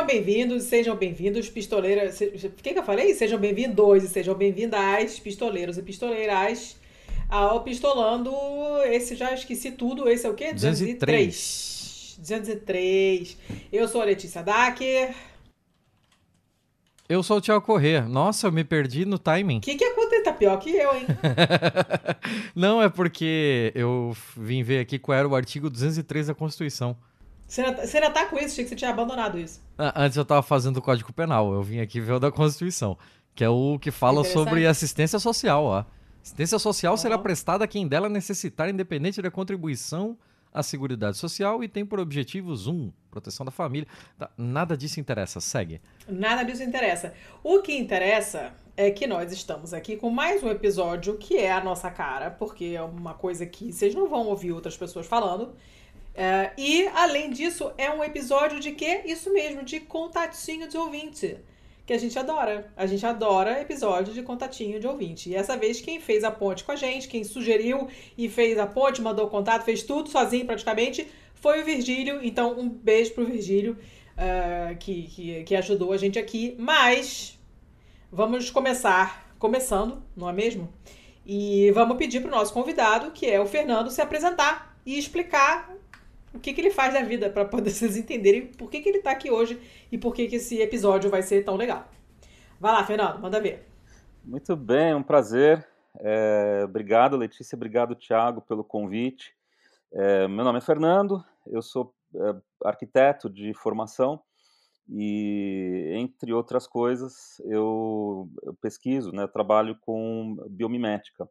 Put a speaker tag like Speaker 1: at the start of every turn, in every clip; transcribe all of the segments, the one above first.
Speaker 1: Sejam bem-vindos, sejam bem-vindos, pistoleiras. O que, que eu falei? Sejam bem-vindos e sejam bem-vindas, pistoleiros e pistoleiras, ao Pistolando. Esse já esqueci tudo. Esse é o quê?
Speaker 2: 203.
Speaker 1: 203. Eu sou a Letícia Dacker.
Speaker 2: Eu sou o Thiago Corrêa. Nossa, eu me perdi no timing.
Speaker 1: O que, que aconteceu? Tá pior que eu, hein?
Speaker 2: Não, é porque eu vim ver aqui qual era o artigo 203 da Constituição.
Speaker 1: Você ainda, tá, você ainda tá com isso? Que você tinha abandonado isso.
Speaker 2: Ah, antes eu tava fazendo o Código Penal. Eu vim aqui ver o da Constituição. Que é o que fala sobre assistência social, ó. Assistência social uhum. será prestada a quem dela necessitar, independente da contribuição à Seguridade Social e tem por objetivos um, proteção da família. Tá, nada disso interessa, segue.
Speaker 1: Nada disso interessa. O que interessa é que nós estamos aqui com mais um episódio que é a nossa cara, porque é uma coisa que vocês não vão ouvir outras pessoas falando. É, e, além disso, é um episódio de quê? Isso mesmo, de contatinho de ouvinte. Que a gente adora. A gente adora episódio de contatinho de ouvinte. E essa vez, quem fez a ponte com a gente, quem sugeriu e fez a ponte, mandou contato, fez tudo sozinho praticamente, foi o Virgílio. Então, um beijo pro Virgílio, uh, que, que, que ajudou a gente aqui. Mas, vamos começar começando, não é mesmo? E vamos pedir pro nosso convidado, que é o Fernando, se apresentar e explicar o que, que ele faz da vida para poder vocês entenderem por que, que ele está aqui hoje e por que, que esse episódio vai ser tão legal. Vai lá, Fernando, manda ver.
Speaker 3: Muito bem, um prazer. É, obrigado, Letícia, obrigado, Thiago, pelo convite. É, meu nome é Fernando, eu sou é, arquiteto de formação e, entre outras coisas, eu, eu pesquiso, né, trabalho com biomimética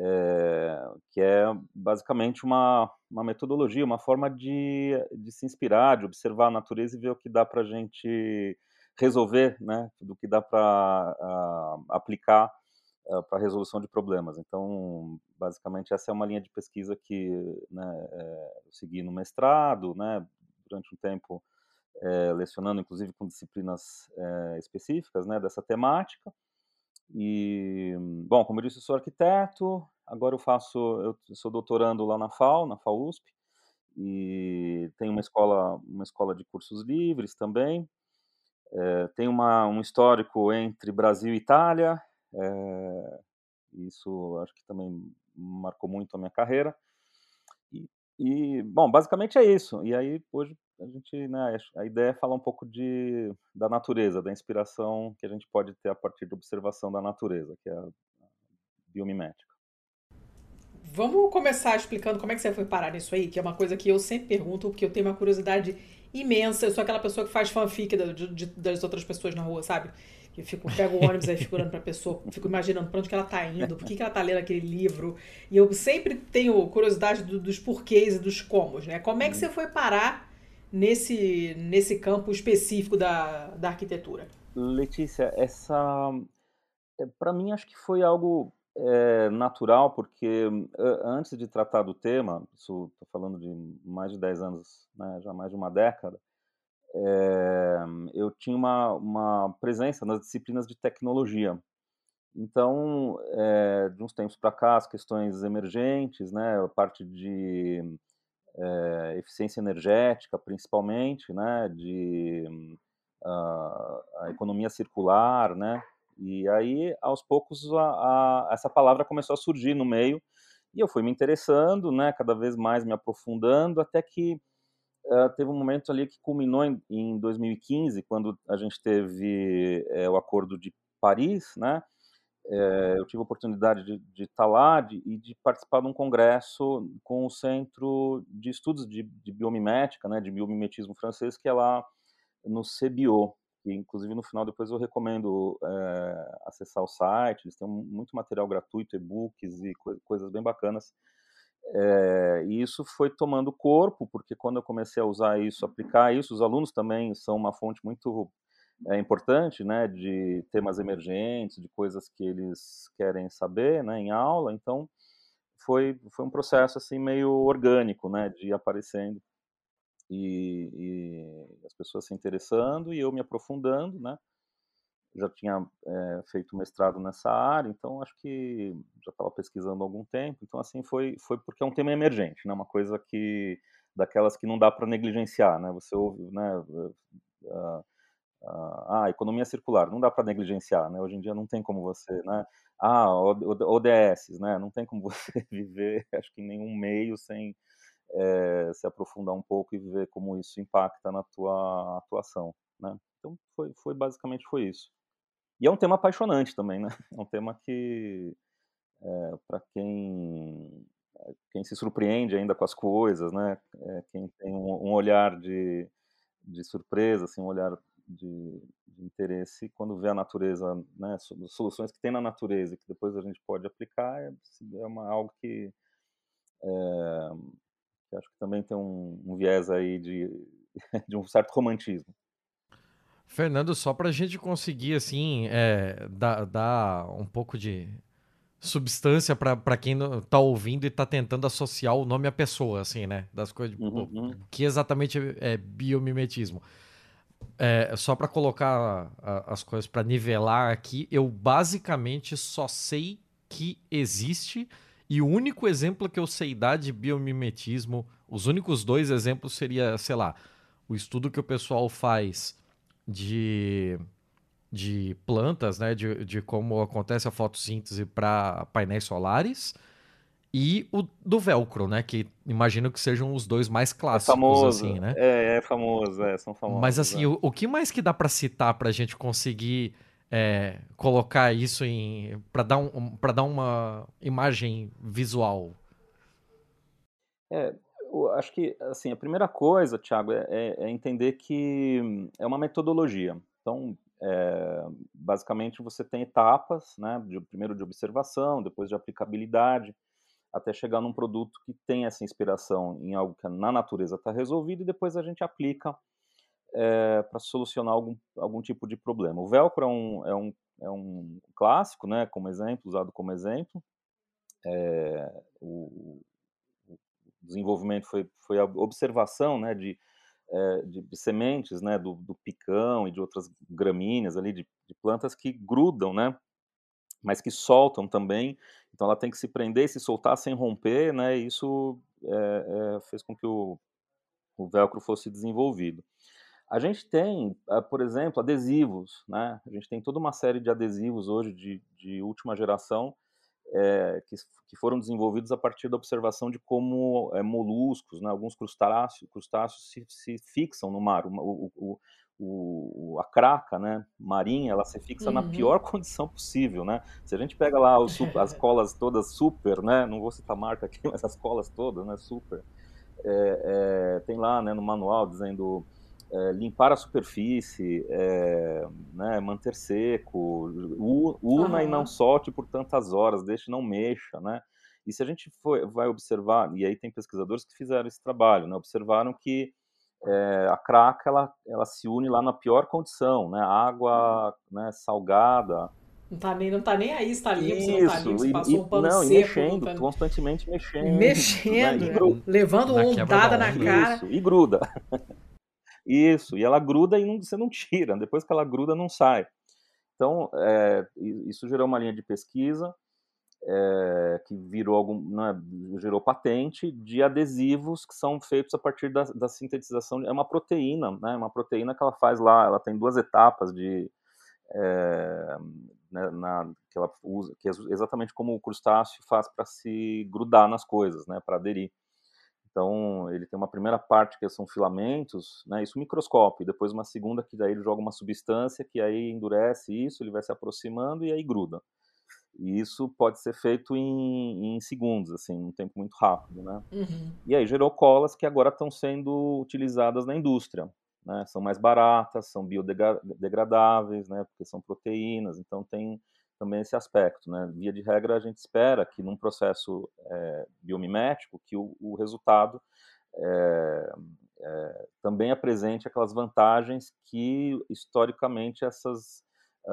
Speaker 3: é, que é basicamente uma, uma metodologia, uma forma de, de se inspirar, de observar a natureza e ver o que dá para a gente resolver, né, do que dá para uh, aplicar uh, para resolução de problemas. Então, basicamente, essa é uma linha de pesquisa que né, é, eu segui no mestrado, né, durante um tempo é, lecionando, inclusive com disciplinas específicas né, dessa temática. E, bom, como eu disse, eu sou arquiteto, agora eu faço, eu sou doutorando lá na FAO, na FAUSP, e tenho uma escola, uma escola de cursos livres também. É, tem uma, um histórico entre Brasil e Itália, é, isso acho que também marcou muito a minha carreira. E, e, bom, basicamente é isso. E aí, hoje, a gente, né, a ideia é falar um pouco de, da natureza, da inspiração que a gente pode ter a partir da observação da natureza, que é a biomimética.
Speaker 1: Vamos começar explicando como é que você foi parar nisso aí, que é uma coisa que eu sempre pergunto, porque eu tenho uma curiosidade imensa. Eu sou aquela pessoa que faz fanfic das outras pessoas na rua, sabe? Que fico, pego o ônibus aí fico olhando pra pessoa, fico imaginando pra onde que ela tá indo, por que, que ela tá lendo aquele livro. E eu sempre tenho curiosidade do, dos porquês e dos comos, né? Como é que você foi parar nesse, nesse campo específico da, da arquitetura?
Speaker 3: Letícia, essa. É, Para mim, acho que foi algo é, natural, porque antes de tratar do tema, estou falando de mais de 10 anos, né, já mais de uma década, é, eu tinha uma, uma presença nas disciplinas de tecnologia. Então, é, de uns tempos para cá, as questões emergentes, né, a parte de é, eficiência energética, principalmente, né, de uh, a economia circular, né, e aí aos poucos a, a, essa palavra começou a surgir no meio e eu fui me interessando, né, cada vez mais me aprofundando, até que uh, teve um momento ali que culminou em, em 2015, quando a gente teve é, o Acordo de Paris, né, é, eu tive a oportunidade de, de estar lá de, e de participar de um congresso com o Centro de Estudos de, de Biomimética, né, de biomimetismo francês, que é lá no CBio, que inclusive no final depois eu recomendo é, acessar o site, eles têm muito material gratuito, e-books e co coisas bem bacanas. É, e isso foi tomando corpo, porque quando eu comecei a usar isso, aplicar isso, os alunos também são uma fonte muito é importante, né, de temas emergentes, de coisas que eles querem saber, né, em aula. Então, foi foi um processo assim meio orgânico, né, de aparecendo e, e as pessoas se interessando e eu me aprofundando, né. Já tinha é, feito mestrado nessa área, então acho que já estava pesquisando há algum tempo. Então, assim, foi foi porque é um tema emergente, né, uma coisa que daquelas que não dá para negligenciar, né? Você ouve, né? Uh, uh, ah, economia circular, não dá para negligenciar, né? Hoje em dia não tem como você, né? Ah, ODS, né? Não tem como você viver, acho que nenhum meio sem é, se aprofundar um pouco e ver como isso impacta na tua atuação, né? Então foi, foi basicamente foi isso. E é um tema apaixonante também, né? É um tema que é, para quem quem se surpreende ainda com as coisas, né? É, quem tem um, um, olhar de, de surpresa, assim, um olhar de, de, interesse quando vê a natureza, né? Soluções que tem na natureza que depois a gente pode aplicar é, é uma algo que, é, que acho que também tem um, um viés aí de, de um certo romantismo.
Speaker 2: Fernando, só para a gente conseguir assim é, dar, dar um pouco de substância para quem tá ouvindo e tá tentando associar o nome à pessoa, assim, né? Das coisas. Uhum. Pô, que exatamente é biomimetismo. É, só para colocar a, as coisas para nivelar aqui, eu basicamente só sei que existe e o único exemplo que eu sei dar de biomimetismo, os únicos dois exemplos seria, sei lá, o estudo que o pessoal faz de de plantas, né, de, de como acontece a fotossíntese para painéis solares, e o do velcro, né, que imagino que sejam os dois mais é clássicos, é famoso, assim, né?
Speaker 3: É, é famoso, é, são famosos.
Speaker 2: Mas assim, é. o, o que mais que dá para citar para a gente conseguir é, colocar isso em para dar um, para dar uma imagem visual?
Speaker 3: É, eu acho que assim a primeira coisa, Thiago, é, é, é entender que é uma metodologia. Então, é, basicamente, você tem etapas, né, de, primeiro de observação, depois de aplicabilidade, até chegar num produto que tem essa inspiração em algo que na natureza está resolvido e depois a gente aplica é, para solucionar algum, algum tipo de problema. O velcro é um, é um, é um clássico, né, como exemplo, usado como exemplo. É, o, o, desenvolvimento foi, foi a observação né, de é, de, de, sementes, né, do, do, picão e de outras gramíneas ali, de, de, plantas que grudam, né, mas que soltam também. Então ela tem que se prender e se soltar sem romper, né, e isso é, é, fez com que o, o velcro fosse desenvolvido. A gente tem, por exemplo, adesivos, né? A gente tem toda uma série de adesivos hoje de, de última geração é, que, que, foram desenvolvidos a partir da observação de como é, moluscos, né, alguns crustáceos, crustáceos se, se, fixam no mar. O, o, o, a craca né, marinha, ela se fixa uhum. na pior condição possível. Né? Se a gente pega lá as colas todas super, né, não vou citar a marca aqui, mas as colas todas, né, super, é, é, tem lá né, no manual dizendo é, limpar a superfície, é, né, manter seco, una uhum. e não solte por tantas horas, deixe não mexa, né? E se a gente for, vai observar, e aí tem pesquisadores que fizeram esse trabalho, né, observaram que é, a craca ela, ela se une lá na pior condição, né, água né, salgada,
Speaker 1: não tá nem, não tá nem aí, está limpo, Isso, não tá limpo, se passou
Speaker 3: e,
Speaker 1: um pano
Speaker 3: não,
Speaker 1: seco.
Speaker 3: mexendo, tá... constantemente mexendo.
Speaker 1: Mexendo, né? levando uma ondada na cara.
Speaker 3: Isso, e gruda. Isso, e ela gruda e não, você não tira, depois que ela gruda, não sai. Então, é, isso gerou uma linha de pesquisa é, que virou algum, né, gerou patente de adesivos que são feitos a partir da, da sintetização. É uma proteína, né, uma proteína que ela faz lá, ela tem duas etapas de. É, né, na, que ela usa, que é exatamente como o crustáceo faz para se grudar nas coisas, né, para aderir. Então, ele tem uma primeira parte que são filamentos, né, isso microscópio, e depois uma segunda que daí ele joga uma substância que aí endurece isso, ele vai se aproximando e aí gruda. E isso pode ser feito em, em segundos, assim, um tempo muito rápido, né? Uhum. E aí gerou colas que agora estão sendo utilizadas na indústria, né? São mais baratas, são biodegradáveis, né? Porque são proteínas, então tem também esse aspecto. Né? Via de regra, a gente espera que num processo é, biomimético que o, o resultado é, é, também apresente aquelas vantagens que historicamente essas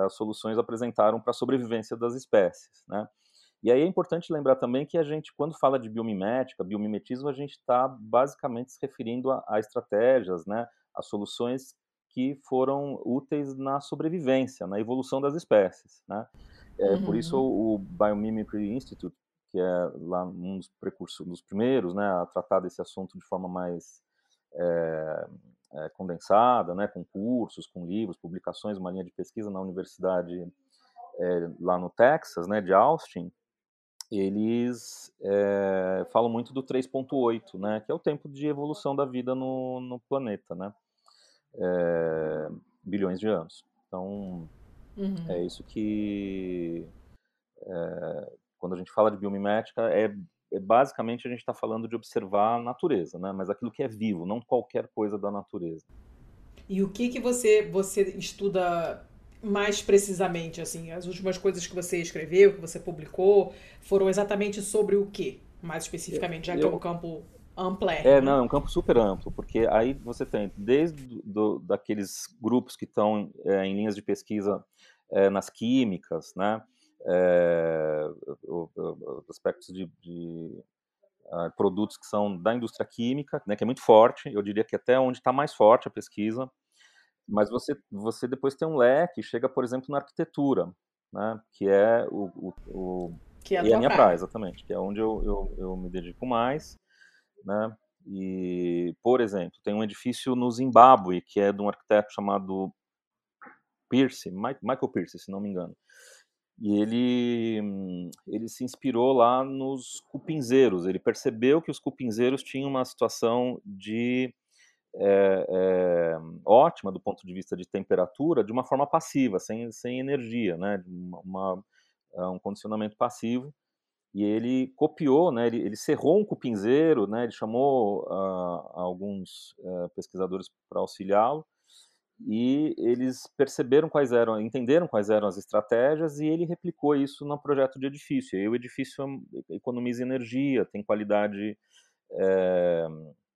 Speaker 3: soluções apresentaram para a sobrevivência das espécies. Né? E aí é importante lembrar também que a gente, quando fala de biomimética, biomimetismo, a gente está basicamente se referindo a, a estratégias, né, a soluções que foram úteis na sobrevivência, na evolução das espécies. Né? É, uhum. Por isso o Biomimicry Institute, que é lá um dos precursores, dos primeiros né, a tratar desse assunto de forma mais é, é, condensada, né, com cursos, com livros, publicações, uma linha de pesquisa na universidade é, lá no Texas, né, de Austin, eles é, falam muito do 3.8, né, que é o tempo de evolução da vida no, no planeta, né, é, bilhões de anos. Então, uhum. é isso que, é, quando a gente fala de biomimética, é, é basicamente a gente está falando de observar a natureza, né, mas aquilo que é vivo, não qualquer coisa da natureza.
Speaker 1: E o que que você, você estuda mais precisamente, assim, as últimas coisas que você escreveu, que você publicou, foram exatamente sobre o quê? Mais especificamente, já que é um campo amplo. É,
Speaker 3: né? não, é um campo super amplo, porque aí você tem desde do, daqueles grupos que estão é, em linhas de pesquisa é, nas químicas, né, é, aspectos de, de uh, produtos que são da indústria química, né, que é muito forte, eu diria que até onde está mais forte a pesquisa, mas você, você depois tem um leque, chega, por exemplo, na arquitetura, né? Que é o, o, o
Speaker 1: que é a,
Speaker 3: e a minha praia. praia, exatamente, que é onde eu, eu, eu me dedico mais, né? E, por exemplo, tem um edifício no Zimbábue, que é de um arquiteto chamado Pierce, Michael Pierce, se não me engano. E ele, ele se inspirou lá nos cupinzeiros. Ele percebeu que os cupinzeiros tinham uma situação de é, é, ótima do ponto de vista de temperatura de uma forma passiva, sem, sem energia, né? Uma, uma, é, um condicionamento passivo. E ele copiou, né? Ele, ele cerrou um cupinzeiro, né? Ele chamou uh, alguns uh, pesquisadores para auxiliá-lo e eles perceberam quais eram, entenderam quais eram as estratégias e ele replicou isso no projeto de edifício. E aí o edifício economiza energia, tem qualidade é,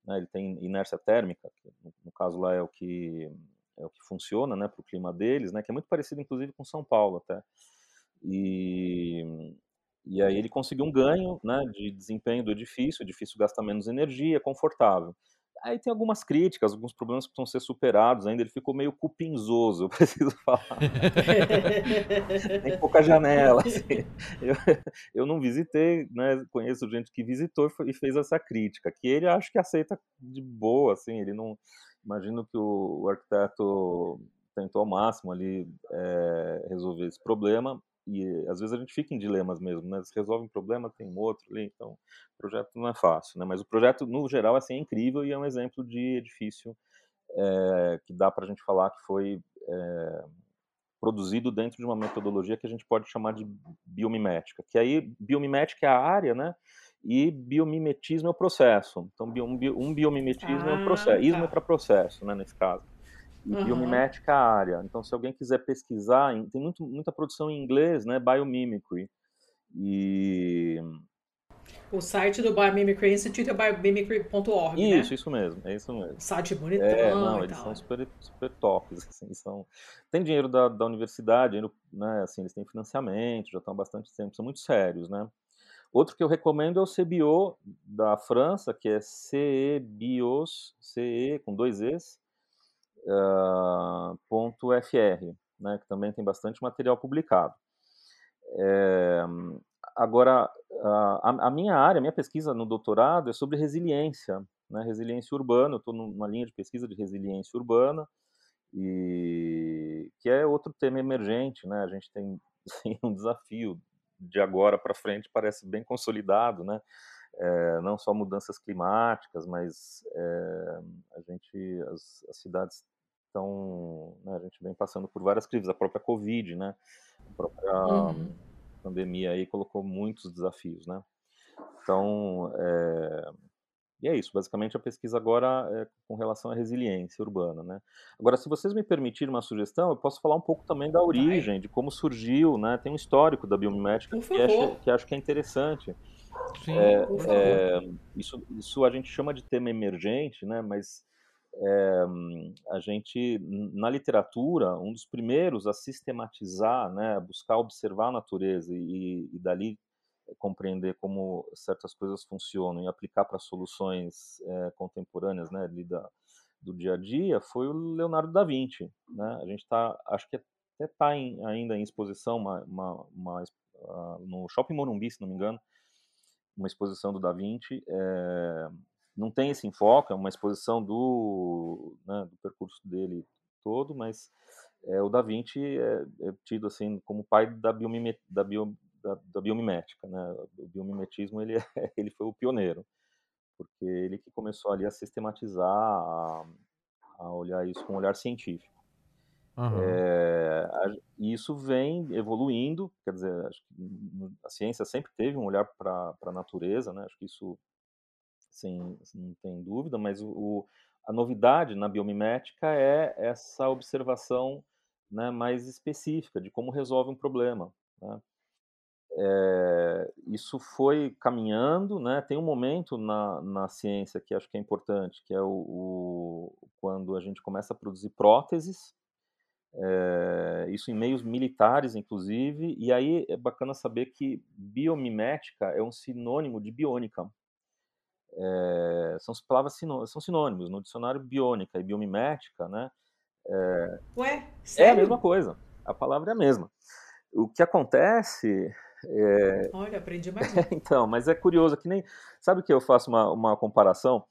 Speaker 3: né, ele tem inércia térmica, que no caso lá é o que é o que funciona, né, para o clima deles, né, que é muito parecido inclusive com São Paulo até. E e aí ele conseguiu um ganho, né, de desempenho do edifício, o edifício gasta menos energia, é confortável. Aí tem algumas críticas, alguns problemas que precisam ser superados ainda. Ele ficou meio cupinzoso, eu preciso falar. tem pouca janela. Assim. Eu, eu não visitei, né? Conheço gente que visitou e fez essa crítica, que ele acho que aceita de boa, assim. Ele não. Imagino que o, o arquiteto tentou ao máximo ali é, resolver esse problema, e às vezes a gente fica em dilemas mesmo, né? Se resolve um problema, tem outro ali, então o projeto não é fácil, né? Mas o projeto, no geral, assim, é incrível e é um exemplo de edifício é, que dá para a gente falar que foi é, produzido dentro de uma metodologia que a gente pode chamar de biomimética, que aí biomimética é a área, né? E biomimetismo é o processo. Então, um, biomimetismo ah, é o processo. Tá. Ismo é para processo, né, nesse caso uhum. biomimética área. Então, se alguém quiser pesquisar, tem muito, muita produção em inglês, né? Biomimicry. E.
Speaker 1: O site do Biomimicry Institute é biomimicry.org, né?
Speaker 3: Isso, isso mesmo, é isso mesmo.
Speaker 1: Site bonitão
Speaker 3: é, não, eles são super, super tops, assim, são... Tem dinheiro da, da universidade, né, assim, eles têm financiamento, já estão há bastante tempo, são muito sérios, né? Outro que eu recomendo é o CBO da França, que é CEBIOS, CE com dois Es, uh, .fr, né, que também tem bastante material publicado. É, agora, a, a, minha área, a minha pesquisa no doutorado é sobre resiliência, né, resiliência urbana. Eu estou numa linha de pesquisa de resiliência urbana e que é outro tema emergente, né? A gente tem assim, um desafio de agora para frente parece bem consolidado, né? É, não só mudanças climáticas, mas é, a gente, as, as cidades estão, né, a gente vem passando por várias crises, a própria Covid, né, a própria uhum. pandemia aí colocou muitos desafios, né. Então, é, e é isso, basicamente a pesquisa agora é com relação à resiliência urbana, né. Agora, se vocês me permitirem uma sugestão, eu posso falar um pouco também da origem, de como surgiu, né, tem um histórico da biomimética que acho, que acho que é interessante. Sim, é, é, isso, isso a gente chama de tema emergente, né, mas é, a gente, na literatura, um dos primeiros a sistematizar, né, buscar observar a natureza e, e dali compreender como certas coisas funcionam e aplicar para soluções é, contemporâneas, né, da, do dia a dia, foi o Leonardo da Vinci, né? A gente está, acho que até está ainda em exposição uma, uma, uma uh, no Shopping Morumbi, se não me engano, uma exposição do Da Vinci. É, não tem esse enfoque, é uma exposição do, né, do percurso dele todo, mas é, o Da Vinci é, é, tido assim como pai da, da, bio, da, da biomimética, né? O biomimetismo ele, ele foi o pioneiro, porque ele que começou ali a sistematizar, a, a olhar isso com um olhar científico. Uhum. É, a, isso vem evoluindo, quer dizer, acho que a ciência sempre teve um olhar para a natureza, né? Acho que isso sem, não tem dúvida, mas o, a novidade na biomimética é essa observação né, mais específica de como resolve um problema. Né? É, isso foi caminhando, né? Tem um momento na, na ciência que acho que é importante, que é o, o quando a gente começa a produzir próteses, é, isso em meios militares, inclusive, e aí é bacana saber que biomimética é um sinônimo de biônica. É, são palavras são sinônimos no dicionário biônica e biomimética, né?
Speaker 1: É, Ué, sério?
Speaker 3: é a mesma coisa. A palavra é a mesma. O que acontece
Speaker 1: é... Olha, aprendi mais.
Speaker 3: então, mas é curioso que nem sabe que eu faço uma, uma comparação.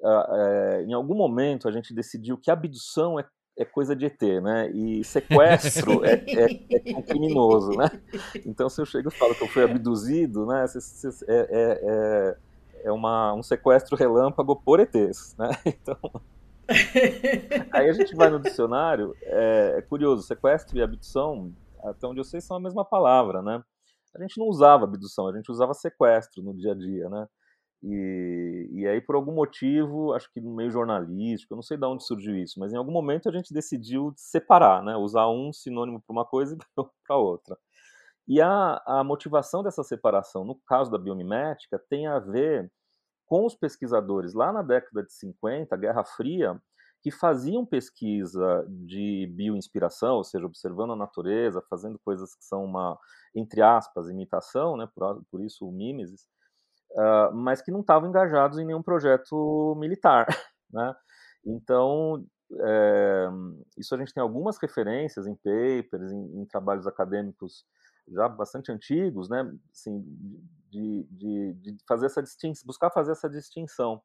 Speaker 3: Uh, em algum momento a gente decidiu que abdução é é coisa de ET, né? E sequestro é, é, é, criminoso, né? Então, se eu chego e falo que eu fui abduzido, né? É, é, é, é uma, um sequestro relâmpago por ETs, né? Então, aí a gente vai no dicionário, é, é, curioso, sequestro e abdução, até onde eu sei, são a mesma palavra, né? A gente não usava abdução, a gente usava sequestro no dia a dia, né? E, e aí, por algum motivo, acho que no meio jornalístico, eu não sei de onde surgiu isso, mas em algum momento a gente decidiu separar, né? Usar um sinônimo para uma coisa e para outra. E a, a motivação dessa separação, no caso da biomimética, tem a ver com os pesquisadores lá na década de 50, Guerra Fria, que faziam pesquisa de bioinspiração, ou seja, observando a natureza, fazendo coisas que são uma, entre aspas, imitação, né? por, por isso o mimesis, uh, mas que não estavam engajados em nenhum projeto militar. Né? Então, é, isso a gente tem algumas referências em papers, em, em, trabalhos acadêmicos já bastante antigos, né? Assim, de, de, de fazer essa distinção, buscar fazer essa distinção.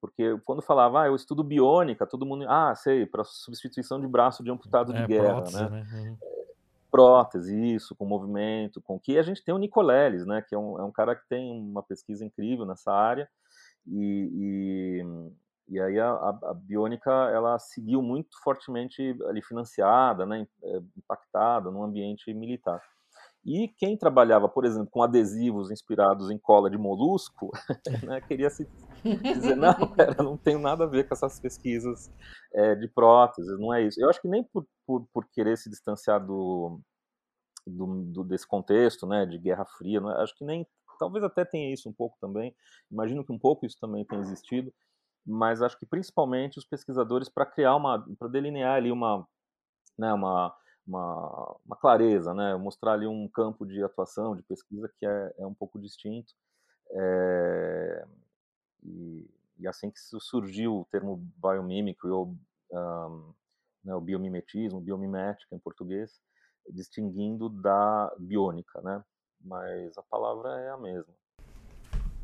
Speaker 3: Porque quando falava, ah, eu estudo biônica, todo mundo, ah, sei, para substituição de braço de amputado de é, guerra, prótese, né? né? Prótese, isso, com movimento, com que a gente tem o Nicoleles, né, que é um, é um cara que tem uma pesquisa incrível nessa área, e, e, e aí a, a, ela seguiu muito fortemente ali financiada, né, é, impactada no ambiente militar. E quem trabalhava, por exemplo, com adesivos inspirados em cola de molusco, né, queria se dizer, não, pera, não tenho nada a ver com essas pesquisas é, de próteses, não é isso. Eu acho que nem por, por, por querer se distanciar do, do, do, desse contexto, né, de Guerra Fria, é, acho que nem, talvez até tenha isso um pouco também, imagino que um pouco isso também tem existido, mas acho que principalmente os pesquisadores para criar uma, para delinear ali uma, né, uma uma, uma, clareza, né? mostrar ali um campo de atuação, de pesquisa que é, é um pouco distinto. É, e, e, assim que surgiu o termo biomimicry, ou um, né, o biomimetismo, biomimética em português, distinguindo da biônica, né? mas a palavra é a mesma.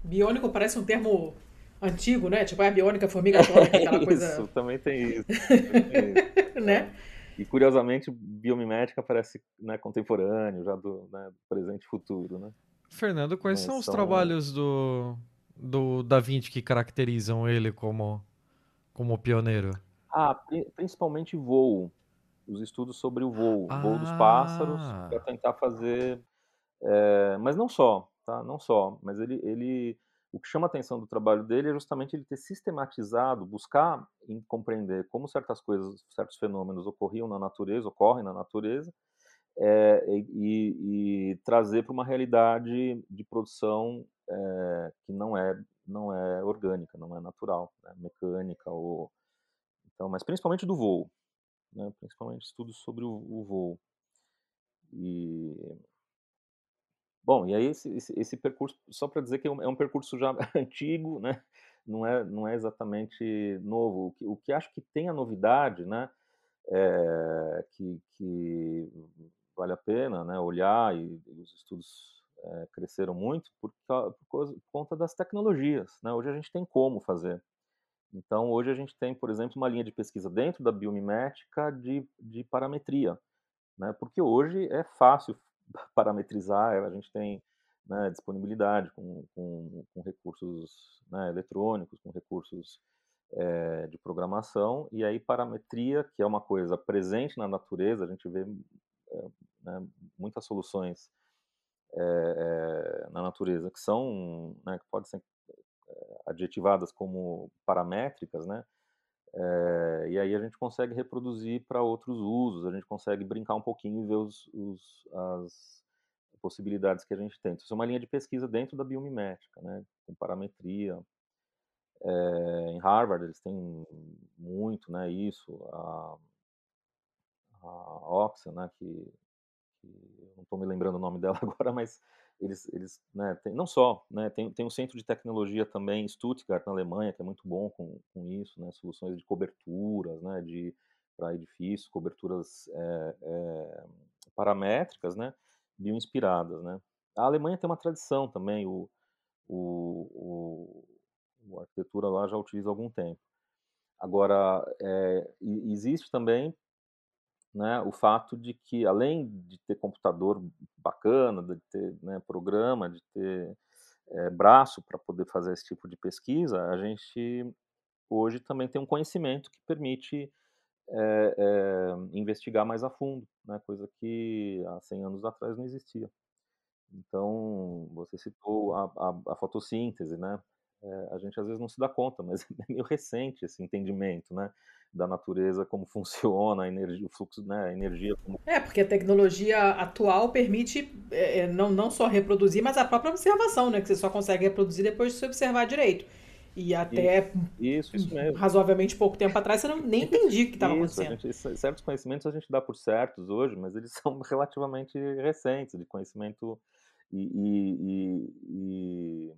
Speaker 1: Biônico parece um termo antigo, né? Tipo, é a biônica, formiga atômica, aquela
Speaker 3: isso,
Speaker 1: coisa...
Speaker 3: também tem isso. Também tem
Speaker 1: isso. né?
Speaker 3: E curiosamente, biomimética parece né, contemporâneo, já do, né, presente e futuro, né?
Speaker 2: Fernando, quais são os são... trabalhos do, do Da Vinci que caracterizam ele como, como pioneiro?
Speaker 3: Ah, principalmente voo. Os estudos sobre o voo, ah. voo dos pássaros, para tentar fazer. É, mas não só, tá? Não só. Mas ele, ele o que chama a atenção do trabalho dele é justamente ele ter sistematizado, buscar compreender como certas coisas, certos fenômenos ocorriam na natureza, ocorrem na natureza, é, e, e, trazer para uma realidade de produção é, que não é não é orgânica, não é natural, né, mecânica ou então, mas principalmente do voo, né, principalmente estudos sobre o, o voo. E Bom, e aí esse, esse, esse percurso, só para dizer que é um, é um, percurso já antigo, né? não, é, não é exatamente novo. O que, o que acho que tem a novidade, né? É, que, que vale a pena né? olhar, e, e os estudos é, cresceram muito por, por, por, conta das tecnologias. Né? Hoje a gente tem como fazer. Então, hoje a gente tem, por exemplo, uma linha de pesquisa dentro da biomimética de, de parametria, né? porque hoje é fácil parametrizar, a gente tem né, disponibilidade com, com, com recursos né, eletrônicos, com recursos é, de programação, e aí parametria, que é uma coisa presente na natureza, a gente vê é, né, muitas soluções é, na natureza que são, né, que podem ser adjetivadas como paramétricas, né? É, e aí a gente consegue reproduzir para outros usos, a gente consegue brincar um pouquinho e ver os, os, as possibilidades que a gente tem. Então, isso é uma linha de pesquisa dentro da biomimética, né? com parametria. É, em Harvard eles têm muito né, isso, a, a Oxa, né, que, que não estou me lembrando o nome dela agora, mas eles, eles né, tem, não só, né, tem, tem um centro de tecnologia também em Stuttgart, na Alemanha, que é muito bom com, com isso, né, soluções de coberturas, né, de para edifícios, coberturas é, é, paramétricas, né, bioinspiradas, né. A Alemanha tem uma tradição também, o, o, o, a arquitetura lá já utiliza há algum tempo. Agora, é, existe também né, o fato de que, além de ter computador bacana, de ter né, programa, de ter é, braço para poder fazer esse tipo de pesquisa, a gente hoje também tem um conhecimento que permite é, é, investigar mais a fundo, né, coisa que há 100 anos atrás não existia. Então, você citou a, a, a fotossíntese, né? A gente às vezes não se dá conta, mas é meio recente esse entendimento, né? Da natureza, como funciona, a energia, o fluxo, né? A energia como...
Speaker 1: É, porque a tecnologia atual permite é, não, não só reproduzir, mas a própria observação, né? Que você só consegue reproduzir depois de se observar direito. E até
Speaker 3: isso, isso mesmo.
Speaker 1: razoavelmente pouco tempo atrás você não, nem entendia o que estava acontecendo.
Speaker 3: Gente, certos conhecimentos a gente dá por certos hoje, mas eles são relativamente recentes, de conhecimento e, e, e, e,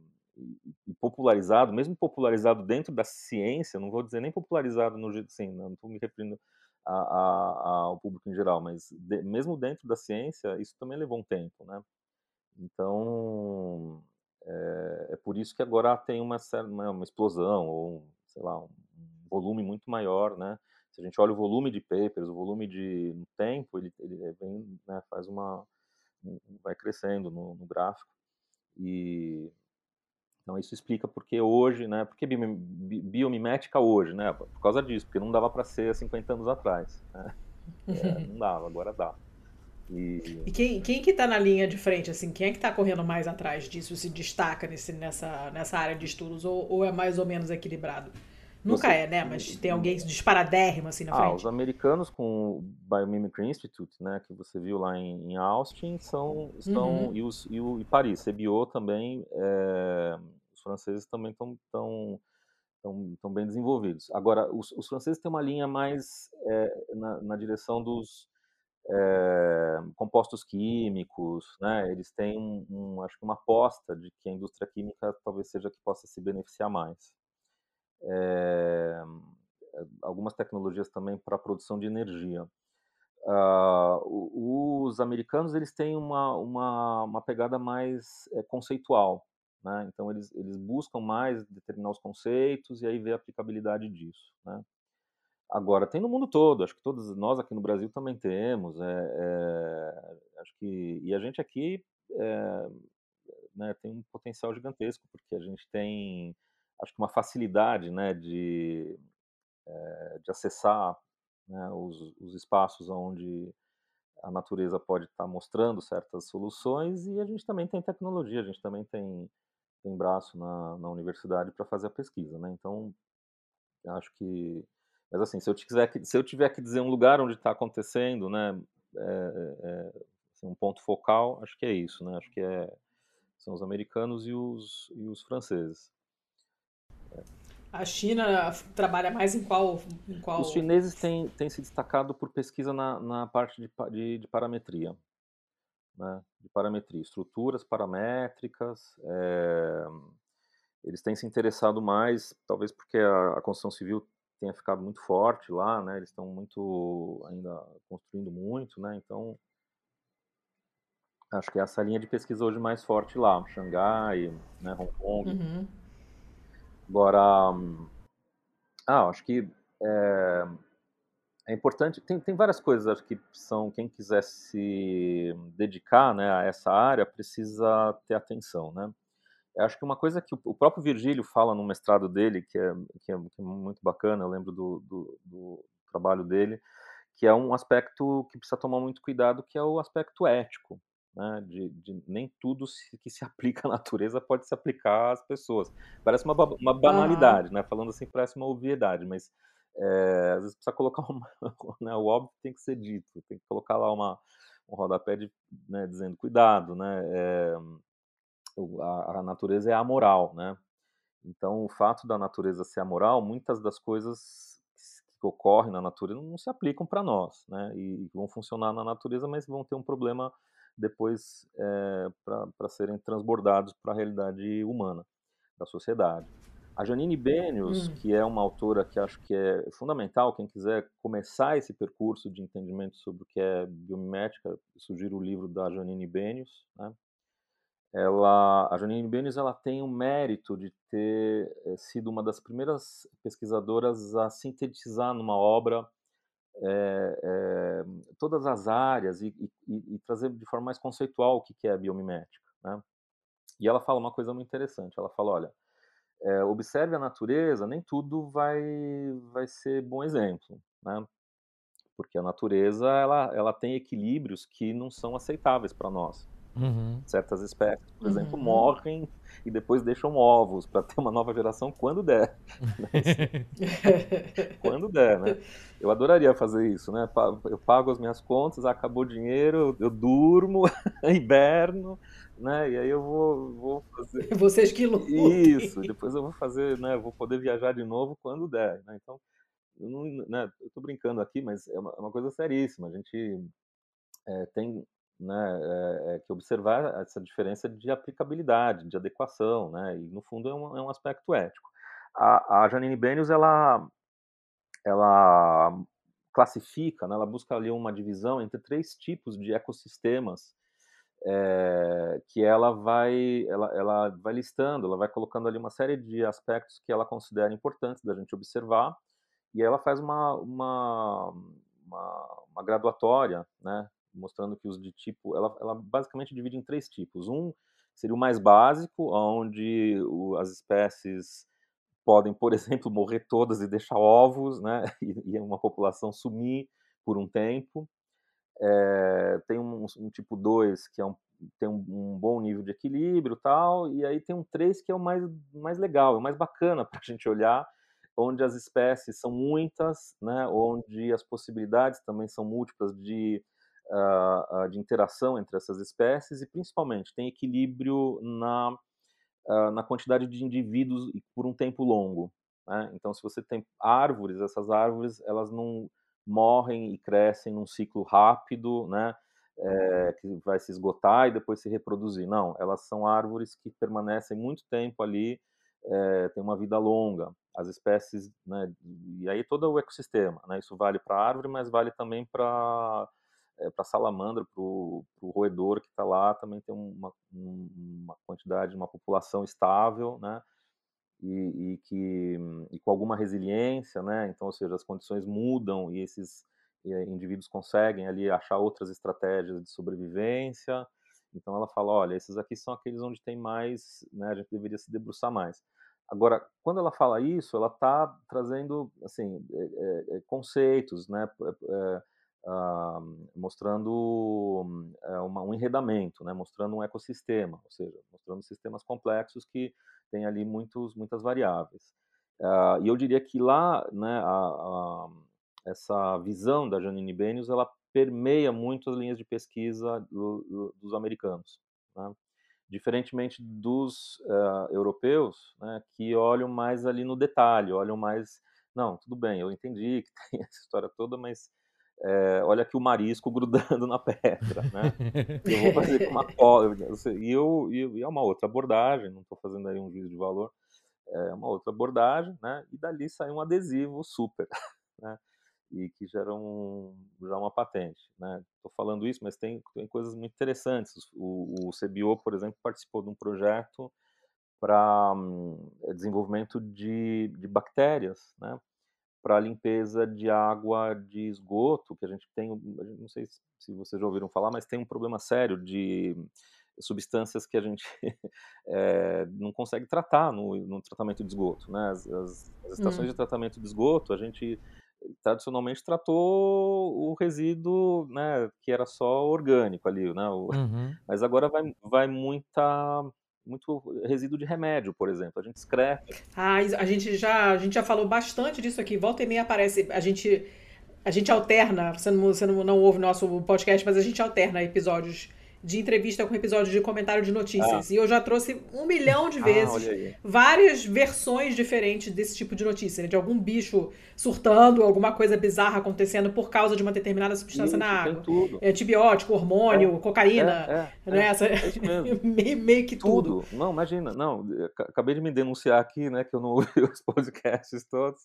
Speaker 3: popularizado, mesmo popularizado dentro da ciência, não vou dizer nem popularizado no jeito assim, não estou me referindo a, a, ao público em geral, mas de, mesmo dentro da ciência, isso também levou um tempo, né? Então, é, é por isso que agora tem uma, uma, uma explosão, ou, sei lá, um volume muito maior, né? Se a gente olha o volume de papers, o volume de no tempo, ele, ele vem, né, faz uma, vai crescendo no, no gráfico. E então isso explica porque hoje, né? Porque biomimética hoje, né? Por causa disso, porque não dava para ser há 50 anos atrás. Né? É, não dava, agora dá.
Speaker 1: E, e quem, quem que está na linha de frente, assim? Quem é que está correndo mais atrás disso, se destaca nesse, nessa, nessa área de estudos, ou, ou é mais ou menos equilibrado? Nunca Você, é, né? Mas tem alguém disparadérrimo assim na
Speaker 3: ah,
Speaker 1: frente.
Speaker 3: Os americanos com o Biomimicry Institute, né, que você viu lá em, em Austin, são, estão uhum. e, os, e, o, e Paris, CBO também, é, os franceses também estão tão, tão, tão bem desenvolvidos. Agora, os, os franceses têm uma linha mais é, na, na, direção dos é, compostos químicos, né? Eles têm um, um, acho que uma aposta de que a indústria química talvez seja a que possa se beneficiar mais é, algumas tecnologias também para a produção de energia. Uh, os americanos eles têm uma, uma, uma pegada mais é, conceitual, né? então eles, eles buscam mais determinar os conceitos e aí ver a aplicabilidade disso. Né? Agora, tem no mundo todo, acho que todos nós aqui no Brasil também temos, é, é, acho que, e a gente aqui é, né, tem um potencial gigantesco, porque a gente tem acho que uma facilidade né, de, é, de acessar né, os, os, espaços onde a natureza pode estar mostrando certas soluções e a gente também tem tecnologia, a gente também tem, tem braço na, na universidade para fazer a pesquisa, né? Então, acho que, mas assim, se eu tiver que, se eu tiver que dizer um lugar onde está acontecendo, né, é, é, assim, um ponto focal, acho que é isso, né? Acho que é, são os americanos e os, e os franceses.
Speaker 1: A China trabalha mais em qual? Em qual...
Speaker 3: Os chineses têm, têm se destacado por pesquisa na, na parte de, de, de parametria. Né? De parametria, estruturas paramétricas. É, eles têm se interessado mais, talvez porque a, a, construção civil tenha ficado muito forte lá, né? Eles estão muito ainda construindo muito, né? Então Acho que é essa linha de pesquisa hoje mais forte lá, Xangai, né, Hong Kong. Uhum. Agora, ah, acho que é, é importante, tem, tem várias coisas acho que são, quem quiser se dedicar né, a essa área precisa ter atenção, né? Eu acho que uma coisa que o próprio Virgílio fala no mestrado dele, que é, que é, que é muito bacana, eu lembro do, do, do, trabalho dele, que é um aspecto que precisa tomar muito cuidado, que é o aspecto ético. Né, de, de, nem tudo se, que se aplica à natureza pode se aplicar às pessoas. Parece uma, uma banalidade, né? Falando assim, parece uma obviedade, mas é, às vezes precisa colocar uma, né, o óbvio tem que ser dito, tem que colocar lá uma, um rodapé de, né, dizendo cuidado, né? É, a, a, natureza é amoral, né? Então, o fato da natureza ser amoral, muitas das coisas que ocorrem na natureza não se aplicam para nós, né? E vão funcionar na natureza, mas vão ter um problema depois é, para serem transbordados para a realidade humana da sociedade. A Janine Benius, hum. que é uma autora que acho que é fundamental, quem quiser começar esse percurso de entendimento sobre o que é biomimética, sugiro o livro da Janine Benius, né? ela, a Janine Benes ela tem o mérito de ter eh, sido uma das primeiras pesquisadoras a sintetizar numa obra é, é, todas as áreas e, e, e, trazer de forma mais conceitual o que é a biomimética. Né? E ela fala uma coisa muito interessante. Ela fala, olha, é, observe a natureza, nem tudo vai, vai ser bom exemplo, né? Porque a natureza ela, ela tem equilíbrios que não são aceitáveis para nós. Uhum. Certas espécies, por uhum. exemplo, morrem e depois deixam ovos para ter uma nova geração quando der. quando der, né? Eu adoraria fazer isso, né? Eu pago as minhas contas, acabou o dinheiro, eu durmo, hiberno, né? E aí eu vou, vou fazer.
Speaker 1: Vocês que lutem.
Speaker 3: Isso, depois eu vou fazer, né? vou poder viajar de novo quando der, né? Então, eu não, né? Eu tô brincando aqui, mas é uma, é uma coisa seríssima. A gente é, tem né, é, que observar essa diferença de aplicabilidade, de adequação, né, e no fundo é um, é um aspecto ético. A, a Janine Benius, ela, ela classifica, né, ela busca ali uma divisão entre três tipos de ecossistemas é, que ela vai, ela, ela vai listando, ela vai colocando ali uma série de aspectos que ela considera importantes da gente observar, e ela faz uma, uma, uma, uma graduatória, né, mostrando que os de tipo, ela, ela basicamente divide em três tipos. Um seria o mais básico, onde o, as espécies podem, por exemplo, morrer todas e deixar ovos, né, e, e uma população sumir por um tempo. É, tem um, um, tipo 2 que é um, tem um, um, bom nível de equilíbrio tal, e aí tem um 3 que é o mais, mais legal, é o mais bacana para a gente olhar, onde as espécies são muitas, né, onde as possibilidades também são múltiplas de uh, de interação entre essas espécies e, principalmente, tem equilíbrio na, uh, na quantidade de indivíduos por um tempo longo. Né? Então, se você tem árvores, essas árvores elas não morrem e crescem num ciclo rápido, né? É, que vai se esgotar e depois se reproduzir. Não, elas são árvores que permanecem muito tempo ali, é, tem uma vida longa. As espécies, né, e aí todo o ecossistema, né, isso vale para a árvore, mas vale também para é, para salamandra, para o roedor que está lá, também tem uma, uma quantidade, uma população estável, né? E, e, que e com alguma resiliência, né? Então, ou seja, as condições mudam e esses indivíduos conseguem ali achar outras estratégias de sobrevivência. Então, ela fala, olha, esses aqui são aqueles onde tem mais, né? A gente deveria se debruçar mais. Agora, quando ela fala isso, ela está trazendo assim é, é, conceitos, né? É, uh, mostrando uh, uma, um enredamento, né, mostrando um ecossistema, ou seja, mostrando sistemas complexos que têm ali muitos, muitas variáveis. Uh, e eu diria que lá, né, a, a, essa visão da Janine Benius, ela permeia muito as linhas de pesquisa do, do, dos americanos, né? diferentemente dos uh, europeus, né, que olham mais ali no detalhe, olham mais, não, tudo bem, eu entendi que tem essa história toda, mas é, olha aqui o marisco grudando na pedra, né? Eu vou fazer com uma cola. E, eu, e é uma outra abordagem, não estou fazendo aí um juízo de valor, é uma outra abordagem, né? E dali sai um adesivo super, né? e que geram já uma patente. Né? Estou falando isso, mas tem, tem coisas muito interessantes. O, o CBO, por exemplo, participou de um projeto para um, desenvolvimento de, de bactérias, né? Para limpeza de água de esgoto, que a gente tem, não sei se vocês já ouviram falar, mas tem um problema sério de substâncias que a gente é, não consegue tratar no, no, tratamento de esgoto. Né? As, as, as estações hum. de tratamento de esgoto, a gente tradicionalmente tratou o resíduo, né, que era só orgânico ali, né, o, uhum. mas agora vai, vai muita muito resíduo de remédio, por exemplo. A gente excreta.
Speaker 1: Ah, a gente já, a gente já falou bastante disso aqui. Volta e meia aparece, a gente a gente alterna, você não, você não, não ouve nosso podcast, mas a gente alterna episódios de entrevista com episódio de comentário de notícias. Ah. E eu já trouxe um milhão de ah, vezes ah, várias versões diferentes desse tipo de notícia, né? de algum bicho surtando, alguma coisa bizarra acontecendo por causa de uma determinada substância Isso, na água. É, antibiótico, hormônio, é, cocaína, é, é, né? Essa, é meio, meio, que tudo.
Speaker 3: tudo. Não, imagina, não, acabei de me denunciar aqui, né, que eu não ouvi os podcasts todos,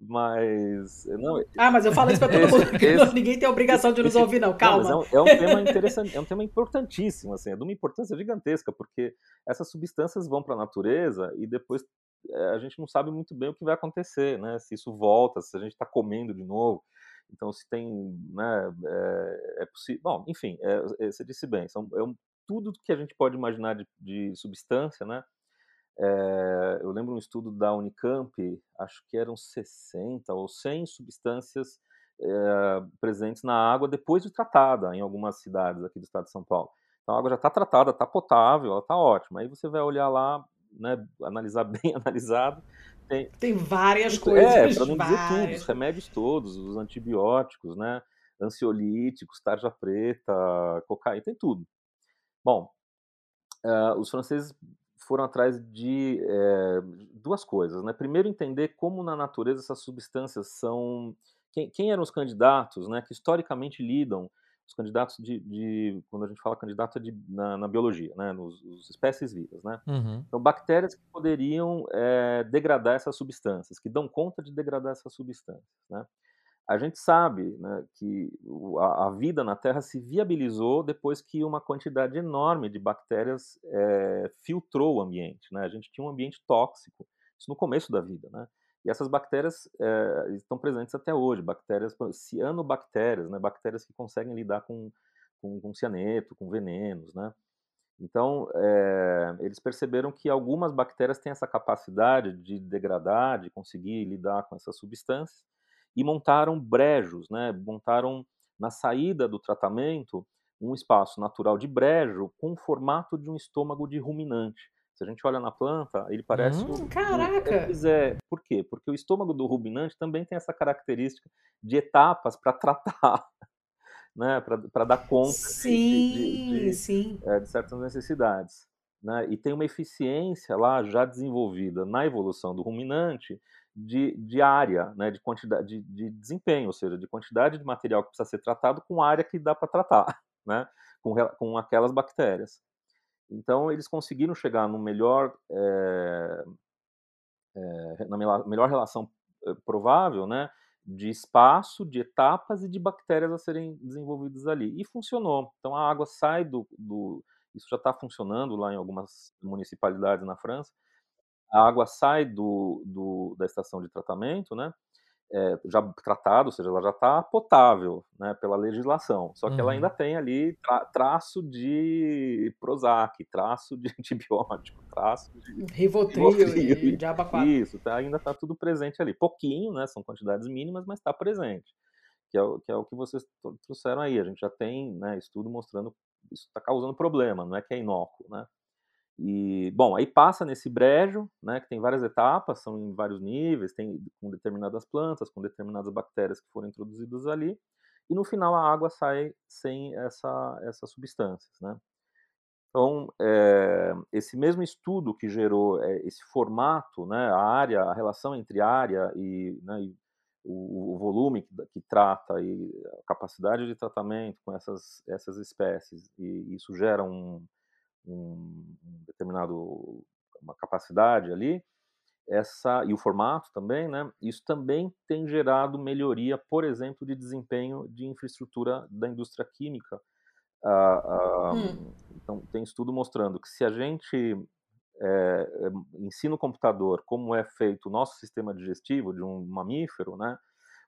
Speaker 3: mas não.
Speaker 1: Ah, mas eu falo isso para todo mundo, esse, ninguém tem a obrigação de nos ouvir, não. Calma.
Speaker 3: Não, é, um, é um tema interessante, é um tema importante importantíssimo, assim, é de uma importância gigantesca, porque essas substâncias vão para a natureza e depois é, a gente não sabe muito bem o que vai acontecer, né? Se isso volta, se a gente está comendo de novo. Então, se tem, né, é, é possível. Bom, enfim, é, você disse bem, são, é um, tudo que a gente pode imaginar de, de substância, né? É, eu lembro um estudo da Unicamp, acho que eram 60 ou 100 substâncias é, presentes na água depois de tratada em algumas cidades aqui do estado de São Paulo. Então a água já está tratada, está potável, ela está ótima. Aí você vai olhar lá, né, analisar bem analisado.
Speaker 1: Tem, tem várias coisas. É,
Speaker 3: para não dizer tudo, os remédios todos, os antibióticos, né, ansiolíticos, tarja preta, cocaína, tem tudo. Bom, uh, os franceses foram atrás de é, duas coisas. Né? Primeiro, entender como na natureza essas substâncias são quem, quem eram os candidatos, né, que historicamente lidam os candidatos de, de, quando a gente fala candidato é de, na, na biologia, né, nos, nos, espécies vivas, né? Uhum. Então bactérias que poderiam é, degradar essas substâncias, que dão conta de degradar essas substâncias, né? A gente sabe né, que a, a, vida na Terra se viabilizou depois que uma quantidade enorme de bactérias é, filtrou o ambiente, né? A gente tinha um ambiente tóxico, isso no começo da vida, né? E essas bactérias é, estão presentes até hoje, bactérias, cianobactérias, né, bactérias que conseguem lidar com, com, com cianeto, com venenos, né. Então, é, eles perceberam que algumas bactérias têm essa capacidade de degradar, de conseguir lidar com essas substâncias, e montaram brejos, né, montaram na saída do tratamento um espaço natural de brejo com o formato de um estômago de ruminante. Se a gente olha na planta, ele parece.
Speaker 1: Hum, caraca!
Speaker 3: Um, é, por quê? Porque o estômago do ruminante também tem essa característica de etapas para tratar, né? para dar conta
Speaker 1: sim, de, de, de,
Speaker 3: sim. É, de certas necessidades. Né? E tem uma eficiência lá já desenvolvida na evolução do ruminante de, de área, né? de quantidade, de, de desempenho, ou seja, de quantidade de material que precisa ser tratado com área que dá para tratar, né? com, com aquelas bactérias. Então, eles conseguiram chegar no melhor, é, é, na melhor relação eh, provável, né, de espaço, de etapas e de bactérias a serem desenvolvidas ali. E funcionou. Então, a água sai do. do isso já está funcionando lá em algumas municipalidades na França. A água sai do, do, da estação de tratamento, né? É, já tratado, ou seja, ela já está potável né, pela legislação. Só que uhum. ela ainda tem ali tra traço de Prozac, traço de antibiótico, traço de
Speaker 1: Rivotril, Rivotril de aba
Speaker 3: Isso, tá, ainda está tudo presente ali. Pouquinho, né, são quantidades mínimas, mas está presente. Que é, o, que é o que vocês trouxeram aí. A gente já tem né, estudo mostrando que isso está causando problema, não é que é inócuo, né? E, bom, aí passa nesse brejo, né, que tem várias etapas, são em vários níveis, tem com determinadas plantas, com determinadas bactérias que foram introduzidas ali, e no final a água sai sem essa, essas substâncias, né. Então, é, esse mesmo estudo que gerou é, esse formato, né, a área, a relação entre área e, né, e o, o, volume que, que, trata e a capacidade de tratamento com essas, essas espécies, e isso gera um, um determinado uma capacidade ali, essa e o formato também, né? Isso também tem gerado melhoria, por exemplo, de desempenho de infraestrutura da indústria química. Ah, ah, hum. Então tem estudo mostrando que se a gente é, ensina o computador como é feito o nosso sistema digestivo de um mamífero, né?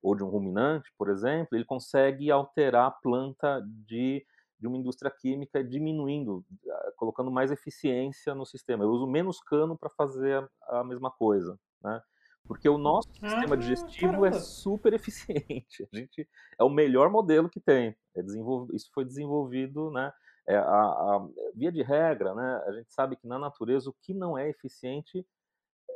Speaker 3: Ou de um ruminante, por exemplo, ele consegue alterar a planta de de uma indústria química diminuindo, ah, colocando mais eficiência no sistema. Eu uso menos cano para fazer a, mesma coisa, né? Porque o nosso ah, sistema digestivo é caramba. é super eficiente. A gente é o melhor modelo que tem. É isso foi desenvolvido, né? É, a, a, via de regra, né? A gente sabe que na natureza o que não é eficiente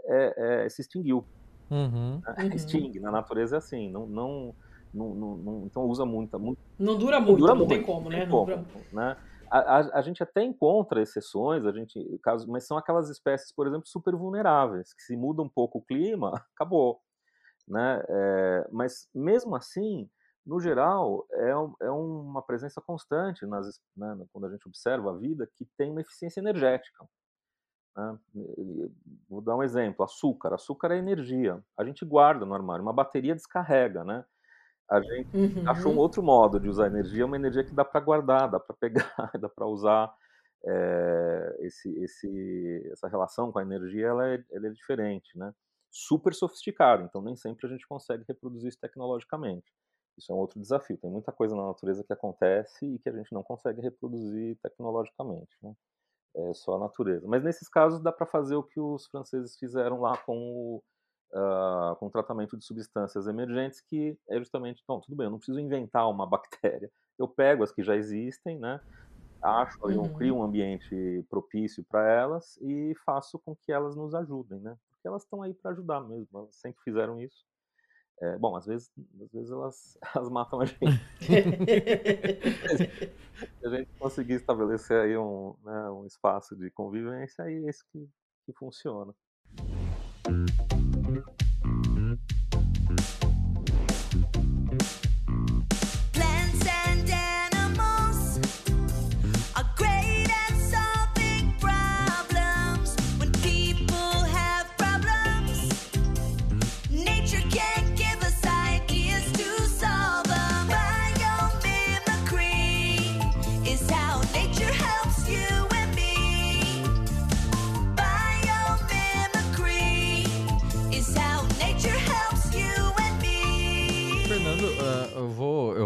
Speaker 3: é, é se extinguiu.
Speaker 2: Uhum.
Speaker 3: Né? Uhum. Extingue. Na natureza é assim. Não, não não, não, não, então usa muito, muito.
Speaker 1: Não dura muito, não, dura não muito, tem como, né? Tem como, dura...
Speaker 3: né? A, a, a, gente até encontra exceções, a gente, caso, mas são aquelas espécies, por exemplo, super vulneráveis, que se muda um pouco o clima, acabou. Né? É, mas mesmo assim, no geral, é, é uma presença constante nas, né, quando a gente observa a vida que tem uma eficiência energética. Né? Vou dar um exemplo: açúcar. Açúcar é energia. A gente guarda no armário, uma bateria descarrega, né? A gente uhum. achou um outro modo de usar energia, uma energia que dá para guardar, dá para pegar, dá para usar. É, esse, esse, essa relação com a energia ela é, ela é diferente, né? Super sofisticada, então nem sempre a gente consegue reproduzir isso tecnologicamente. Isso é um outro desafio. Tem muita coisa na natureza que acontece e que a gente não consegue reproduzir tecnologicamente, né? É só a natureza. Mas nesses casos dá para fazer o que os franceses fizeram lá com o, uh, com tratamento de substâncias emergentes, que é justamente, então, tudo bem, eu não preciso inventar uma bactéria, eu pego as que já existem, né, acho uhum. crio um ambiente propício para elas e faço com que elas nos ajudem, né, porque elas estão aí para ajudar mesmo, elas sempre fizeram isso. É, bom, às vezes, às vezes elas, elas matam a gente. Se a gente conseguir estabelecer aí um, né, um espaço de convivência, aí é isso que, que funciona.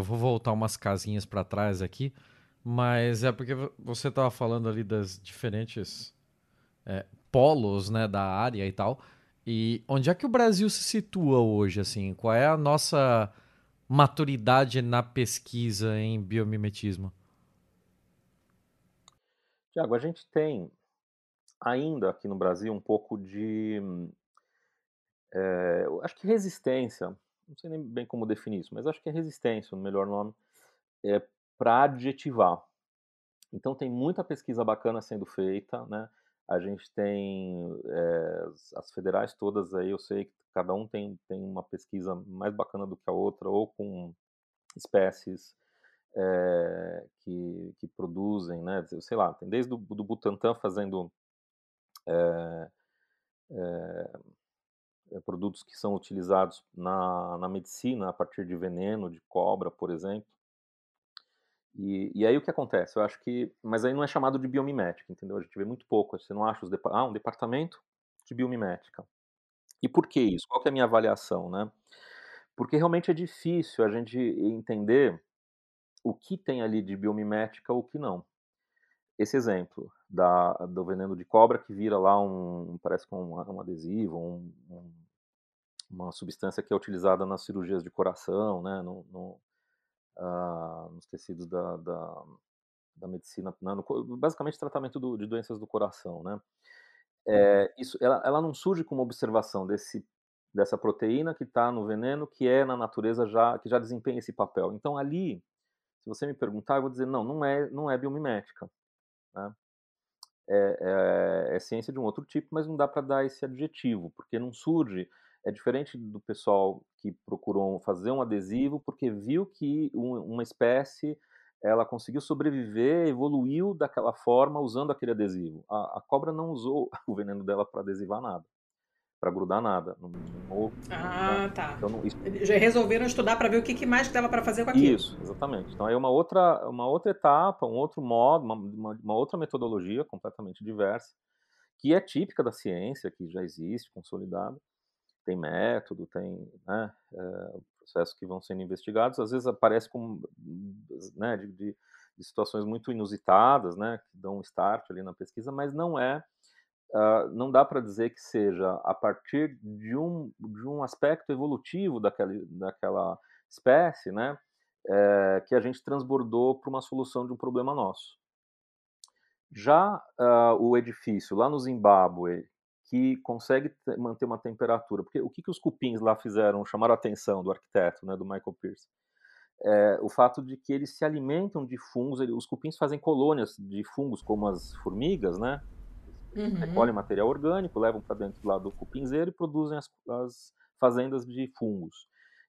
Speaker 2: Vou voltar umas casinhas para trás aqui, mas é porque você estava falando ali das diferentes é, polos né, da área e tal. E onde é que o Brasil se situa hoje? Assim, qual é a nossa maturidade na pesquisa em biomimetismo?
Speaker 3: Tiago, a gente tem ainda aqui no Brasil um pouco de. É, acho que resistência não sei nem bem como definir isso, mas acho que é resistência, o melhor nome, é para adjetivar. Então tem muita pesquisa bacana sendo feita, né? A gente tem é, as federais todas aí, eu sei que cada um tem, tem uma pesquisa mais bacana do que a outra, ou com espécies é, que, que produzem, né? Sei lá, tem desde o do Butantan fazendo é, produtos que são utilizados na, na medicina a partir de veneno, de cobra, por exemplo. E, e, aí o que acontece? Eu acho que. Mas aí não é chamado de biomimética, entendeu? A gente vê muito pouco. Você não acha os. Ah, um departamento de biomimética. E por que isso? Qual que é a minha avaliação, né? Porque realmente é difícil a gente entender o que tem ali de biomimética ou o que não. Esse exemplo da, do veneno de cobra que vira lá um. parece com um, um adesivo, um, um uma substância que é utilizada nas cirurgias de coração, né, no, no, uh, nos tecidos da, da, da medicina, né, no, basicamente tratamento do, de doenças do coração, né. É, isso, ela, ela não surge como observação desse dessa proteína que está no veneno, que é na natureza já que já desempenha esse papel. Então ali, se você me perguntar, eu vou dizer não, não é não é biomimética, né? é, é, é ciência de um outro tipo, mas não dá para dar esse adjetivo, porque não surge é diferente do pessoal que procurou fazer um adesivo porque viu que um, uma espécie ela conseguiu sobreviver, evoluiu daquela forma usando aquele adesivo. A, a cobra não usou o veneno dela para adesivar nada. Para grudar nada. Não,
Speaker 1: não, ah, tá. Então, isso... Já resolveram estudar para ver o que, que mais dava para fazer com aquilo.
Speaker 3: Isso, exatamente. Então é uma outra, uma outra etapa, um outro modo, uma, uma, uma outra metodologia completamente diversa, que é típica da ciência, que já existe, consolidada. Tem método, tem né, é, processos que vão sendo investigados. Às vezes aparece com né, de, de, de situações muito inusitadas, né, que dão um start ali na pesquisa, mas não é Uh, não dá para dizer que seja a partir de um, de um aspecto evolutivo daquela, daquela espécie, né, é, que a gente transbordou para uma solução de um problema nosso. Já uh, o edifício lá no Zimbábue, que consegue manter uma temperatura, porque o que, que os cupins lá fizeram, chamaram a atenção do arquiteto, né, do Michael Pierce, é, o fato de que eles se alimentam de fungos, os cupins fazem colônias de fungos como as formigas, né, uhum. recolhem material orgânico, levam para dentro lá do cupinzeiro e produzem as, as, fazendas de fungos.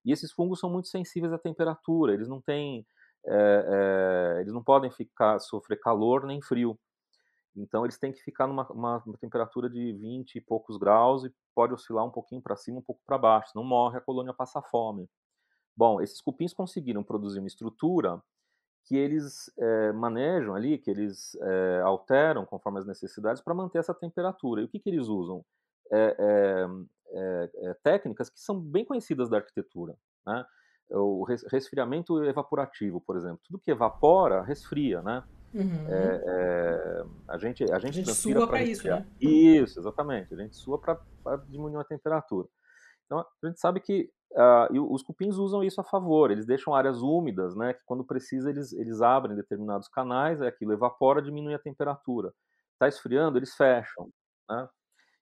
Speaker 3: E esses fungos são muito sensíveis à temperatura, eles não têm, é, é, eles não podem ficar sofrer calor nem frio. Então eles têm que ficar numa uma, uma temperatura de 20 e poucos graus e pode oscilar um pouquinho para cima, um pouco para baixo. Não morre, a colônia passa fome. Bom, esses cupins conseguiram produzir uma estrutura que eles é, manejam ali, que eles é, alteram conforme as necessidades para manter essa temperatura. E o que, que eles usam? É, técnicas que são bem conhecidas da arquitetura. Né? O resfriamento evaporativo, por exemplo. Tudo que evapora, resfria, né? Uhum. a gente a gente, a
Speaker 1: gente sua para isso, né?
Speaker 3: Isso, exatamente. A gente sua para diminuir a temperatura. Então a gente sabe que Uh, e os cupins usam isso a favor, eles deixam áreas úmidas, né, que quando precisa eles, eles abrem determinados canais, é aquilo evapora, diminui a temperatura. Está esfriando, eles fecham. Né?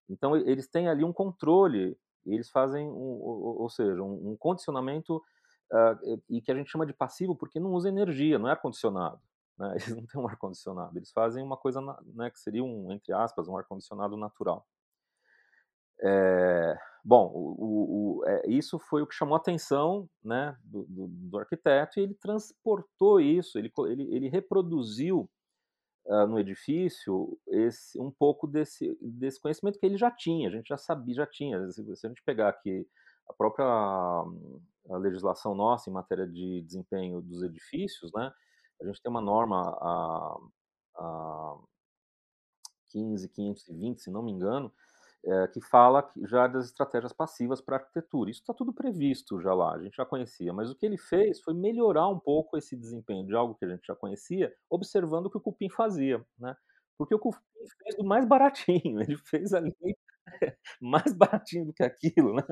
Speaker 3: Então eles têm ali um controle, eles fazem, um, ou seja, um, um condicionamento uh, e que a gente chama de passivo porque não usa energia, não é ar-condicionado. Né? Eles não têm um ar-condicionado, eles fazem uma coisa né, que seria um, entre aspas, um ar-condicionado natural. É, bom, o, o, é, isso foi o que chamou a atenção né, do, do, do, arquiteto e ele transportou isso, ele, ele, ele reproduziu uh, no edifício esse, um pouco desse, desse conhecimento que ele já tinha, a gente já sabia, já tinha. Se, se a gente pegar aqui a própria a legislação nossa em matéria de desempenho dos edifícios, né, a gente tem uma norma a, a 15520, se não me engano, é, que fala já das estratégias passivas para arquitetura. Isso está tudo previsto já lá, a gente já conhecia, mas o que ele fez foi melhorar um pouco esse desempenho de algo que a gente já conhecia, observando o que o Cupim fazia, né? Porque o Cupim fez do mais baratinho, ele fez ali mais baratinho do que aquilo, né?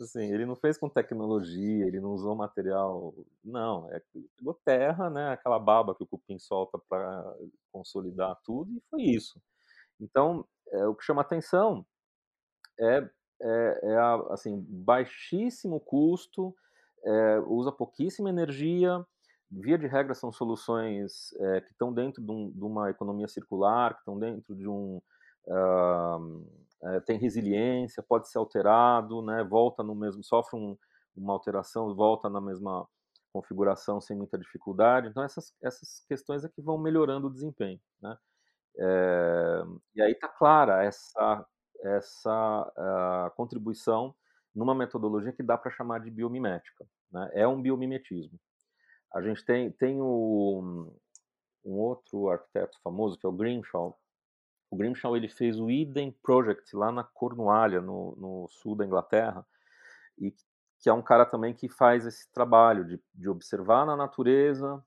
Speaker 3: Assim, ele não fez com tecnologia, ele não usou material, não, é pegou terra, né? Aquela baba que o Cupim solta para consolidar tudo e foi isso. Então, é, o que chama atenção é, é, é a, assim, baixíssimo custo, é, usa pouquíssima energia, via de regra são soluções é, que estão dentro de, um, de, uma economia circular, que estão dentro de um... Uh, tem resiliência, pode ser alterado, né, volta no mesmo, sofre um, uma alteração, volta na mesma configuração sem muita dificuldade. Então essas, essas questões é que vão melhorando o desempenho, né? É, e aí está clara essa, essa uh, contribuição numa metodologia que dá para chamar de biomimética. Né? É um biomimetismo. A gente tem, tem o, um outro arquiteto famoso, que é o Grimshaw. O Grimshaw ele fez o Eden Project lá na Cornualha, no, no sul da Inglaterra, e que é um cara também que faz esse trabalho de, de observar na natureza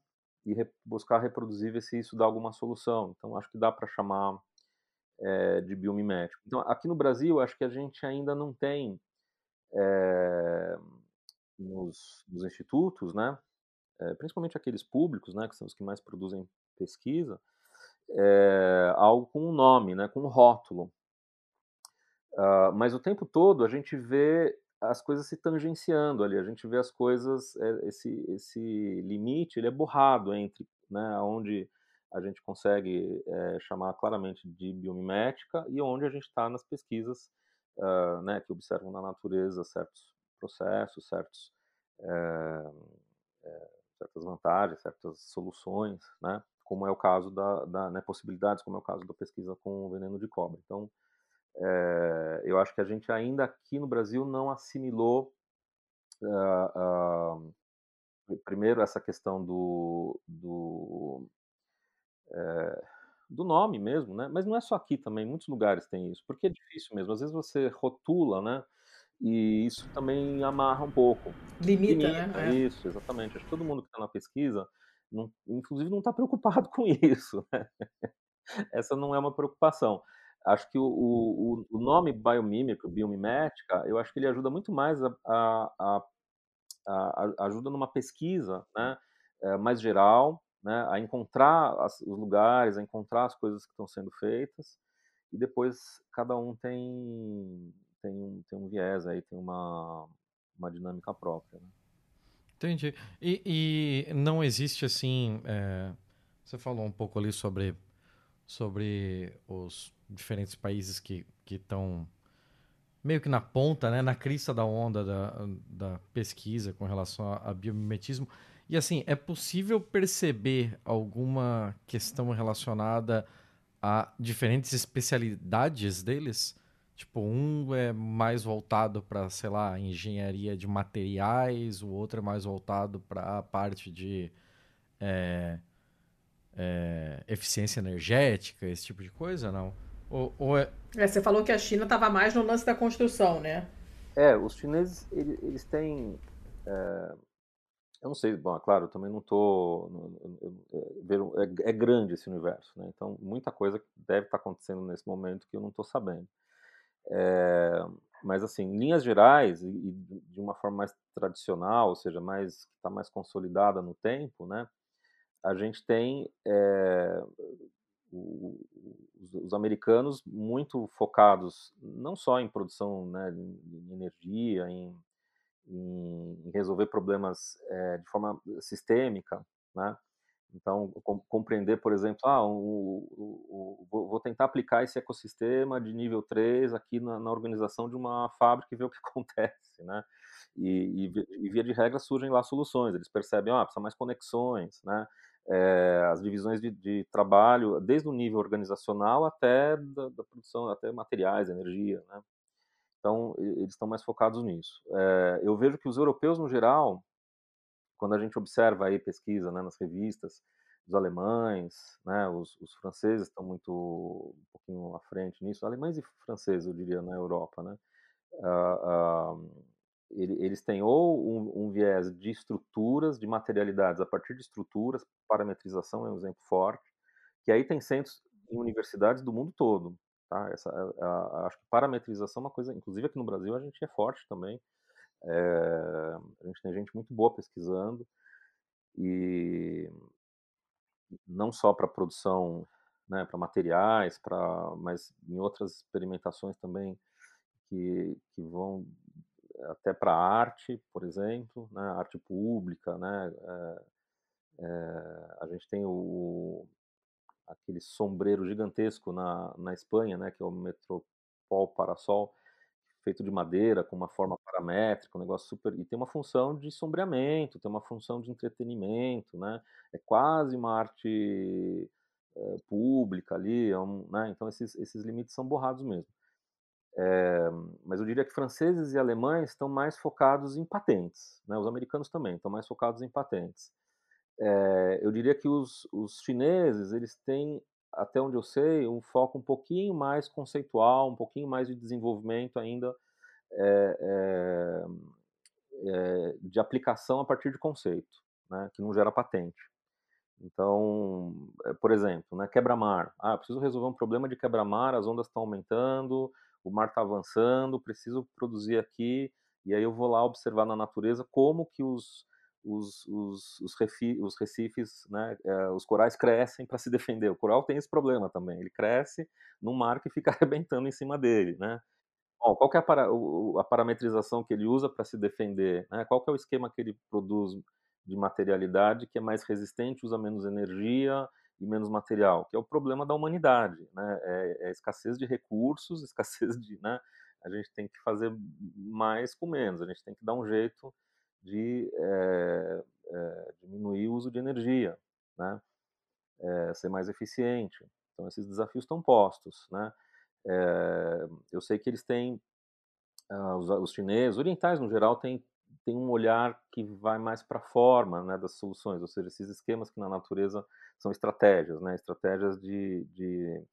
Speaker 3: e re, buscar reproduzir ver se isso dá alguma solução. Então, acho que dá para chamar é, de biomimético. Então, aqui no Brasil, acho que a gente ainda não tem é, nos, nos, institutos, né, é, principalmente aqueles públicos, né, que são os que mais produzem pesquisa, algo com um nome, né, com um rótulo. Uh, mas o tempo todo a gente vê as coisas se tangenciando ali, a gente vê as coisas, é, esse, esse limite, ele é borrado entre, né, onde a gente consegue é, chamar claramente de biomimética e onde a gente está nas pesquisas, uh, né, que observam na natureza certos processos, certos, é, é, certas vantagens, certas soluções, né, como é o caso da, da né, possibilidades, como é o caso da pesquisa com veneno de cobra. Então, é, eu acho que a gente ainda aqui no Brasil não assimilou uh, uh, primeiro essa questão do, do, é, do nome mesmo, né? Mas não é só aqui também, muitos lugares tem isso, porque é difícil mesmo. Às vezes você rotula, né? E isso também amarra um pouco.
Speaker 1: Limita, Limita
Speaker 3: né? Isso, exatamente. Acho que todo mundo que está na pesquisa, não, inclusive, não está preocupado com isso. Né? Essa não é uma preocupação. Acho que o, o, o nome biomímico, biomimética, eu acho que ele ajuda muito mais a, a, a a, ajuda numa pesquisa né, é, mais geral, né, a encontrar as, os lugares, a encontrar as coisas que estão sendo feitas, e depois cada um tem, tem, um, tem um viés aí, tem uma, uma dinâmica própria. Né?
Speaker 2: Entendi. E, e, não existe assim. É, você falou um pouco ali sobre, sobre os diferentes países que estão meio que na ponta, né, na crista da onda da, da pesquisa com relação a, a biomimetismo. E assim, é possível perceber alguma questão relacionada a diferentes especialidades deles? Tipo, um é mais voltado para, sei lá, engenharia de materiais, o outro é mais voltado para a parte de é, é, eficiência energética, esse tipo de coisa, não? Ou, ou é...
Speaker 1: é... Você falou que a China estava mais no lance da construção, né?
Speaker 3: É, os chineses, eles, eles têm... É... Eu não sei, bom, é claro, eu também não estou... É, é, grande esse universo, né? Então, muita coisa deve estar tá acontecendo nesse momento que eu não estou sabendo. É, mas, assim, em linhas gerais, e, e de uma forma mais tradicional, ou seja, mais que está mais consolidada no tempo, né? A gente tem é, o, os, os, americanos muito focados não só em produção né, de energia, em, em, resolver problemas é, de forma sistêmica, né? Então, com, compreender, por exemplo, ah, o, o, o, vou tentar aplicar esse ecossistema de nível 3 aqui na, na organização de uma fábrica e ver o que acontece, né? E, e, e, via de regra surgem lá soluções, eles percebem, ah, precisa mais conexões, né? É, as divisões de, de, trabalho, desde o nível organizacional até da, da produção, até materiais, energia, né? Então, eles estão mais focados nisso. É, eu vejo que os europeus, no geral, quando a gente observa aí pesquisa né, nas revistas, os alemães, né, os, os, franceses estão muito um pouquinho à frente nisso, alemães e franceses, eu diria, na Europa, né? Uh, uh, eles têm ou um, um, viés de estruturas, de materialidades a partir de estruturas, parametrização é um exemplo forte, que aí tem centros em universidades do mundo todo. Tá? Essa, a, a, acho que parametrização é uma coisa, inclusive aqui no Brasil a gente é forte também. É, a gente tem gente muito boa pesquisando e não só para produção, né, para materiais, para, mas em outras experimentações também que, que vão até para arte, por exemplo, né, arte pública, né, é, é, a gente tem o, aquele sombreiro gigantesco na, na Espanha, né, que é o Metropol Parasol, feito de madeira, com uma forma paramétrica, um negócio super... E tem uma função de sombreamento, tem uma função de entretenimento, né? É quase uma arte é, pública ali, é um, né? Então esses, esses limites são borrados mesmo. É, mas eu diria que franceses e alemães estão mais focados em patentes, né? os americanos também estão mais focados em patentes. É, eu diria que os, os, chineses eles têm, até onde eu sei, um foco um pouquinho mais conceitual, um pouquinho mais de desenvolvimento ainda é, de aplicação a partir de conceito, né? que não gera patente. Então, por exemplo, né, quebra-mar. Ah, preciso resolver um problema de quebra-mar, as ondas estão aumentando, o mar está avançando, preciso produzir aqui, e aí eu vou lá observar na natureza como que os, os, os, os, refi, os recifes, né, é, os corais crescem para se defender. O coral tem esse problema também, ele cresce no mar que fica arrebentando em cima dele, né? Bom, qual é a, para, a parametrização que ele usa para se defender? Né? Qual é o esquema que ele produz de materialidade que é mais resistente, usa menos energia e menos material, que é o problema da humanidade, né? É, é escassez de recursos, escassez de, né? A gente tem que fazer mais com menos, a gente tem que dar um jeito de é, é, diminuir o uso de energia, né? ser mais eficiente. Então esses desafios estão postos, né? É, eu sei que eles têm, uh, os, os, chineses, orientais no geral, têm, têm um olhar que vai mais para a forma né, das soluções, ou seja, esses esquemas que na natureza são estratégias, né, estratégias de, de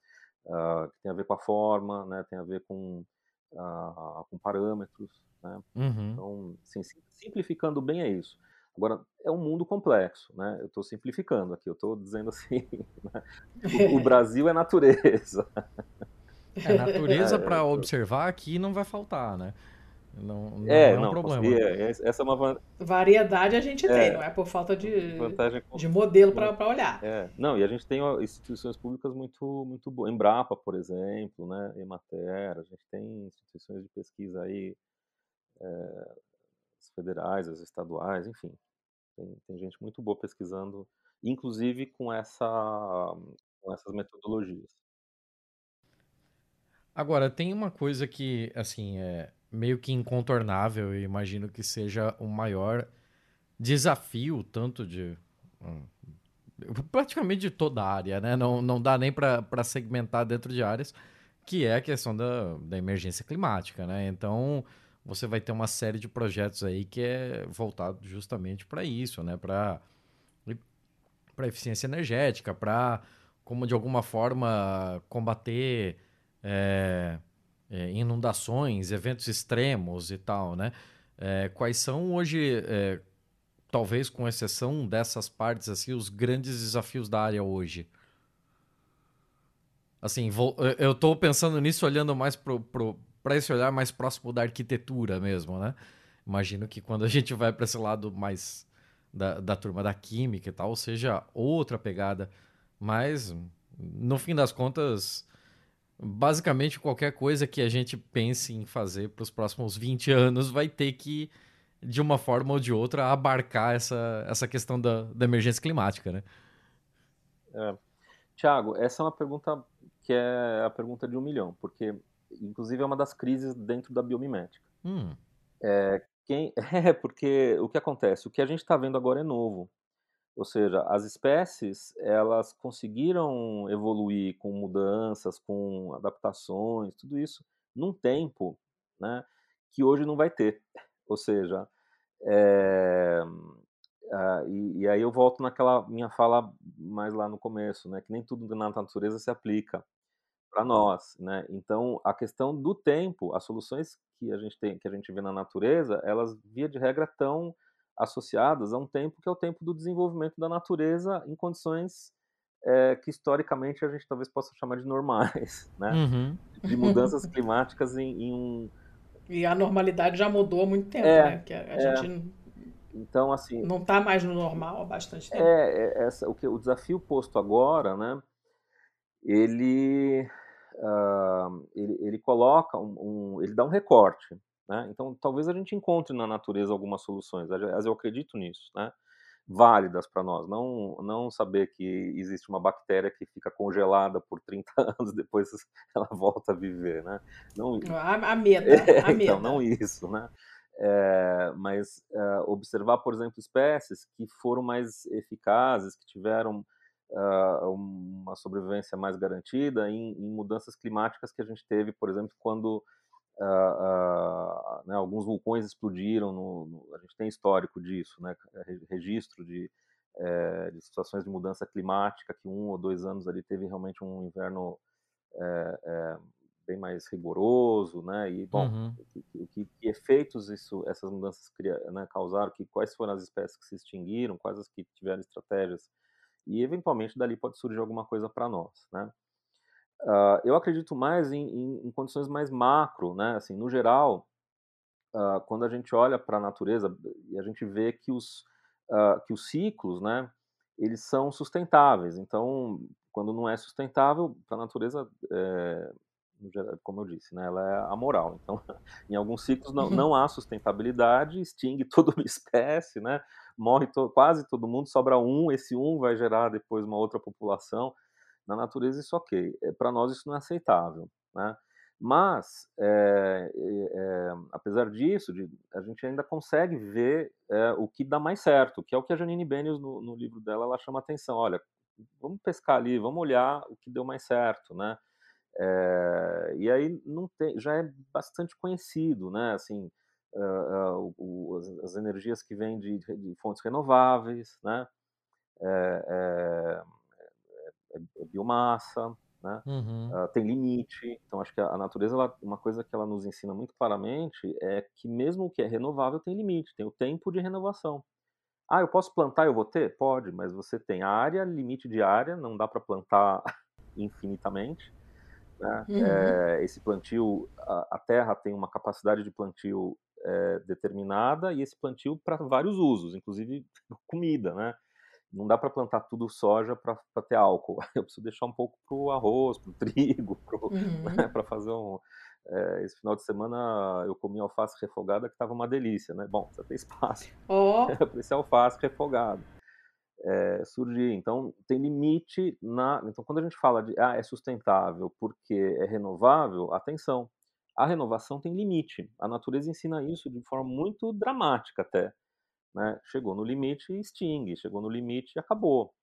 Speaker 3: uh, que tem a ver com a forma, né, tem a ver com, uh, com parâmetros. Né? Uhum. Então, assim, simplificando bem é isso. Agora, é um mundo complexo, né? Eu estou simplificando aqui, eu estou dizendo assim, né? o, o, Brasil é natureza.
Speaker 2: É, natureza é, para observar aqui não vai faltar, né? Não, não é, é um não, problema.
Speaker 3: Essa é uma
Speaker 1: variedade a gente tem, é, não é por falta de, de modelo para olhar.
Speaker 3: É, não, e a gente tem instituições públicas muito muito boas, Embrapa, por exemplo, né, Emater, a gente tem instituições de pesquisa aí é, as federais, as estaduais, enfim, tem, tem gente muito boa pesquisando, inclusive com essa com essas metodologias.
Speaker 2: Agora, tem uma coisa que, assim, é meio que incontornável, e imagino que seja o maior desafio, tanto de. Hum, praticamente de toda a área, né? Não, não dá nem para segmentar dentro de áreas, que é a questão da, da emergência climática, né? Então, você vai ter uma série de projetos aí que é voltado justamente para isso, né? Para para eficiência energética, para como de alguma forma combater é, é, inundações, eventos extremos e tal, né? É, quais são hoje, é, talvez com exceção dessas partes, assim, os grandes desafios da área hoje? Assim, vou, eu estou pensando nisso olhando mais para esse olhar mais próximo da arquitetura mesmo, né? Imagino que quando a gente vai para esse lado mais da, da turma da química e tal, seja outra pegada. Mas, no fim das contas, basicamente qualquer coisa que a gente pense em fazer para os próximos 20 anos vai ter que, de uma forma ou de outra, abarcar essa, essa questão da, da emergência climática, né?
Speaker 3: É. Tiago, essa é uma pergunta que é a pergunta de um milhão, porque, inclusive, é uma das crises dentro da biomimética. Hum. É, quem, é, porque o que acontece? O que a gente está vendo agora é novo. Ou seja, as espécies elas conseguiram evoluir com mudanças, com adaptações, tudo isso num tempo, né, que hoje não vai ter. Ou seja, é, e, e, aí eu volto naquela minha fala mais lá no começo, né, que nem tudo na natureza se aplica para nós, né? Então a questão do tempo, as soluções que a gente tem, que a gente vê na natureza, elas via de regra estão associadas a um tempo que é o tempo do desenvolvimento da natureza em condições é, que historicamente a gente talvez possa chamar de normais, né? Uhum. De mudanças climáticas em, em, um.
Speaker 1: E a normalidade já mudou há muito tempo, é, né? Que a, a é, gente
Speaker 3: então assim
Speaker 1: não está mais no normal há bastante tempo.
Speaker 3: É, é, essa, o que o desafio posto agora, né? Ele uh, ele, ele, coloca um, um, ele dá um recorte né? Então, talvez a gente encontre na natureza algumas soluções, eu acredito nisso, né? válidas para nós, não, não saber que existe uma bactéria que fica congelada por 30 anos, depois ela volta a viver, né?
Speaker 1: Não, a, a meta, é, a
Speaker 3: então, não isso, né? É, mas é, observar, por exemplo, espécies que foram mais eficazes, que tiveram uh, uma sobrevivência mais garantida em, em, mudanças climáticas que a gente teve, por exemplo, quando uh, uh, né, alguns vulcões explodiram, no, no, a gente tem histórico disso, né, registro de, é, de, situações de mudança climática, que um ou dois anos ali teve realmente um inverno é, é, bem mais rigoroso, né, e bom, uhum. que, que, que, efeitos isso, essas mudanças né, causaram, que, quais foram as espécies que se extinguiram, quais as que tiveram estratégias, e eventualmente dali pode surgir alguma coisa para nós, né. Uh, eu acredito mais em, em, em, condições mais macro, né? Assim, no geral, uh, quando a gente olha para a natureza e a gente vê que os, uh, que os ciclos, né? Eles são sustentáveis. Então, quando não é sustentável, para a natureza, é, como eu disse, né? Ela é amoral. Então, em alguns ciclos não, não há sustentabilidade, extingue toda uma espécie, né? Morre to quase todo mundo, sobra um, esse um vai gerar depois uma outra população. Na natureza isso ok, é, para nós isso não é aceitável, né? Mas, é, é, apesar disso, de, a gente ainda consegue ver é, o que dá mais certo, que é o que a Janine Benius, no, no, livro dela, ela chama atenção. Olha, vamos pescar ali, vamos olhar o que deu mais certo, né? E aí não tem, já é bastante conhecido, né? Assim, uh, uh, o, as, as, energias que vêm de, de fontes renováveis, né? É, é, é, é biomassa, né? Uhum. Uh, tem limite. Então, acho que a, a natureza, ela, uma coisa que ela nos ensina muito claramente é que mesmo o que é renovável tem limite, tem o tempo de renovação. Ah, eu posso plantar, eu vou ter? Pode, mas você tem área, limite de área, não dá para plantar infinitamente. Né? Uhum. É, esse plantio, a, a, terra tem uma capacidade de plantio é, determinada e esse plantio para vários usos, inclusive comida, né? Não dá para plantar tudo soja para ter álcool. Eu preciso deixar um pouco para o arroz, para o trigo, para uhum. né? fazer um. É, esse final de semana eu comi alface refogada que estava uma delícia, né? Bom, você tem espaço oh. para esse alface refogado é, surgir. Então, tem limite na. Então, quando a gente fala de ah, é sustentável porque é renovável, atenção, a renovação tem limite. A natureza ensina isso de forma muito dramática até. Né? Chegou no limite e extingue, chegou no limite e acabou.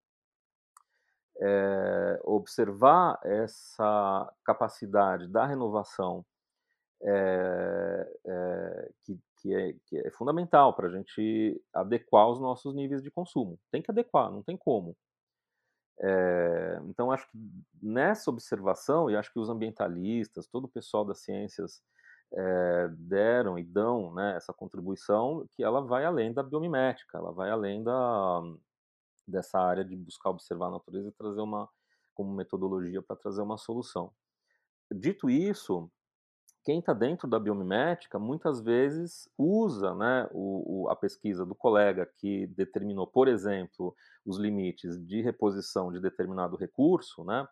Speaker 3: É, observar essa capacidade da renovação é, é, que, que é, que é fundamental para a gente adequar os nossos níveis de consumo. Tem que adequar, não tem como. É, então, acho que nessa observação, e acho que os ambientalistas, todo o pessoal das ciências é, deram e dão né, essa contribuição, que ela vai além da biomimética, ela vai além da, dessa área de buscar observar a natureza e trazer uma, como metodologia para trazer uma solução. Dito isso, quem está dentro da biomimética muitas vezes usa né, o, o, a pesquisa do colega que determinou, por exemplo, os limites de reposição de determinado recurso, né,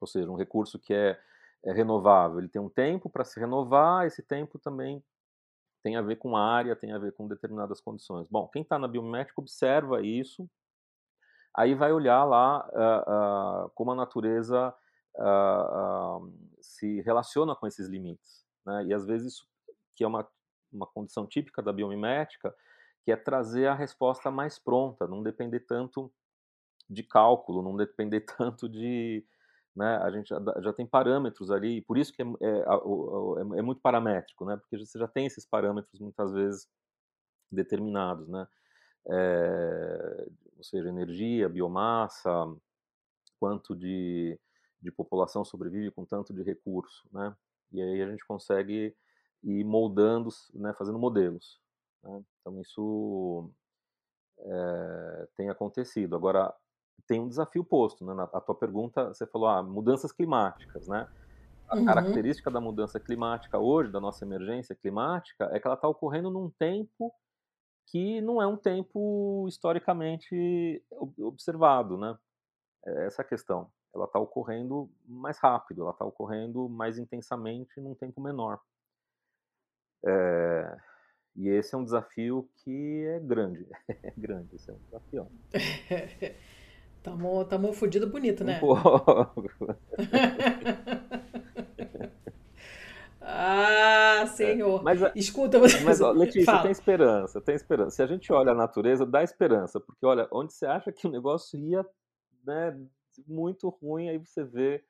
Speaker 3: ou seja, um recurso que é, é renovável, ele tem um tempo para se renovar, esse tempo também tem a ver com área, tem a ver com determinadas condições. Bom, quem está na biomimética observa isso, aí vai olhar lá uh, uh, como a natureza uh, se relaciona com esses limites. Né? E às vezes isso, que é uma, uma condição típica da biomimética, que é trazer a resposta mais pronta, não depender tanto de cálculo, não depender tanto de. Né, a gente já, tem parâmetros ali, por isso que é, é, é, é, muito paramétrico, né, porque você já tem esses parâmetros muitas vezes determinados, né, é, ou seja, energia, biomassa, quanto de, de população sobrevive com tanto de recurso, né? E aí a gente consegue ir moldando, né, fazendo modelos. Né? Então isso é, tem acontecido. Agora tem um desafio posto, né? Na a tua pergunta você falou, ah, mudanças climáticas, né? A uhum. característica da mudança climática hoje, da nossa emergência climática, é que ela está ocorrendo num tempo que não é um tempo historicamente observado, né? É essa a questão ela está ocorrendo mais rápido, ela está ocorrendo mais intensamente num tempo menor. É, e esse é um desafio que é grande, é grande, esse é um desafio.
Speaker 1: tamo, tamo fudido bonito, né? Ah, senhor. É, mas, Escuta, você.
Speaker 3: Mas, ó, Letícia, Fala. tem esperança, tem esperança. Se a gente olha a natureza, dá esperança, porque olha, onde você acha que o negócio ia né, muito ruim, aí você vê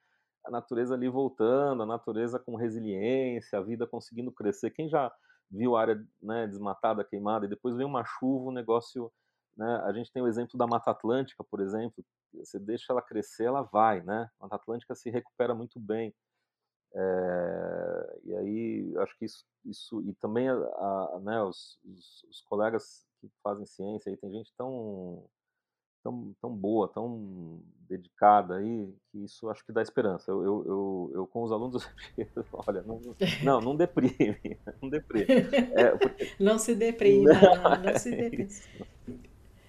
Speaker 3: a natureza ali voltando, a natureza com resiliência, a vida conseguindo crescer. Quem já viu a área né, desmatada, queimada, e depois vem uma chuva, o negócio. Né, a gente tem o exemplo da Mata Atlântica, por exemplo. Você deixa ela crescer, ela vai, né? A Mata Atlântica se recupera muito bem. É, e aí, acho que isso, isso e também a, a, né, os, os, os, colegas que fazem ciência, aí tem gente tão tão, tão boa, tão dedicada aí, que isso acho que dá esperança. Eu, eu, eu, eu com os alunos, olha, não, não, não deprime, não deprime.
Speaker 1: É, porque... Não se deprime, não, não, não se deprime.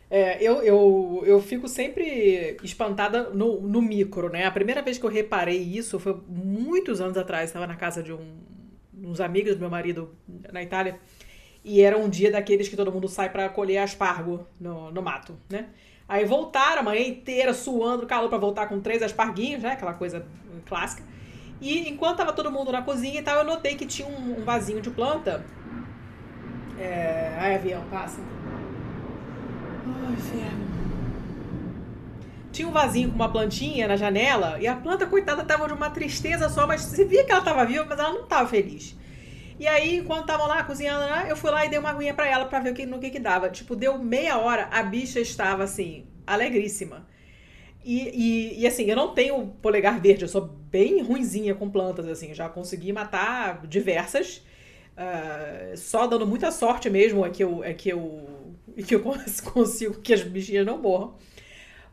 Speaker 1: É, eu, eu, eu fico sempre espantada no, no micro, né? A primeira vez que eu reparei isso foi muitos anos atrás, estava na casa de um, uns amigos do meu marido na Itália, e era um dia daqueles que todo mundo sai para colher aspargo no, no mato, né? Aí voltaram a manhã inteira suando calor para voltar com três asparguinhos, né? Aquela coisa clássica. E enquanto tava todo mundo na cozinha e tal, eu notei que tinha um, um vasinho de planta. É... Ai, avião, passa. Ai, tinha um vasinho com uma plantinha na janela e a planta, coitada, tava de uma tristeza só, mas você via que ela tava viva, mas ela não tava feliz. E aí, enquanto estavam lá cozinhando, né, eu fui lá e dei uma aguinha para ela para ver o que, no que que dava. Tipo, deu meia hora, a bicha estava assim, alegríssima. E, e, e, assim, eu não tenho polegar verde, eu sou bem ruinzinha com plantas, assim, já consegui matar diversas. Uh, só dando muita sorte mesmo é que eu, é que eu, é que eu consigo que as bichinhas não morram.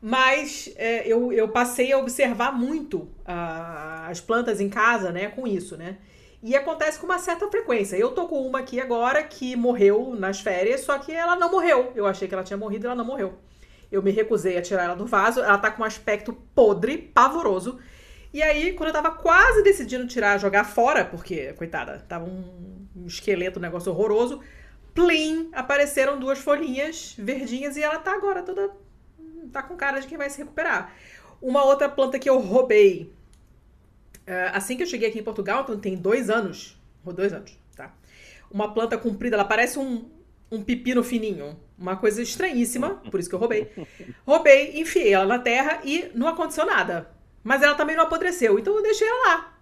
Speaker 1: Mas é, eu, eu passei a observar muito uh, as plantas em casa, né, com isso, né? E acontece com uma certa frequência. Eu tô com uma aqui agora que morreu nas férias, só que ela não morreu. Eu achei que ela tinha morrido e ela não morreu. Eu me recusei a tirar ela do vaso. Ela tá com um aspecto podre, pavoroso. E aí, quando eu tava quase decidindo tirar, jogar fora, porque, coitada, tava um, um esqueleto, um negócio horroroso, plim, apareceram duas folhinhas verdinhas e ela tá agora toda. tá com cara de quem vai se recuperar. Uma outra planta que eu roubei uh, assim que eu cheguei aqui em Portugal, então tem dois anos, dois anos, tá? Uma planta comprida, ela parece um, um pepino fininho. Uma coisa estranhíssima, por isso que eu roubei. Roubei, enfiei ela na terra e não aconteceu nada. Mas ela também não apodreceu, então eu deixei ela lá.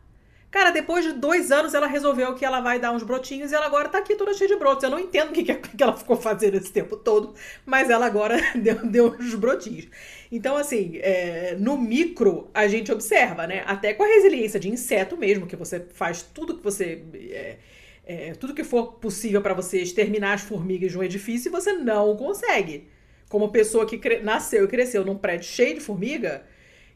Speaker 1: Cara, depois de dois anos ela resolveu que ela vai dar uns brotinhos e ela agora tá aqui toda cheia de brotos. Eu não entendo o que, que ela ficou fazendo esse tempo todo, mas ela agora deu, deu uns brotinhos. Então, assim, é, no micro a gente observa, né? Até com a resiliência de inseto mesmo, que você faz tudo que você. É, é, tudo que for possível para você exterminar as formigas de um edifício e você não consegue. Como pessoa que nasceu e cresceu num prédio cheio de formiga,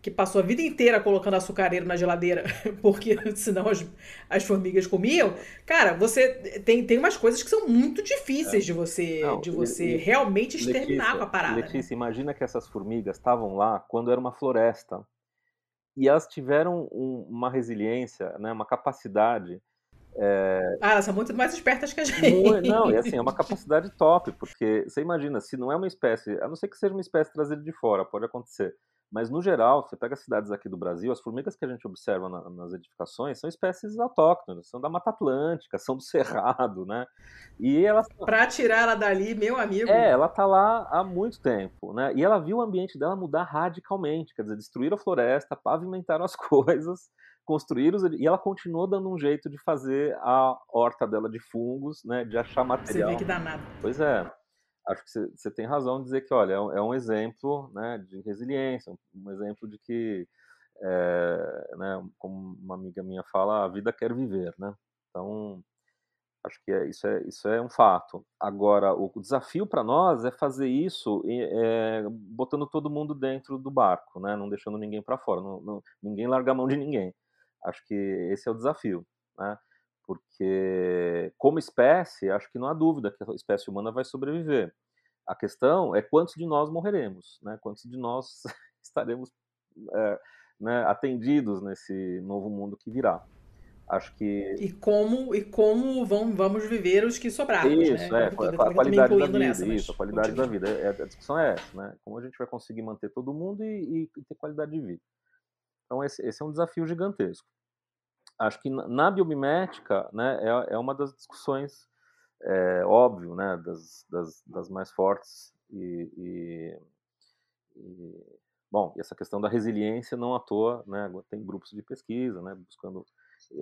Speaker 1: que passou a vida inteira colocando açucareiro na geladeira, porque senão as, as formigas comiam. Cara, você tem, tem umas coisas que são muito difíceis é. de você, Não, de você e, realmente exterminar Letícia, com a parada.
Speaker 3: Né? Letícia, imagina que essas formigas estavam lá quando era uma floresta. E elas tiveram um, uma resiliência, né, uma capacidade
Speaker 1: é... Ah, elas são muito mais espertas que a gente.
Speaker 3: Não, e assim, é uma capacidade top, porque você imagina, se não é uma espécie, a não ser que seja uma espécie trazida de fora, pode acontecer. Mas, no geral, você pega as cidades aqui do Brasil, as formigas que a gente observa na, nas edificações são espécies autóctones, são da Mata Atlântica, são do Cerrado, né?
Speaker 1: E elas... Pra tirar ela dali, meu amigo...
Speaker 3: É, ela tá lá há muito tempo, né? E ela viu o ambiente dela mudar radicalmente, quer dizer, destruir a floresta, pavimentar as coisas, construir os... E ela continuou dando um jeito de fazer a horta dela de fungos, né? De achar material.
Speaker 1: Você vê que dá nada.
Speaker 3: Pois é acho que você tem razão em dizer que, olha, é um, é exemplo né, de resiliência, um, exemplo de que, é, né, como uma amiga minha fala, a vida quer viver, né? Então, acho que é, isso, é, isso é um fato. Agora, o desafio para nós é fazer isso é, botando todo mundo dentro do barco, né? Não deixando ninguém para fora, não, não, ninguém larga a mão de ninguém. Acho que esse é o desafio, né? Porque como espécie, acho que não há dúvida que a espécie humana vai sobreviver. A questão é quantos de nós morreremos, né? Quantos de nós estaremos é, né, atendidos nesse novo mundo que virá. Acho que
Speaker 1: e como e como vão, vamos viver os que sobraram.
Speaker 3: Né? Isso né? é a, a qualidade da vida. Nessa, isso, a qualidade da vida. É, a discussão é essa, né? Como a gente vai conseguir manter todo mundo e, e ter qualidade de vida. Então esse, esse é um desafio gigantesco acho que na biomimética né, é, é uma das discussões, é, óbvio, né, das, das, das mais fortes e, e, e, bom, essa questão da resiliência não à toa, né, tem grupos de pesquisa, né, buscando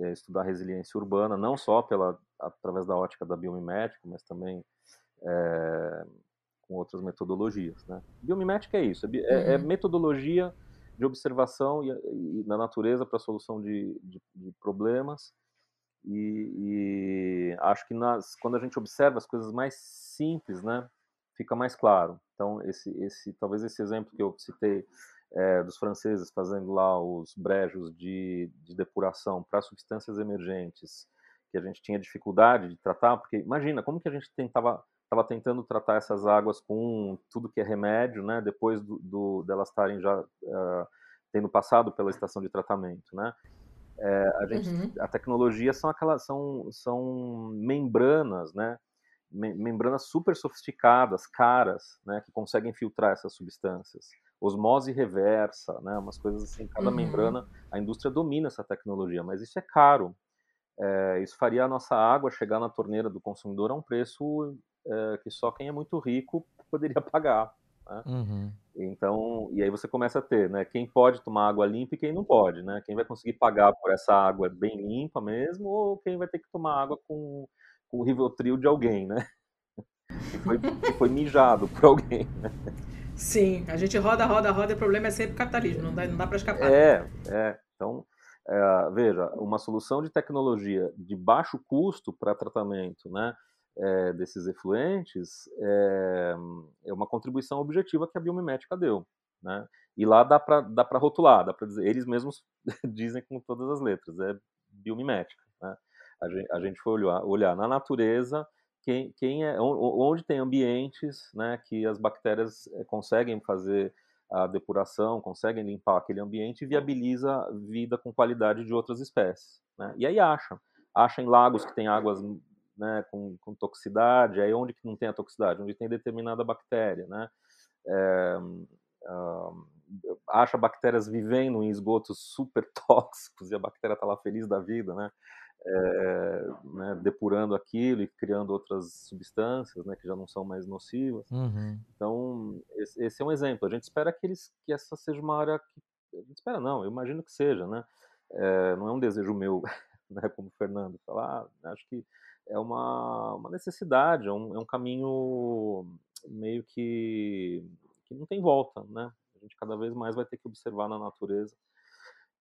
Speaker 3: é, estudar resiliência urbana, não só pela através da ótica da biomimética, mas também é, com outras metodologias, né. Biomimética é isso, é, é, é uhum. metodologia de observação e, e na natureza para a solução de, de, de problemas. E, e, acho que nas, quando a gente observa as coisas mais simples, né, fica mais claro. Então, esse, esse, talvez esse exemplo que eu citei é, dos franceses fazendo lá os brejos de, de depuração para substâncias emergentes, que a gente tinha dificuldade de tratar, porque imagina como que a gente tentava estava tentando tratar essas águas com tudo que é remédio, né? Depois do, do delas estarem já uh, tendo passado pela estação de tratamento, né? É, a, gente, uhum. a tecnologia são aquelas são, são membranas, né? membranas super sofisticadas, caras, né? Que conseguem filtrar essas substâncias. Osmose reversa, né? Umas coisas assim. Cada uhum. membrana, a indústria domina essa tecnologia, mas isso é caro. É, isso faria a nossa água chegar na torneira do consumidor a um preço é, que só quem é muito rico poderia pagar. Né? Uhum. Então, e aí você começa a ter, né? Quem pode tomar água limpa e quem não pode, né? Quem vai conseguir pagar por essa água bem limpa mesmo, ou quem vai ter que tomar água com, com o Rivotril de alguém, né? Que foi, que foi mijado por alguém, né?
Speaker 1: Sim, a gente roda, roda, roda, e o problema é sempre o capitalismo, não dá, não dá para escapar.
Speaker 3: É, é. Então, é, veja, uma solução de tecnologia de baixo custo para tratamento, né? É, desses efluentes é, é, uma contribuição objetiva que a biomimética deu. Né? E lá dá para dá rotular, dá para dizer, eles mesmos dizem com todas as letras, é biomimética. Né? A, gente, a gente foi olhar, olhar na natureza quem, quem é, onde tem ambientes né, que as bactérias eh, conseguem fazer a depuração, conseguem limpar aquele ambiente e viabiliza vida com qualidade de outras espécies. Né? E aí acha. Acha em lagos que tem águas né, com, com, toxicidade, aí onde que não tem a toxicidade? Onde tem determinada bactéria, né? É, uh, acha bactérias vivendo em esgotos super tóxicos e a bactéria está lá feliz da vida, né? É, né, depurando aquilo e criando outras substâncias né, que já não são mais nocivas.
Speaker 2: Uhum.
Speaker 3: Então, esse, esse, é um exemplo. A gente espera que, eles, que essa seja uma área que. A gente espera, não, eu imagino que seja, né? É, não é um desejo meu, né, como o Fernando falar, ah, acho que é uma, uma necessidade, é um, é um caminho meio que, que não tem volta, né? A gente cada vez mais vai ter que observar na natureza,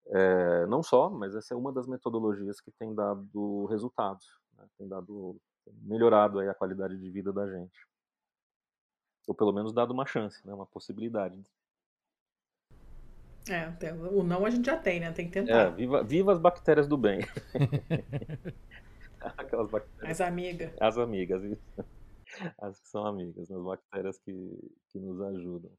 Speaker 3: é, não só, mas essa é uma das metodologias que tem dado resultados, né? tem dado melhorado aí a qualidade de vida da gente, ou pelo menos dado uma chance, né? Uma possibilidade.
Speaker 1: É, o não a gente já tem, né? Tem que tentar.
Speaker 3: É, viva, viva as bactérias do bem. Aquelas
Speaker 1: bactérias. As amigas.
Speaker 3: As amigas, As que são amigas, as bactérias que, que nos ajudam.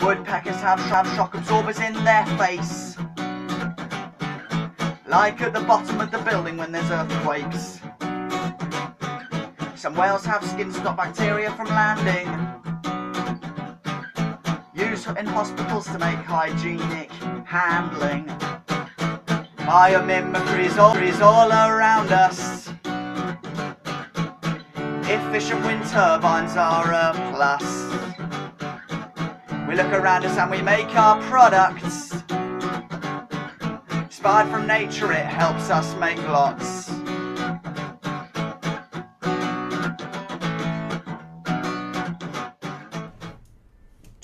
Speaker 3: Woodpeckers have, have shock absorbers in their face. Like at the bottom of the building when there's earthquakes. Some whales have skin stop bacteria from landing in hospitals to make hygienic handling. Biomimicry is all, is all around us. Efficient wind turbines are a plus. We look around us and we make our products. Inspired from nature, it helps us make lots.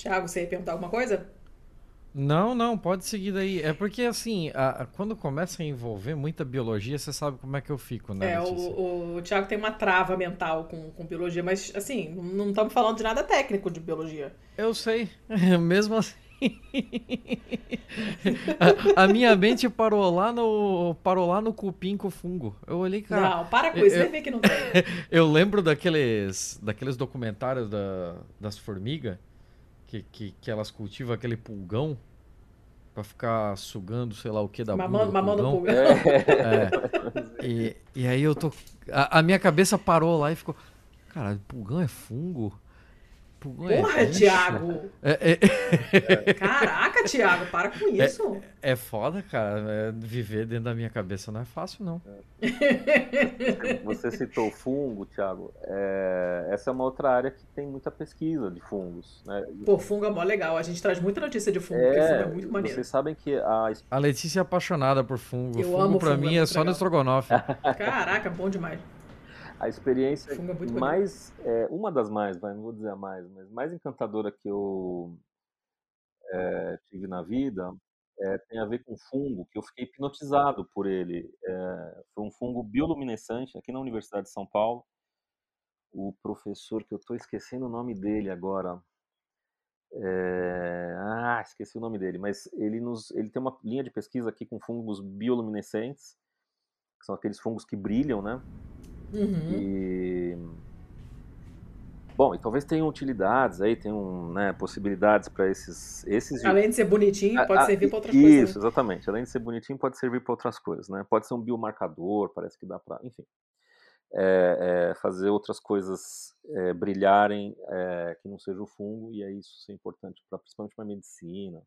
Speaker 1: Tiago, você ia perguntar alguma coisa?
Speaker 2: Não, não, pode seguir daí. É porque, assim, a, a, quando começa a envolver muita biologia, você sabe como é que eu fico, né?
Speaker 1: É, o, o Tiago tem uma trava mental com, com biologia, mas, assim, não estamos falando de nada técnico de biologia.
Speaker 2: Eu sei, mesmo assim. a, a, minha mente parou lá no parou lá no cupim com fungo. Eu olhei, cara.
Speaker 1: Não, para com isso, eu, você vê que não tem.
Speaker 2: eu lembro daqueles daqueles documentários da, das formigas que, que, que elas cultivam aquele pulgão para ficar sugando, sei lá o que da mamando, bunda mamando pulgão. pulgão. É. é. E, e aí eu tô. A, a, minha cabeça parou lá e ficou. Cara, pulgão é fungo?
Speaker 1: Porra, é Thiago! É, é... Caraca, Thiago, para com é, isso.
Speaker 2: É, é foda, cara. É, viver dentro da minha cabeça não é fácil, não.
Speaker 3: Você citou fungo, Thiago. É, essa é uma outra área que tem muita pesquisa de fungos. Né?
Speaker 1: Pô, fungo é mó legal. A gente traz muita notícia de fungo, porque fungo é muito maneiro.
Speaker 3: Vocês sabem que a.
Speaker 2: A Letícia é apaixonada por fungo. Eu fungo amo pra fungo, mim é, só legal. no estrogonofe.
Speaker 1: Caraca, bom demais
Speaker 3: a experiência é mais, é, uma das mais, não vou dizer a mais, mas mais encantadora que eu é, tive na vida é, tem a ver com fungo, que eu fiquei hipnotizado por ele. É, foi um fungo bioluminescente aqui na Universidade de São Paulo. O professor, que eu estou esquecendo o nome dele agora, é... Ah, esqueci o nome dele, mas ele, nos, ele tem uma linha de pesquisa aqui com fungos bioluminescentes, que são aqueles fungos que brilham, né?
Speaker 1: Uhum.
Speaker 3: E bom, e talvez tenham utilidades aí, tenham né, possibilidades para esses, esses.
Speaker 1: Além de ser bonitinho, pode a, servir para outras
Speaker 3: isso,
Speaker 1: coisas.
Speaker 3: Isso, né? exatamente. Além de ser bonitinho, pode servir para outras coisas, né? Pode ser um biomarcador, parece que dá para, enfim, é, é, fazer outras coisas é, brilharem é, que não seja o fungo e é isso é importante para principalmente para medicina.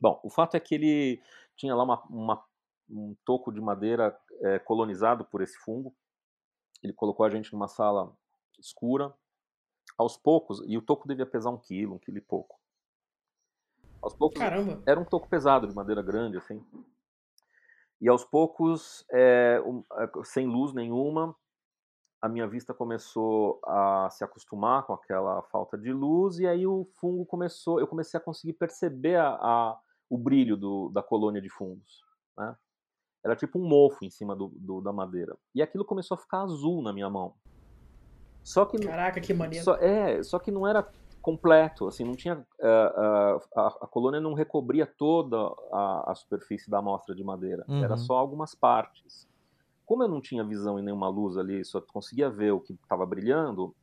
Speaker 3: Bom, o fato é que ele tinha lá uma, uma um toco de madeira é, colonizado por esse fungo. Ele colocou a gente numa sala escura. Aos poucos, e o toco devia pesar um quilo, um quilo e pouco. Aos poucos,
Speaker 1: Caramba.
Speaker 3: era um toco pesado, de madeira grande, assim. E aos poucos, é, um, sem luz nenhuma, a minha vista começou a se acostumar com aquela falta de luz e aí o fungo começou, eu comecei a conseguir perceber a, a o brilho do, da colônia de fungos, né? Era tipo um mofo em cima do, do, da madeira. E aquilo começou a ficar azul na minha mão. Só que
Speaker 1: Caraca, que maneiro.
Speaker 3: Só, é, só que não era completo, assim, não tinha uh, uh, a, a, colônia não recobria toda a, a superfície da amostra de madeira, uhum. era só algumas partes. Como eu não tinha visão e nenhuma luz ali, só conseguia ver o que estava brilhando,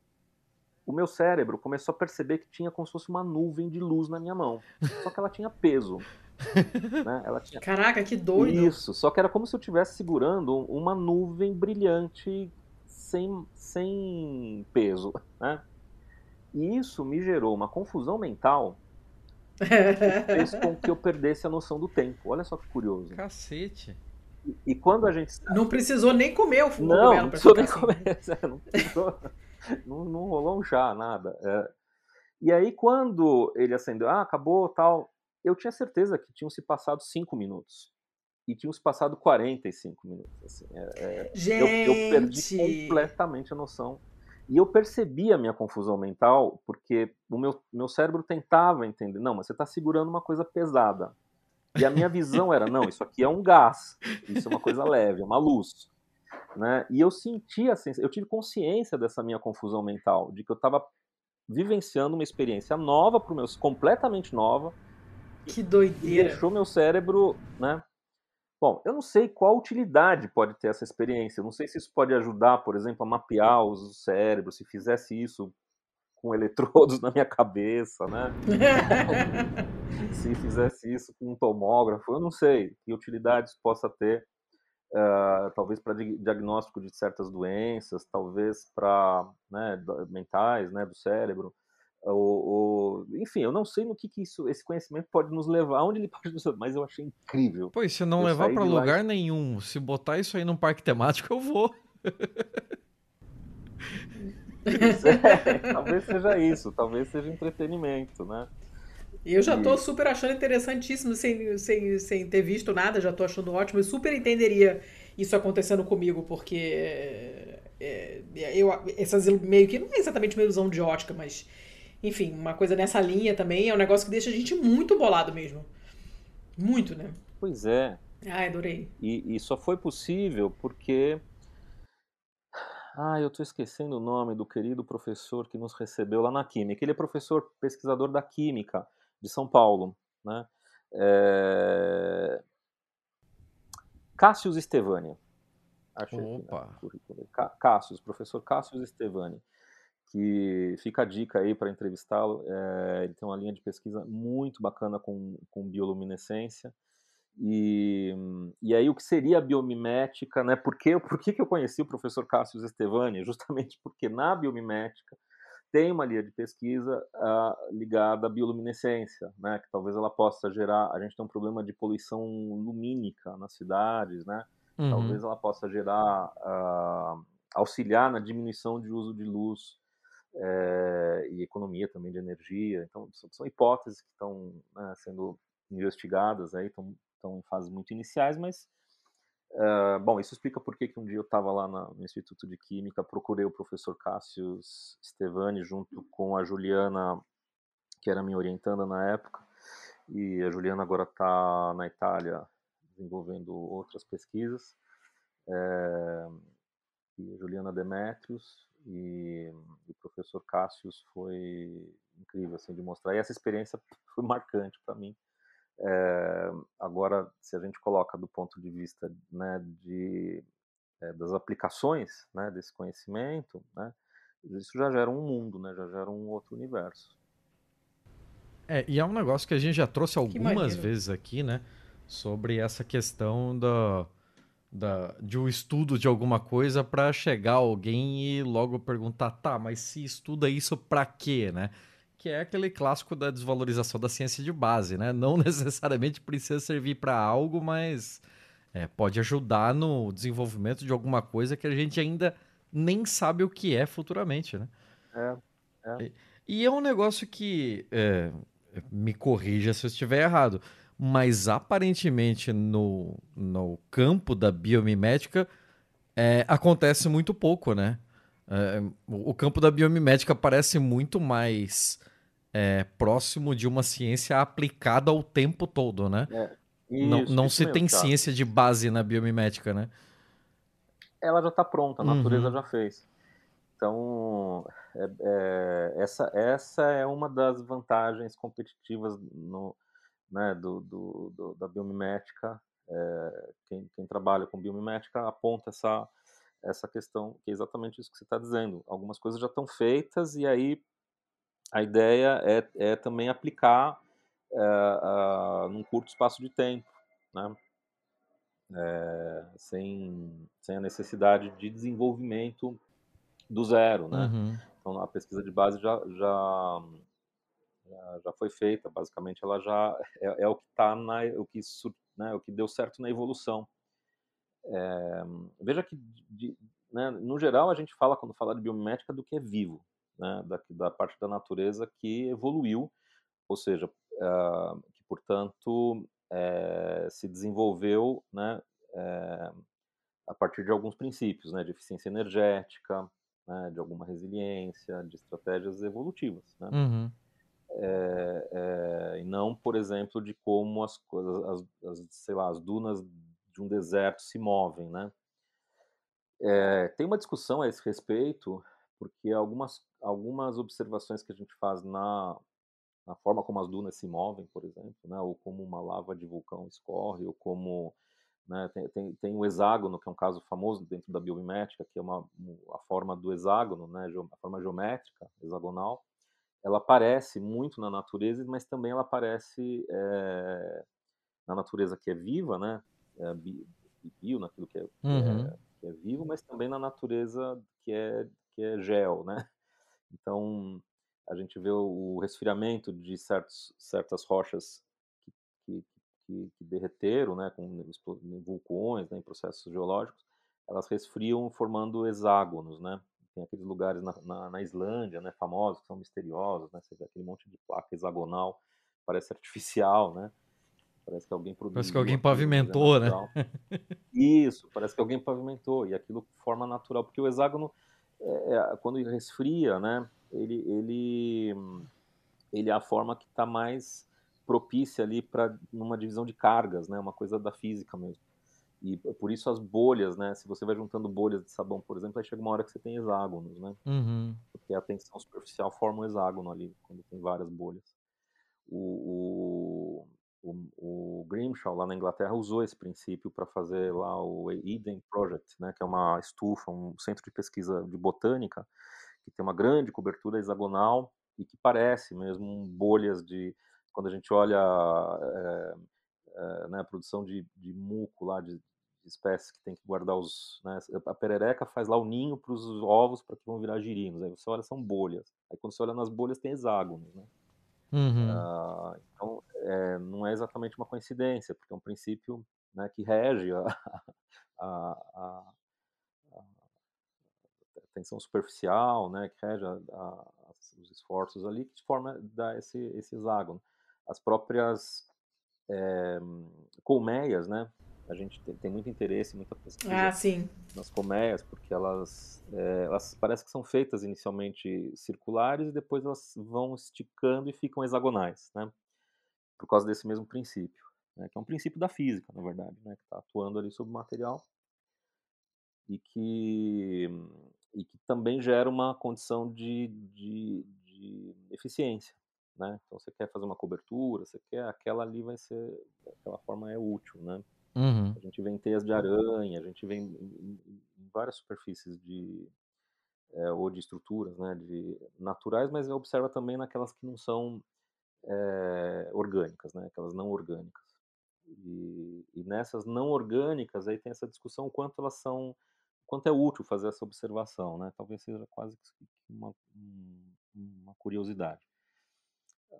Speaker 3: o meu cérebro começou a perceber que tinha como se fosse uma nuvem de luz na minha mão, só que ela tinha peso. né? ela tinha...
Speaker 1: Caraca, que doido!
Speaker 3: Isso, só que era como se eu estivesse segurando uma nuvem brilhante sem, sem peso, né? E isso me gerou uma confusão mental que fez com que eu perdesse a noção do tempo. Olha só que curioso.
Speaker 2: Cacete.
Speaker 3: E, e quando a gente.
Speaker 1: Não precisou nem comer o fungo
Speaker 3: Não, não precisou nem assim. comer. É, não, precisou, não, não, rolou um chá, nada. É. E aí, quando ele acendeu, ah, acabou tal, eu tinha certeza que tinham se passado cinco minutos. E tinham se passado 45 minutos. Assim, é,
Speaker 1: Gente!
Speaker 3: Eu, eu perdi completamente a noção e eu percebi a minha confusão mental, porque o meu, meu cérebro tentava entender, não, mas você está segurando uma coisa pesada. E a minha visão era, não, isso aqui é um gás, isso é uma coisa leve, é uma luz. Né? E eu senti a eu tive consciência dessa minha confusão mental, de que eu estava vivenciando uma experiência nova para meus completamente nova.
Speaker 1: Que doideira.
Speaker 3: deixou meu cérebro, né, Bom, eu não sei qual utilidade pode ter essa experiência. Eu não sei se isso pode ajudar, por exemplo, a mapear os cérebros, se fizesse isso com eletrodos na minha cabeça, né? se fizesse isso com um tomógrafo, eu não sei que utilidades possa ter, uh, talvez para diagnóstico de certas doenças, talvez para né, mentais, né, do cérebro. O, o, enfim, eu não sei no que, que, isso, esse conhecimento pode nos levar, aonde ele pode nos levar, mas eu achei incrível.
Speaker 2: Pois, se não eu levar para lugar lá... nenhum, se botar isso aí num parque temático, eu vou.
Speaker 3: é, talvez seja isso, talvez seja entretenimento, né?
Speaker 1: Eu já tô super achando interessantíssimo sem, sem, sem ter visto nada, já tô achando ótimo. Eu super entenderia isso acontecendo comigo, porque é, é, eu, essas meio que não é exatamente uma ilusão de ótica, mas enfim, uma coisa nessa linha também é um negócio que deixa a gente muito bolado mesmo. Muito, né?
Speaker 3: Pois é.
Speaker 1: Ah, adorei.
Speaker 3: E, e só foi possível porque. Ah, eu estou esquecendo o nome do querido professor que nos recebeu lá na Química. Ele é professor pesquisador da Química de São Paulo, né? É... Cássius Estevani.
Speaker 2: Achei Opa.
Speaker 3: Aqui, né? Cássius, professor Cássius Estevani que fica a dica aí para entrevistá-lo. É, ele tem uma linha de pesquisa muito bacana com, com bioluminescência. E, e aí o que seria a biomimética, né? Por, que, por que, que eu conheci o professor Cássio Estevani? Justamente porque na biomimética tem uma linha de pesquisa uh, ligada à bioluminescência, né? Que talvez ela possa gerar. A gente tem um problema de poluição lumínica nas cidades, né? Uhum. Talvez ela possa gerar, uh, auxiliar na diminuição de uso de luz é, e economia também de energia. Então, são, são hipóteses que estão né, sendo investigadas, aí, estão, estão em fases muito iniciais, mas, uh, bom, isso explica por que um dia eu estava lá na, no Instituto de Química, procurei o professor Cássio Stevani junto com a Juliana, que era minha orientanda na época, e a Juliana agora está na Itália desenvolvendo outras pesquisas. É, e a Juliana Demetrios, e o professor Cássius foi incrível assim de mostrar. E essa experiência foi marcante para mim. É, agora se a gente coloca do ponto de vista né, de é, das aplicações né, desse conhecimento né, isso já gera um mundo né já gera um outro universo.
Speaker 2: É e é um negócio que a gente já trouxe algumas vezes aqui né sobre essa questão da da, de um estudo de alguma coisa para chegar alguém e logo perguntar, tá, mas se estuda isso para quê, né? Que é aquele clássico da desvalorização da ciência de base, né? Não necessariamente precisa servir para algo, mas é, pode ajudar no desenvolvimento de alguma coisa que a gente ainda nem sabe o que é futuramente, né?
Speaker 3: É, é.
Speaker 2: E, e é um negócio que, é, me corrija se eu estiver errado, mas aparentemente no, no campo da biomimética é, acontece muito pouco, né? É, o campo da biomimética parece muito mais é, próximo de uma ciência aplicada ao tempo todo, né?
Speaker 3: É,
Speaker 2: isso, não não
Speaker 3: isso
Speaker 2: se
Speaker 3: mesmo,
Speaker 2: tem
Speaker 3: cara.
Speaker 2: ciência de base na biomimética, né?
Speaker 3: Ela já está pronta, a natureza
Speaker 2: Uhum.
Speaker 3: já fez. Então, é- é, essa, essa é uma das vantagens competitivas no, né, do, do- do- da biomimética. É, quem, quem trabalha com biomimética aponta essa, essa questão, que é exatamente isso que você está dizendo. Algumas coisas já estão feitas e aí a ideia é, é também aplicar é, a- num curto espaço de tempo, né? É, sem, sem a necessidade de desenvolvimento do zero, né?
Speaker 2: Uhum.
Speaker 3: Então a pesquisa de base já, já, já, já foi feita, basicamente ela já é, é o que está na o que né, o que deu certo na evolução. É, veja que de- né, no geral a gente fala quando fala de biomimética do que é vivo, né, da, da parte da natureza que evoluiu, ou seja, ah, que portanto eh, se desenvolveu, né, a partir de alguns princípios, né, de eficiência energética, né, de alguma resiliência, de estratégias evolutivas, né?
Speaker 2: Uhum.
Speaker 3: É, é, e não, por exemplo, de como as coisas, as, as, sei lá, as dunas de um deserto se movem, né? É, tem uma discussão a esse respeito, porque algumas, algumas observações que a gente faz na, na forma como as dunas se movem, por exemplo, né? Ou como uma lava de vulcão escorre, ou como né, tem, tem, tem o hexágono, que é um caso famoso dentro da biomimética, que é uma, a forma do hexágono, né, a forma geométrica, hexagonal, ela aparece muito na natureza, mas também ela aparece é, na natureza que é viva, né, é, bio, naquilo que é,
Speaker 2: Uhum.
Speaker 3: é, que é vivo, mas também na natureza que é, que é gel, né. Então, a gente vê o resfriamento de certos, certas rochas que, que, que, que derreteram, né, com vulcões, né, em processos geológicos, elas resfriam formando hexágonos, né? Tem aqueles lugares na, na, na, Islândia, né, famosos, que são misteriosos, né? Você vê aquele monte de placa hexagonal, parece artificial, né? Parece que alguém produziu.
Speaker 2: Parece que alguém pavimentou, né?
Speaker 3: Isso, parece que alguém pavimentou, e aquilo forma natural, porque o hexágono, é, quando resfria, né, ele, ele, ele é a forma que está mais propícia ali para uma divisão de cargas, né, uma coisa da física mesmo. E por isso as bolhas, né, se você vai juntando bolhas de sabão, por exemplo, aí chega uma hora que você tem hexágonos, né,
Speaker 2: uhum.
Speaker 3: porque a tensão superficial forma um hexágono ali, quando tem várias bolhas. O, o, o, o Grimshaw, lá na Inglaterra, usou esse princípio para fazer lá o Eden Project, né, que é uma estufa, um centro de pesquisa de botânica, que tem uma grande cobertura hexagonal e que parece mesmo bolhas de quando a gente olha é, é, né, a produção de, de, muco lá de, de, espécies que tem que guardar os né, a perereca faz lá o ninho para os ovos para que vão virar girinos aí você olha são bolhas aí quando você olha nas bolhas tem hexágonos né?
Speaker 2: uhum.
Speaker 3: uh, então é, não é exatamente uma coincidência porque é um princípio né, que rege a, a, a, a tensão superficial, né, que rege os esforços ali, que forma dá esse, esse hexágono. As próprias é, colmeias, né, a gente tem, tem, muito interesse, muita pesquisa
Speaker 1: ah,
Speaker 3: nas colmeias, porque elas, é, elas parecem que são feitas inicialmente circulares e depois elas vão esticando e ficam hexagonais, né, por causa desse mesmo princípio, né, que é um princípio da física, na verdade, né, que está atuando ali sobre o material e que e que também gera uma condição de, de, de, eficiência, né? Então você quer fazer uma cobertura, você quer aquela ali vai ser aquela forma é útil, né?
Speaker 2: Uhum.
Speaker 3: A gente vê em teias de aranha, a gente vê em, várias superfícies de é, ou de estruturas, né? De naturais, mas observa também naquelas que não são é, orgânicas, né? Aquelas não orgânicas. E, e nessas não orgânicas aí tem essa discussão quanto elas são quanto é útil fazer essa observação, né? Talvez seja quase uma, uma curiosidade.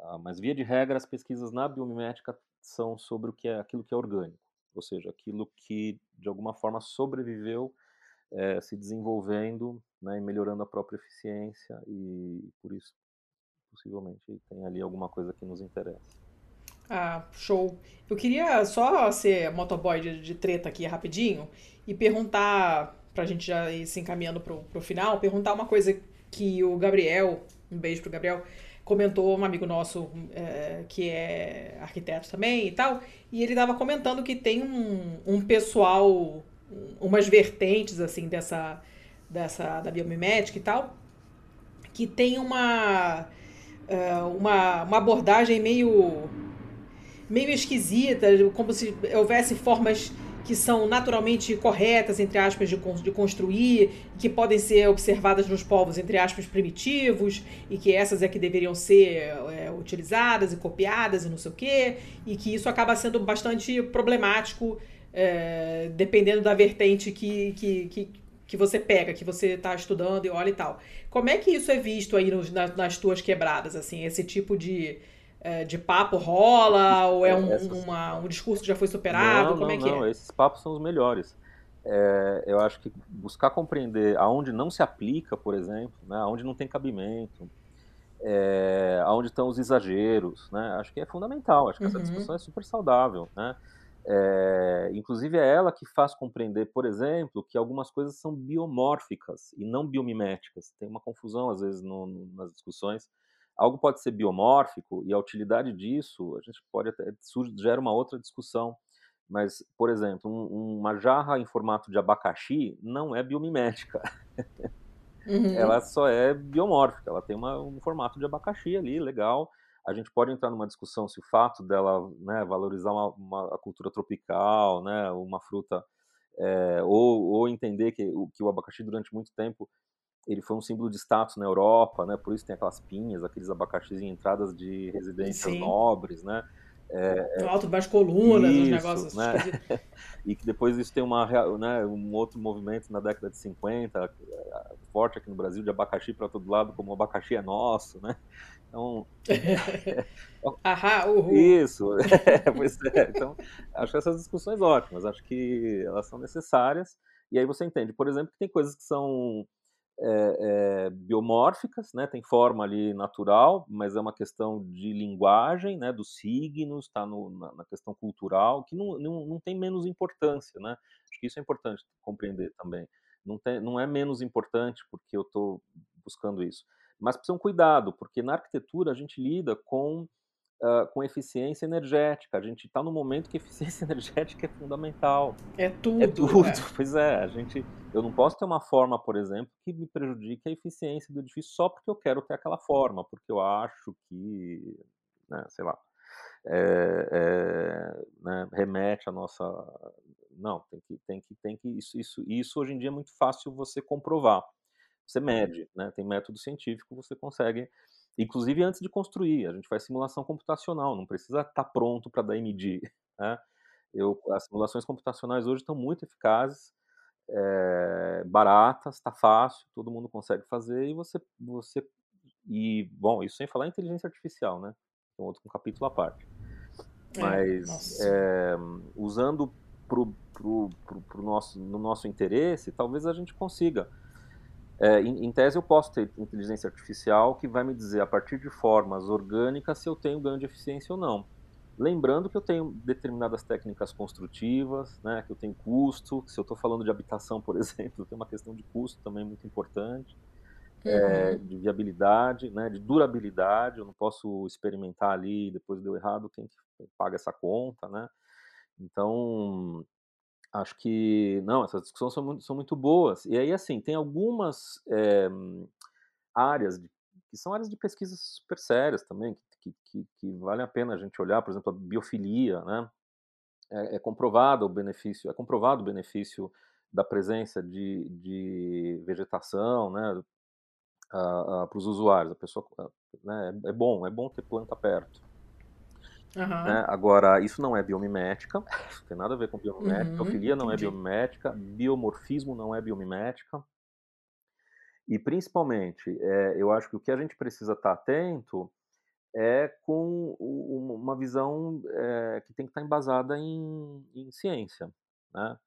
Speaker 3: Ah, mas via de regra as pesquisas na biomimética são sobre o que é aquilo que é orgânico, ou seja, aquilo que de alguma forma sobreviveu é, se desenvolvendo né, e melhorando a própria eficiência e por isso possivelmente tem ali alguma coisa que nos interessa.
Speaker 1: Ah, show. Eu queria só ser motoboy de, de treta aqui rapidinho e perguntar, pra gente já ir se encaminhando pro, pro final, perguntar uma coisa que o Gabriel, um beijo pro Gabriel, comentou, um amigo nosso é, que é arquiteto também e tal, e ele estava comentando que tem um, um pessoal, umas vertentes assim dessa, dessa da biomimética e tal, que tem uma, é, uma, uma abordagem meio meio esquisita, como se houvesse formas que são naturalmente corretas, entre aspas, de, de construir, que podem ser observadas nos povos, entre aspas, primitivos, e que essas é que deveriam ser é, utilizadas e copiadas e não sei o quê, e que isso acaba sendo bastante problemático, é, dependendo da vertente que, que, que, que você pega, que você está estudando e olha e tal. Como é que isso é visto aí nos, nas, nas tuas quebradas, assim, esse tipo de é, de papo rola? Ou é um, uma, um discurso que já foi superado?
Speaker 3: Não,
Speaker 1: Como
Speaker 3: não,
Speaker 1: é que
Speaker 3: não.
Speaker 1: é?
Speaker 3: Esses papos são os melhores. É, eu acho que buscar compreender aonde não se aplica, por exemplo, né, aonde não tem cabimento, é, aonde estão os exageros, né, acho que é fundamental. Acho que essa uhum. discussão é super saudável, né. É, inclusive é ela que faz compreender, por exemplo, que algumas coisas são biomórficas e não biomiméticas. Tem uma confusão às vezes no, no, nas discussões Algo pode ser biomórfico e a utilidade disso, a gente pode até gera uma outra discussão. Mas, por exemplo, um, uma jarra em formato de abacaxi não é biomimética. Uhum. ela só é biomórfica, ela tem uma, um formato de abacaxi ali, legal. A gente pode entrar numa discussão se o fato dela né, valorizar uma, uma, a cultura tropical, né, uma fruta, é, ou, ou entender que, que o abacaxi durante muito tempo ele foi um símbolo de status na Europa, né? Por isso tem aquelas pinhas, aqueles abacaxis em entradas de residências Sim. nobres, né?
Speaker 1: É, é alto, baixo colunas, isso, negócios
Speaker 3: né? e que depois isso tem uma, né, um outro movimento na década de 50, é, forte aqui no Brasil, de abacaxi para todo lado, como o abacaxi é nosso, né? Então.
Speaker 1: Ahá, uhul.
Speaker 3: Isso, é, pois é. Então, acho essas discussões ótimas, acho que elas são necessárias. E aí você entende, por exemplo, que tem coisas que são é, é, biomórficas, né? tem forma ali natural, mas é uma questão de linguagem, né? dos signos, está na, na, questão cultural, que não, não, não tem menos importância. Né? Acho que isso é importante compreender também. Não, tem, não é menos importante porque eu estou buscando isso. Mas precisa um cuidado, porque na arquitetura a gente lida com uh, com eficiência energética. A gente está no momento que eficiência energética é fundamental.
Speaker 1: É tudo.
Speaker 3: É tudo. É. Pois é, a gente, eu não posso ter uma forma, por exemplo, que me prejudique a eficiência do edifício só porque eu quero ter aquela forma, porque eu acho que, né, sei lá, é, é, né, remete a nossa não tem que tem que tem que isso isso isso hoje em dia é muito fácil você comprovar você mede né tem método científico você consegue inclusive antes de construir. A gente faz simulação computacional, não precisa estar tá pronto para daí medir. Né? Eu, as simulações computacionais hoje estão muito eficazes, é, baratas, está fácil, todo mundo consegue fazer e você, você e bom, isso sem falar em inteligência artificial, né? É um outro um capítulo à parte. É, Mas é, usando pro, pro, pro, pro nosso, no nosso interesse, talvez a gente consiga é, em, em, tese, eu posso ter inteligência artificial que vai me dizer, a partir de formas orgânicas, se eu tenho ganho de eficiência ou não. Lembrando que eu tenho determinadas técnicas construtivas, né, que eu tenho custo, se eu estou falando de habitação, por exemplo, tem uma questão de custo também muito importante, é, uhum. é, de viabilidade, né, de durabilidade, eu não posso experimentar ali, depois deu errado, quem paga essa conta, né? Então, Acho que, não, essas discussões são muito, são muito boas. E aí, assim, tem algumas é, áreas de, que são áreas de pesquisa super sérias também, que, que, que, vale a pena a gente olhar, por exemplo, a biofilia, né? É, é comprovado o benefício, é comprovado o benefício da presença de, de vegetação, né, para os usuários. A pessoa, né, é bom, é bom ter planta perto. Uhum. Né? Agora, isso não é biomimética, não tem nada a ver com biomimética. Uhum, Ofilia não é entendi. é biomimética, biomorfismo não é biomimética. E principalmente, é, eu acho que o que a gente precisa estar atento é com uma visão é, que tem que estar embasada em, em ciência, né?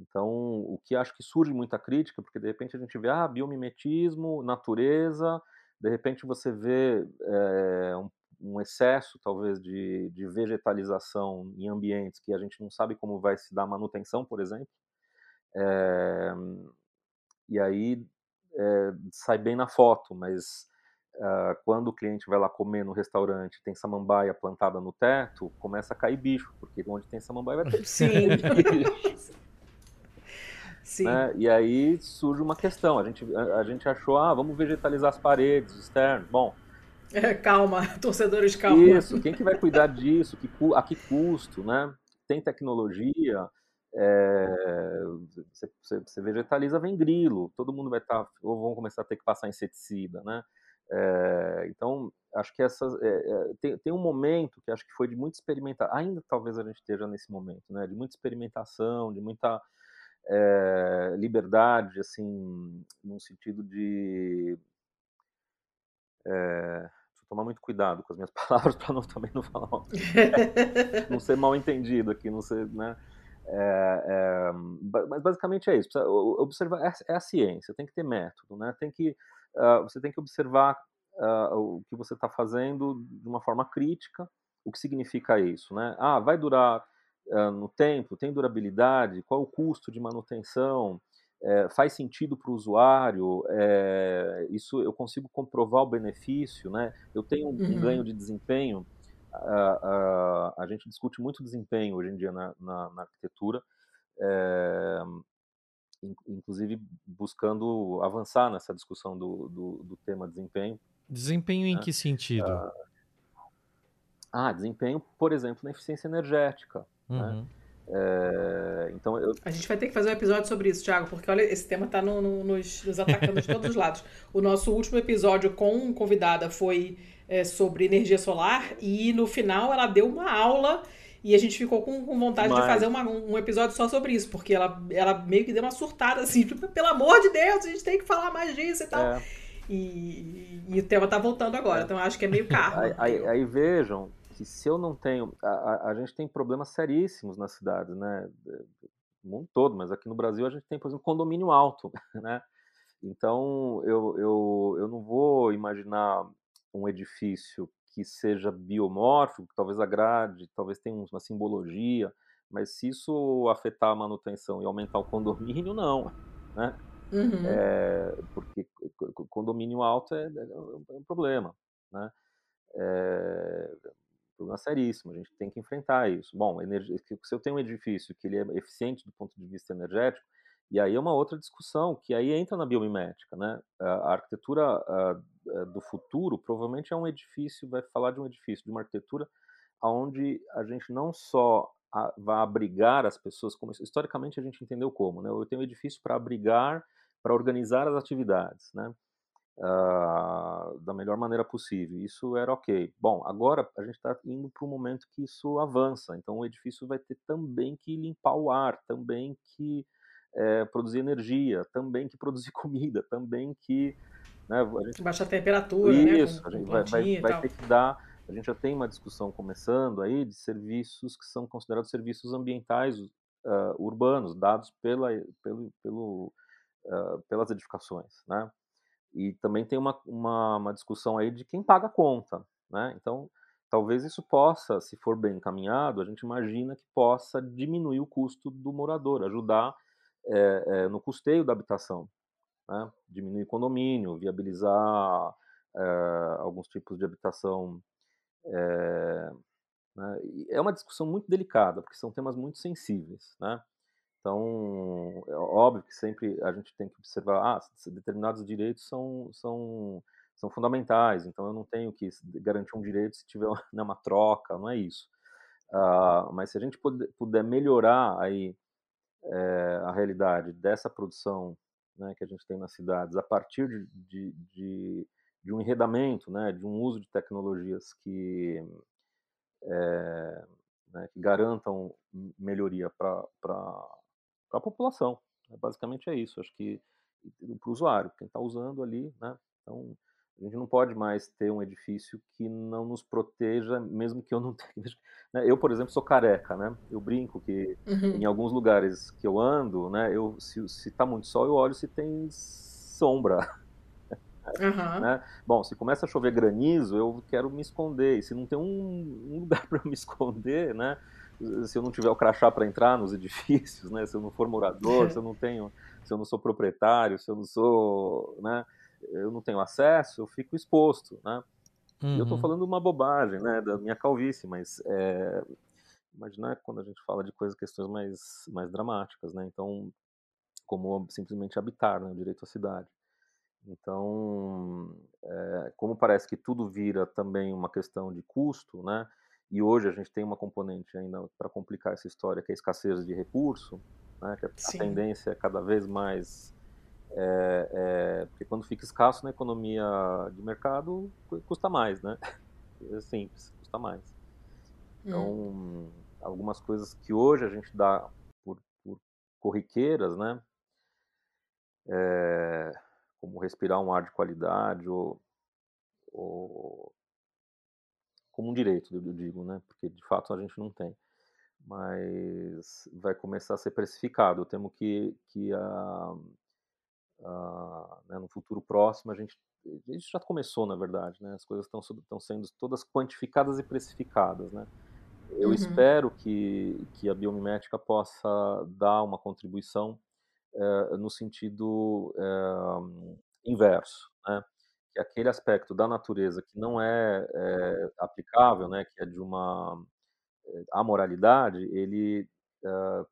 Speaker 3: Então, o que acho que surge muita crítica, porque de repente a gente vê, ah, biomimetismo, natureza, de repente você vê é, um, um, excesso, talvez, de, de, vegetalização em ambientes que a gente não sabe como vai se dar manutenção, por exemplo. É, e aí é, sai bem na foto, mas uh, quando o cliente vai lá comer no restaurante tem samambaia plantada no teto, começa a cair bicho, porque onde tem samambaia vai ter
Speaker 1: Sim. bicho.
Speaker 3: Sim. Né? E aí surge uma questão. A gente, a, a, gente achou, ah, vamos vegetalizar as paredes externas. Bom.
Speaker 1: É, calma, torcedores, calma.
Speaker 3: Isso, quem que vai cuidar disso? Que, a que custo, né? Tem tecnologia. É, você, você, vegetaliza, vem grilo, todo mundo vai estar, tá, ou vão começar a ter que passar inseticida, né? É, então, acho que essas, é, é, tem, tem, um momento que acho que foi de muita experimentação, ainda talvez a gente esteja nesse momento, né? De muita experimentação, de muita é, liberdade, assim, num sentido de. É, tomar muito cuidado com as minhas palavras para não também não falar não ser mal entendido aqui, não ser, né? É, é, mas basicamente é isso. Observar é, é, a ciência. Tem que ter método, né? Tem que uh, você tem que observar uh, o que você está fazendo de uma forma crítica. O que significa isso, né? Ah, vai durar no tempo, tem durabilidade, qual o custo de manutenção, é, faz sentido para o usuário, é, isso eu consigo comprovar o benefício, né? Eu tenho um, uhum. ganho de desempenho, a, a, a, gente discute muito desempenho hoje em dia na, na, na arquitetura, é, inclusive buscando avançar nessa discussão do, do, do tema desempenho.
Speaker 2: Desempenho em né? que sentido? Ah,
Speaker 3: ah, desempenho, por exemplo, na eficiência energética. Né? Uhum. Né? É, então eu...
Speaker 1: A gente vai ter que fazer um episódio sobre isso, Thiago, porque olha, esse tema está no, no, nos, nos, atacando de todos os lados. O nosso último episódio com convidada foi é, sobre energia solar e no final ela deu uma aula e a gente ficou com, com vontade Mas... de fazer uma, um episódio só sobre isso, porque ela, ela meio que deu uma surtada assim, tipo, pelo amor de Deus, a gente tem que falar mais disso e tal. É. E, e, o tema tá voltando agora, é. então acho que é meio carro.
Speaker 3: Aí, aí, aí vejam, que se eu não tenho. A, a, gente tem problemas seríssimos na cidade, né? No mundo todo, mas aqui no Brasil a gente tem, por exemplo, condomínio alto, né? Então eu, eu, eu não vou imaginar um edifício que seja biomórfico, que talvez agrade, talvez tenha uma simbologia, mas se isso afetar a manutenção e aumentar o condomínio, não, né? Uhum. É, porque condomínio alto é, é, um problema, né? É, problema seríssimo, a gente tem que enfrentar isso. Bom, se eu tenho um edifício que ele é eficiente do ponto de vista energético, e aí é uma outra discussão, que aí entra na biomimética, né? A arquitetura do futuro provavelmente é um edifício, vai falar de um edifício, de uma arquitetura onde a gente não só vai abrigar as pessoas, como historicamente a gente entendeu como, né? Eu tenho um edifício para abrigar, para organizar as atividades, né? Uh, da melhor maneira possível. Isso era ok. Bom, agora a gente está indo para um momento que isso avança. Então o edifício vai ter também que limpar o ar, também que é, produzir energia, também que produzir comida, também que
Speaker 1: né, a gente... baixar a temperatura, né,
Speaker 3: isso, né? a gente vai, vai, vai ter que dar. A gente já tem uma discussão começando aí de serviços que são considerados serviços ambientais uh, urbanos, dados pela, pelo, pelo, uh, pelas edificações, né? E também tem uma, uma, uma discussão aí de quem paga a conta, né? Então, talvez isso possa, se for bem encaminhado, a gente imagina que possa diminuir o custo do morador, ajudar é, é, no custeio da habitação, né? diminuir condomínio, viabilizar é, alguns tipos de habitação. É, né? é uma discussão muito delicada, porque são temas muito sensíveis, né? Então, é óbvio que sempre a gente tem que observar, ah, determinados direitos são, são, são fundamentais, então eu não tenho que garantir um direito se tiver né, uma troca, não é isso. Uh, mas se a gente puder melhorar aí é, a realidade dessa produção né, que a gente tem nas cidades a partir de, de, de, de um enredamento, né, de um uso de tecnologias que, é, né, que garantam melhoria para para a população. Né, basicamente é isso. Acho que para o usuário, quem está usando ali, né? Então, A gente não pode mais ter um edifício que não nos proteja, mesmo que eu não tenha. Né? Eu, por exemplo, sou careca, né? Eu brinco que uhum. em alguns lugares que eu ando, né? Eu, se, se tá muito sol, eu olho se tem sombra. Uhum. Né? Bom, se começa a chover granizo, eu quero me esconder. E se não tem um, um lugar para me esconder, né? Se eu não tiver o crachá para entrar nos edifícios, né? Se eu não for morador, se eu não tenho, se eu não sou proprietário, se eu não sou, né? Eu não tenho acesso, eu fico exposto, né? Uhum. eu estou falando uma bobagem, né? Da minha calvície, mas é, imaginar quando a gente fala de coisas, questões mais, mais dramáticas, né? Então, como simplesmente habitar, né? O direito à cidade. Então, é, como parece que tudo vira também uma questão de custo, né? E hoje a gente tem uma componente ainda para complicar essa história, que é a escassez de recurso, né? Que a Sim. tendência é cada vez mais é, é, porque quando fica escasso na economia de mercado custa mais, né? É simples, custa mais. Então, hum. algumas coisas que hoje a gente dá por, por corriqueiras, né? É, como respirar um ar de qualidade ou, ou como um direito, eu digo, né? Porque de fato a gente não tem. Mas vai começar a ser precificado. Eu temo que, que a, a, né, no futuro próximo a gente, isso já começou, na verdade, né? As coisas estão, estão sendo todas quantificadas e precificadas, né? Eu uhum. espero que, que a biomimética possa dar uma contribuição é, no sentido é, inverso, né? Que é aquele aspecto da natureza que não é, é aplicável, né, que é de uma amoralidade, ele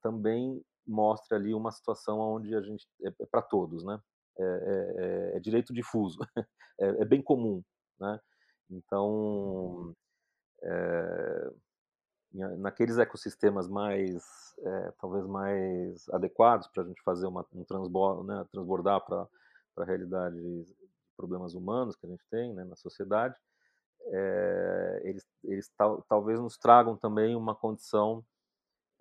Speaker 3: também mostra ali uma situação onde a gente é, é para todos, né? É, é, é, direito difuso, é, bem comum, né? Então, naqueles ecossistemas mais é, talvez mais adequados para a gente fazer uma, um transbor, né, transbordar para a realidade de problemas humanos que a gente tem né, na sociedade, é, eles, eles tal, talvez nos tragam também uma condição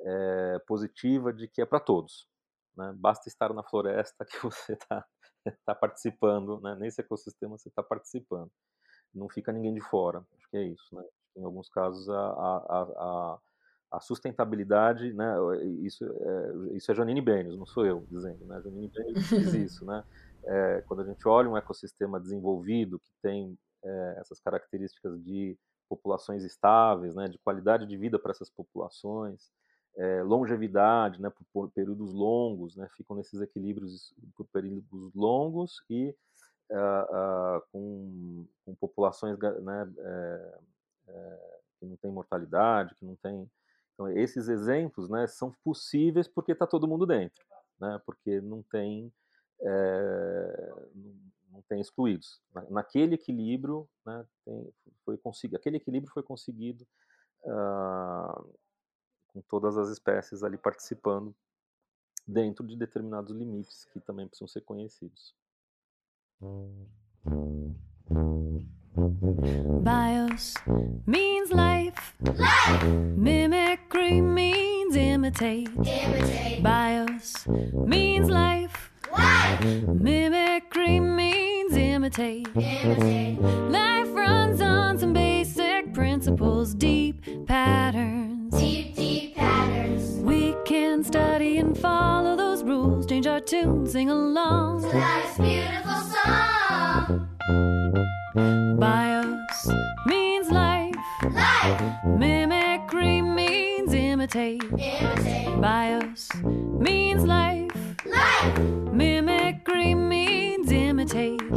Speaker 3: é, positiva de que é para todos. Né? Basta estar na floresta que você está tá participando, né? nesse ecossistema você está participando. Não fica ninguém de fora, acho que é isso. Né? Em alguns casos, a, a, a a sustentabilidade, né, isso, é, isso é Janine Benes, não sou eu dizendo, né, Janine Benes diz isso, né, é, quando a gente olha um ecossistema desenvolvido que tem é, essas características de populações estáveis, né, de qualidade de vida para essas populações, é, longevidade, né, por, por, períodos longos, né, ficam nesses equilíbrios por períodos longos e uh, uh, com, com, populações né, é, é, que não tem mortalidade, que não tem então, esses exemplos né, são possíveis porque está todo mundo dentro, né, porque não tem, é, não tem excluídos. Naquele equilíbrio, né, tem, foi conseguido, aquele equilíbrio foi conseguido uh, com todas as espécies ali participando dentro de determinados limites que também precisam ser conhecidos. Bios means life. life. Mimicry means imitate. imitate. Bios means life. Mimicry means imitate. imitate. Life runs on some basic principles, deep patterns. Deep, deep patterns. We can study and follow those rules, change our tune, sing along. To life's beautiful song. Bios means life. life. Mimicry means imitate. imitate. Bios means life. life. Mimicry means imitate. imitate.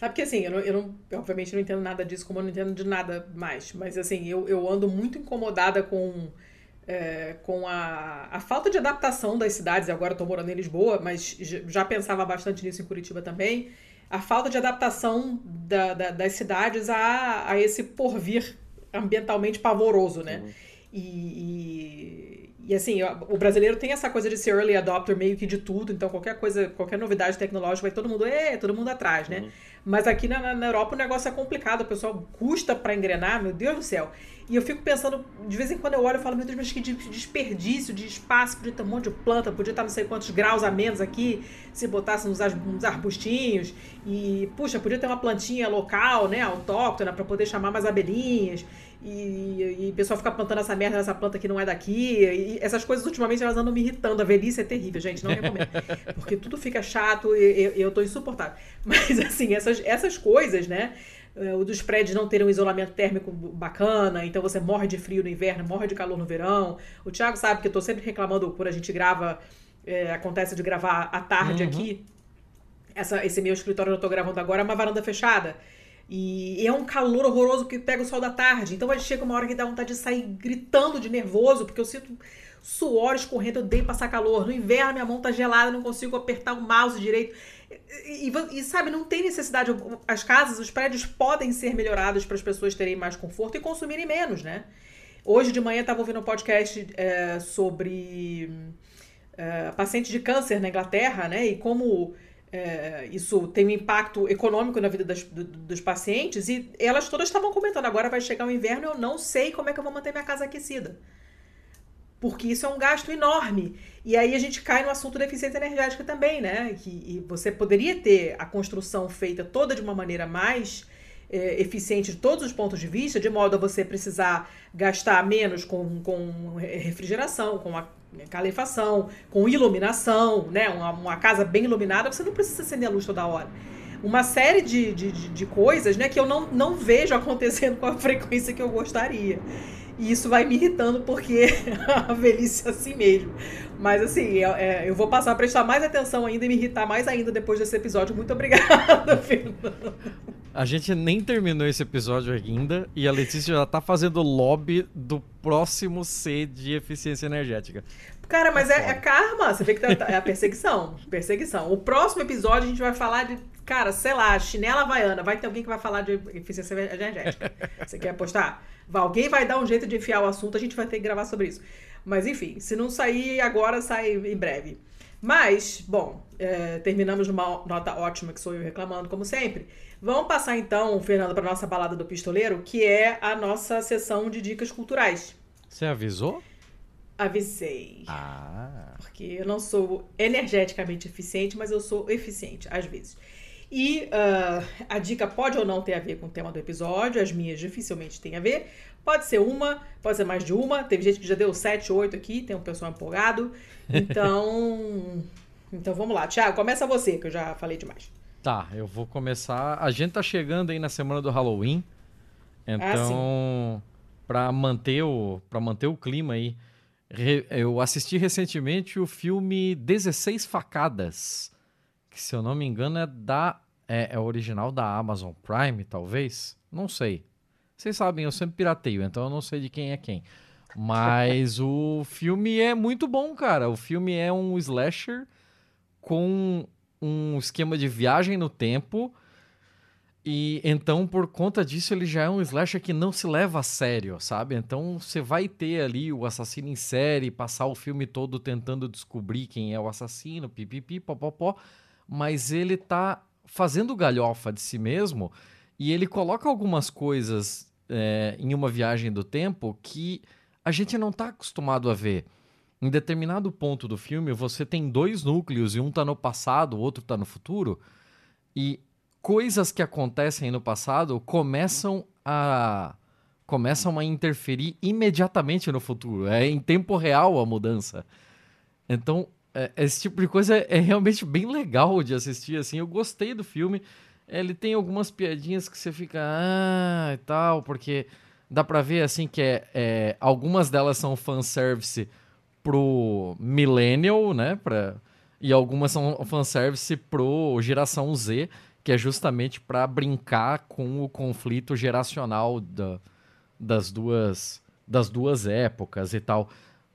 Speaker 1: Sabe que assim, eu, não, eu não, eu obviamente não entendo nada disso, como eu não entendo de nada mais. Mas assim, eu, eu ando muito incomodada com, é, com a, a falta de adaptação das cidades. Agora estou morando em Lisboa, mas já pensava bastante nisso em Curitiba também. A falta de adaptação da, da, das cidades a, a esse porvir ambientalmente pavoroso, né? Uhum. E, e, e, assim, o brasileiro tem essa coisa de ser early adopter meio que de tudo, então qualquer coisa, qualquer novidade tecnológica vai todo mundo, é, todo mundo atrás, né? Uhum. Mas aqui na, na Europa o negócio é complicado, o pessoal custa para engrenar, meu Deus do céu. E eu fico pensando, de vez em quando eu olho e falo, meu Deus, mas que desperdício de espaço, podia ter um monte de planta, podia estar não sei quantos graus a menos aqui, se botasse uns arbustinhos. E, puxa, podia ter uma plantinha local, né, autóctona, para poder chamar mais abelhinhas. E, e o pessoal fica plantando essa merda nessa planta que não é daqui. E essas coisas, ultimamente, elas andam me irritando. A velhice é terrível, gente, não recomendo. Porque tudo fica chato e eu, eu tô insuportável. Mas, assim, essas, essas coisas, né? É, o dos prédios não terem um isolamento térmico bacana, então você morre de frio no inverno, morre de calor no verão. O Thiago sabe que eu tô sempre reclamando quando a gente grava, é, acontece de gravar à tarde uhum. aqui. Essa, esse meu escritório que eu tô gravando agora é uma varanda fechada. E é um calor horroroso que pega o sol da tarde. Então chega uma hora que dá vontade de sair gritando de nervoso, porque eu sinto suor escorrendo, eu odeio passar calor. No inverno minha mão tá gelada, não consigo apertar o mouse direito. E, e, e, sabe, não tem necessidade. As casas, os prédios podem ser melhorados para as pessoas terem mais conforto e consumirem menos, né? Hoje de manhã estava ouvindo um podcast é, sobre é, pacientes de câncer na Inglaterra, né? E como é, isso tem um impacto econômico na vida das, do, dos pacientes. E elas todas estavam comentando: agora vai chegar o inverno, eu não sei como é que eu vou manter minha casa aquecida. Porque isso é um gasto enorme. E aí a gente cai no assunto da eficiência energética também, né? Que você poderia ter a construção feita toda de uma maneira mais é, eficiente de todos os pontos de vista, de modo a você precisar gastar menos com, com refrigeração, com a calefação, com iluminação, né? Uma, uma casa bem iluminada, você não precisa acender a luz toda hora uma série de, de, de, coisas né, que eu não, não vejo acontecendo com a frequência que eu gostaria. E isso vai me irritando porque a velhice é assim mesmo. Mas assim, é, é, eu vou passar a prestar mais atenção ainda e me irritar mais ainda depois desse episódio. Muito obrigada, Fernando.
Speaker 2: A gente nem terminou esse episódio ainda e a Letícia já tá fazendo lobby do próximo C de eficiência energética.
Speaker 1: Cara, mas é, é, karma. Você vê que tá, é a perseguição. Perseguição. O próximo episódio a gente vai falar de, cara, sei lá, chinela havaiana. Vai ter alguém que vai falar de eficiência energética. Você quer apostar? Alguém vai dar um jeito de enfiar o assunto, a gente vai ter que gravar sobre isso. Mas enfim, se não sair agora, sai em breve. Mas, bom, é, terminamos numa nota ótima, que sou eu reclamando, como sempre. Vamos passar então, Fernando, para nossa balada do pistoleiro, que é a nossa sessão de dicas culturais.
Speaker 2: Você avisou?
Speaker 1: Avisei.
Speaker 2: Ah.
Speaker 1: Porque eu não sou energeticamente eficiente, mas eu sou eficiente, às vezes. E uh, a dica pode ou não ter a ver com o tema do episódio, as minhas dificilmente têm a ver. Pode ser uma, pode ser mais de uma. Teve gente que já deu sete, oito aqui, tem um pessoal empolgado. Então, então vamos lá. Tiago, começa você, que eu já falei demais.
Speaker 2: Tá, eu vou começar. A gente tá chegando aí na semana do Halloween. Então, ah, para manter o para manter o clima aí, eu assisti recentemente o filme 16 facadas que se eu não me engano é da é, é original da Amazon Prime, talvez. Não sei. Vocês sabem, eu sempre pirateio, então eu não sei de quem é quem. Mas o filme é muito bom, cara. O filme é um slasher com um esquema de viagem no tempo. E então, por conta disso, ele já é um slasher que não se leva a sério, sabe? Então, você vai ter ali o assassino em série, passar o filme todo tentando descobrir quem é o assassino, pipipi, popopó mas ele tá fazendo galhofa de si mesmo e ele coloca algumas coisas é, em uma viagem do tempo que a gente não está acostumado a ver. Em determinado ponto do filme, você tem dois núcleos e um está no passado, o outro está no futuro, e coisas que acontecem no passado começam a começam a interferir imediatamente no futuro. É em tempo real a mudança. Então, é, esse tipo de coisa é, realmente bem legal de assistir, assim. Eu gostei do filme. Ele tem algumas piadinhas que você fica, ah, e tal, porque dá pra ver, assim, que é, é algumas delas são fanservice pro millennial, né, pra, e algumas são fanservice pro geração Z, que é justamente para brincar com o conflito geracional da, das duas das duas épocas e tal.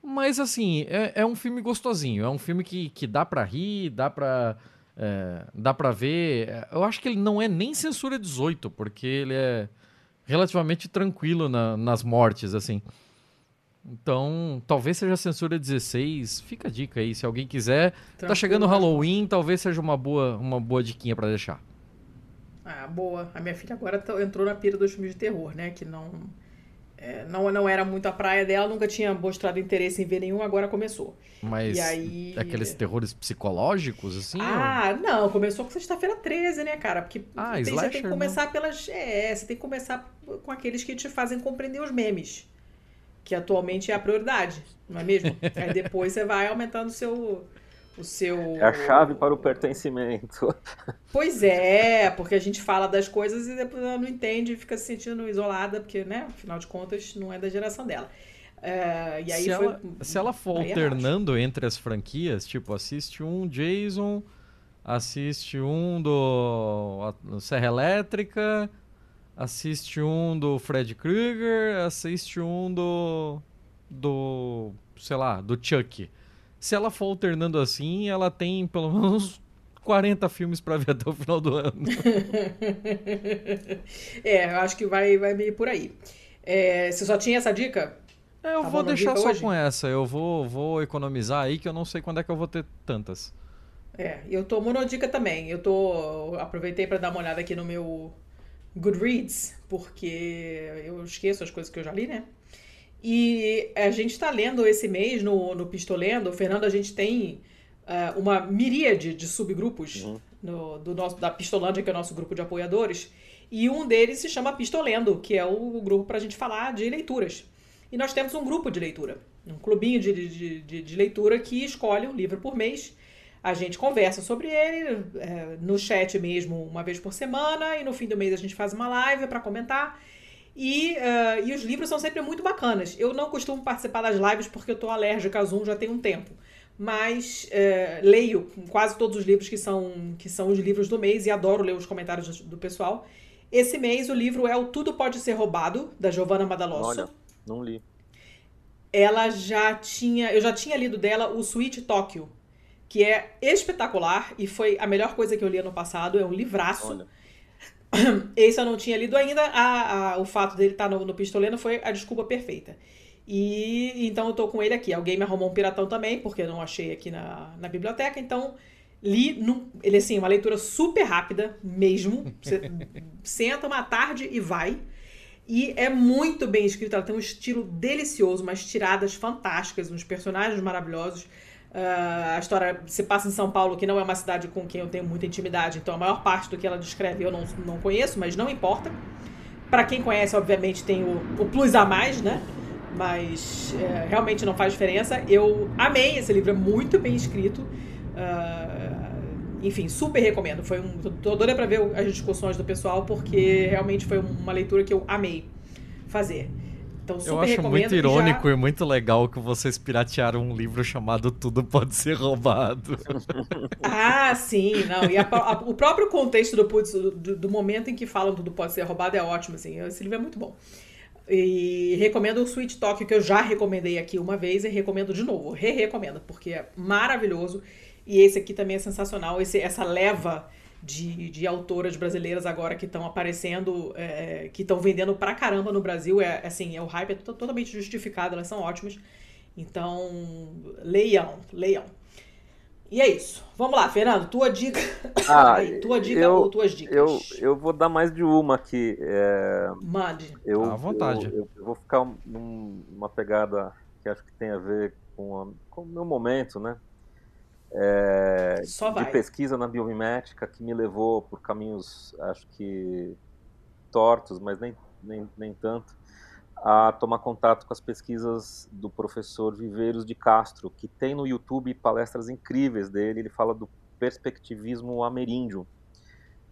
Speaker 2: Mas assim, é, é um filme gostosinho, é um filme que, que dá para rir, dá para é, dá para ver. Eu acho que ele não é nem censura 18, porque ele é relativamente tranquilo na, nas mortes, assim. Então, talvez seja censura 16. Fica a dica aí, se alguém quiser. Tá tranquilo, tá chegando o Halloween, talvez seja uma boa, uma boa diquinha para deixar.
Speaker 1: Ah, boa. A minha filha agora tá, entrou na pira dos filmes de terror, né? Que não, é, não, não era muito a praia dela, nunca tinha mostrado interesse em ver nenhum, agora começou.
Speaker 2: Mas aí... aqueles terrores psicológicos, assim?
Speaker 1: Ah, ou... não, começou com sexta-feira 13, né, cara? Porque
Speaker 2: ah,
Speaker 1: tem,
Speaker 2: slasher,
Speaker 1: você tem que começar não. pelas. É, você tem que começar com aqueles que te fazem compreender os memes. Que atualmente é a prioridade, não é mesmo? aí depois você vai aumentando o seu o seu.
Speaker 3: É a chave para o pertencimento.
Speaker 1: Pois é, porque a gente fala das coisas e depois ela não entende e fica se sentindo isolada, porque, né, afinal de contas, não é da geração dela. É, e aí
Speaker 2: se,
Speaker 1: foi...
Speaker 2: ela, se ela for aí é alternando entre as franquias, tipo, assiste um Jason, assiste um do Serra Elétrica, assiste um do Fred Krueger, assiste um do. do. sei lá, do Chuck se ela for alternando assim, ela tem pelo menos 40 filmes para ver até o final do ano.
Speaker 1: é, eu acho que vai, vai meio por aí. É, você só tinha essa dica?
Speaker 2: É, eu tá vou deixar só hoje? com essa. Eu vou, vou economizar aí, que eu não sei quando é que eu vou ter tantas.
Speaker 1: É, eu tô monodica também. Eu tô. Aproveitei para dar uma olhada aqui no meu Goodreads, porque eu esqueço as coisas que eu já li, né? E a gente está lendo esse mês no, no Pistolendo, Fernando, a gente tem uh, uma miríade de subgrupos uhum. no, do nosso, da Pistolândia, que é o nosso grupo de apoiadores, e um deles se chama Pistolendo, que é o, o grupo para a gente falar de leituras. E nós temos um grupo de leitura, um clubinho de, de, de, de leitura que escolhe um livro por mês. A gente conversa sobre ele é, no chat mesmo uma vez por semana, e no fim do mês a gente faz uma live para comentar. E, uh, e os livros são sempre muito bacanas. Eu não costumo participar das lives porque eu estou alérgica a Zoom já tem um tempo. Mas uh, leio quase todos os livros que são, que são os livros do mês e adoro ler os comentários do, pessoal. Esse mês o livro é O Tudo Pode Ser Roubado, da Giovanna Madalosso.
Speaker 3: Olha, não li.
Speaker 1: Ela já tinha. Eu já tinha lido dela o Sweet Tóquio, que é espetacular e foi a melhor coisa que eu li ano passado. É um livraço. Olha. Esse eu não tinha lido ainda. A, a, o fato dele estar tá no, no Pistoleno foi a desculpa perfeita. E então eu tô com ele aqui. Alguém me arrumou um piratão também, porque eu não achei aqui na, na biblioteca. Então li. No, ele, assim, uma leitura super rápida mesmo. Você senta uma tarde e vai. E é muito bem escrito. Ela tem um estilo delicioso, umas tiradas fantásticas, uns personagens maravilhosos. Uh, a história se passa em São Paulo, que não é uma cidade com quem eu tenho muita intimidade, então a maior parte do que ela descreve eu não, não conheço, mas não importa. Para quem conhece, obviamente, tem o, o plus a mais, né? Mas é, realmente não faz diferença. Eu amei esse livro, é muito bem escrito. Uh, enfim, super recomendo. Foi um, tô doida para ver as discussões do pessoal, porque realmente foi uma leitura que eu amei fazer. Então, super
Speaker 2: Eu acho muito irônico já... e muito legal que vocês piratearam um livro chamado Tudo Pode Ser Roubado.
Speaker 1: ah, sim, não. E a, a, o próprio contexto do, do, do, momento em que falam Tudo Pode Ser Roubado é ótimo, assim. Esse livro é muito bom. E recomendo o Sweet Talk, que eu já recomendei aqui uma vez e recomendo de novo. Re-recomendo, porque é maravilhoso. E esse aqui também é sensacional. Esse, essa leva de, de autoras brasileiras agora que estão aparecendo, é, que estão vendendo pra caramba no Brasil. É assim, é o hype é totalmente justificado, elas são ótimas. Então, leiam, leiam. E é isso. Vamos lá, Fernando, tua dica.
Speaker 3: Ah,
Speaker 1: tua dica
Speaker 3: eu,
Speaker 1: ou tuas dicas?
Speaker 3: Eu, eu vou dar mais de uma aqui. É...
Speaker 1: Mande.
Speaker 3: Eu,
Speaker 2: à vontade.
Speaker 3: Eu, eu, vou ficar numa pegada que acho que tem a ver com, a, com o meu momento, né? É, de pesquisa na biomimética que me levou por caminhos, acho que tortos, mas nem, nem, nem tanto, a tomar contato com as pesquisas do professor Viveiros de Castro, que tem no YouTube palestras incríveis dele. Ele fala do perspectivismo ameríndio.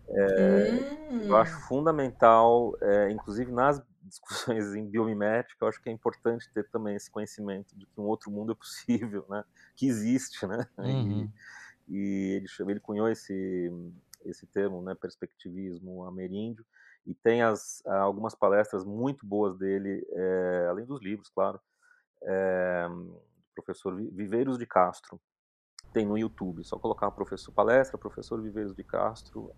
Speaker 3: É, hum. Eu acho fundamental, é, inclusive nas discussões em biomimética, eu acho que é importante ter também esse conhecimento de que um outro mundo é possível, né? Que existe, né?
Speaker 2: Uhum.
Speaker 3: E, e, ele, ele cunhou esse, esse termo, né, perspectivismo ameríndio, e tem as, algumas palestras muito boas dele, é, além dos livros, claro, é, professor Viveiros de Castro, tem no YouTube, só colocar professor palestra, professor Viveiros de Castro.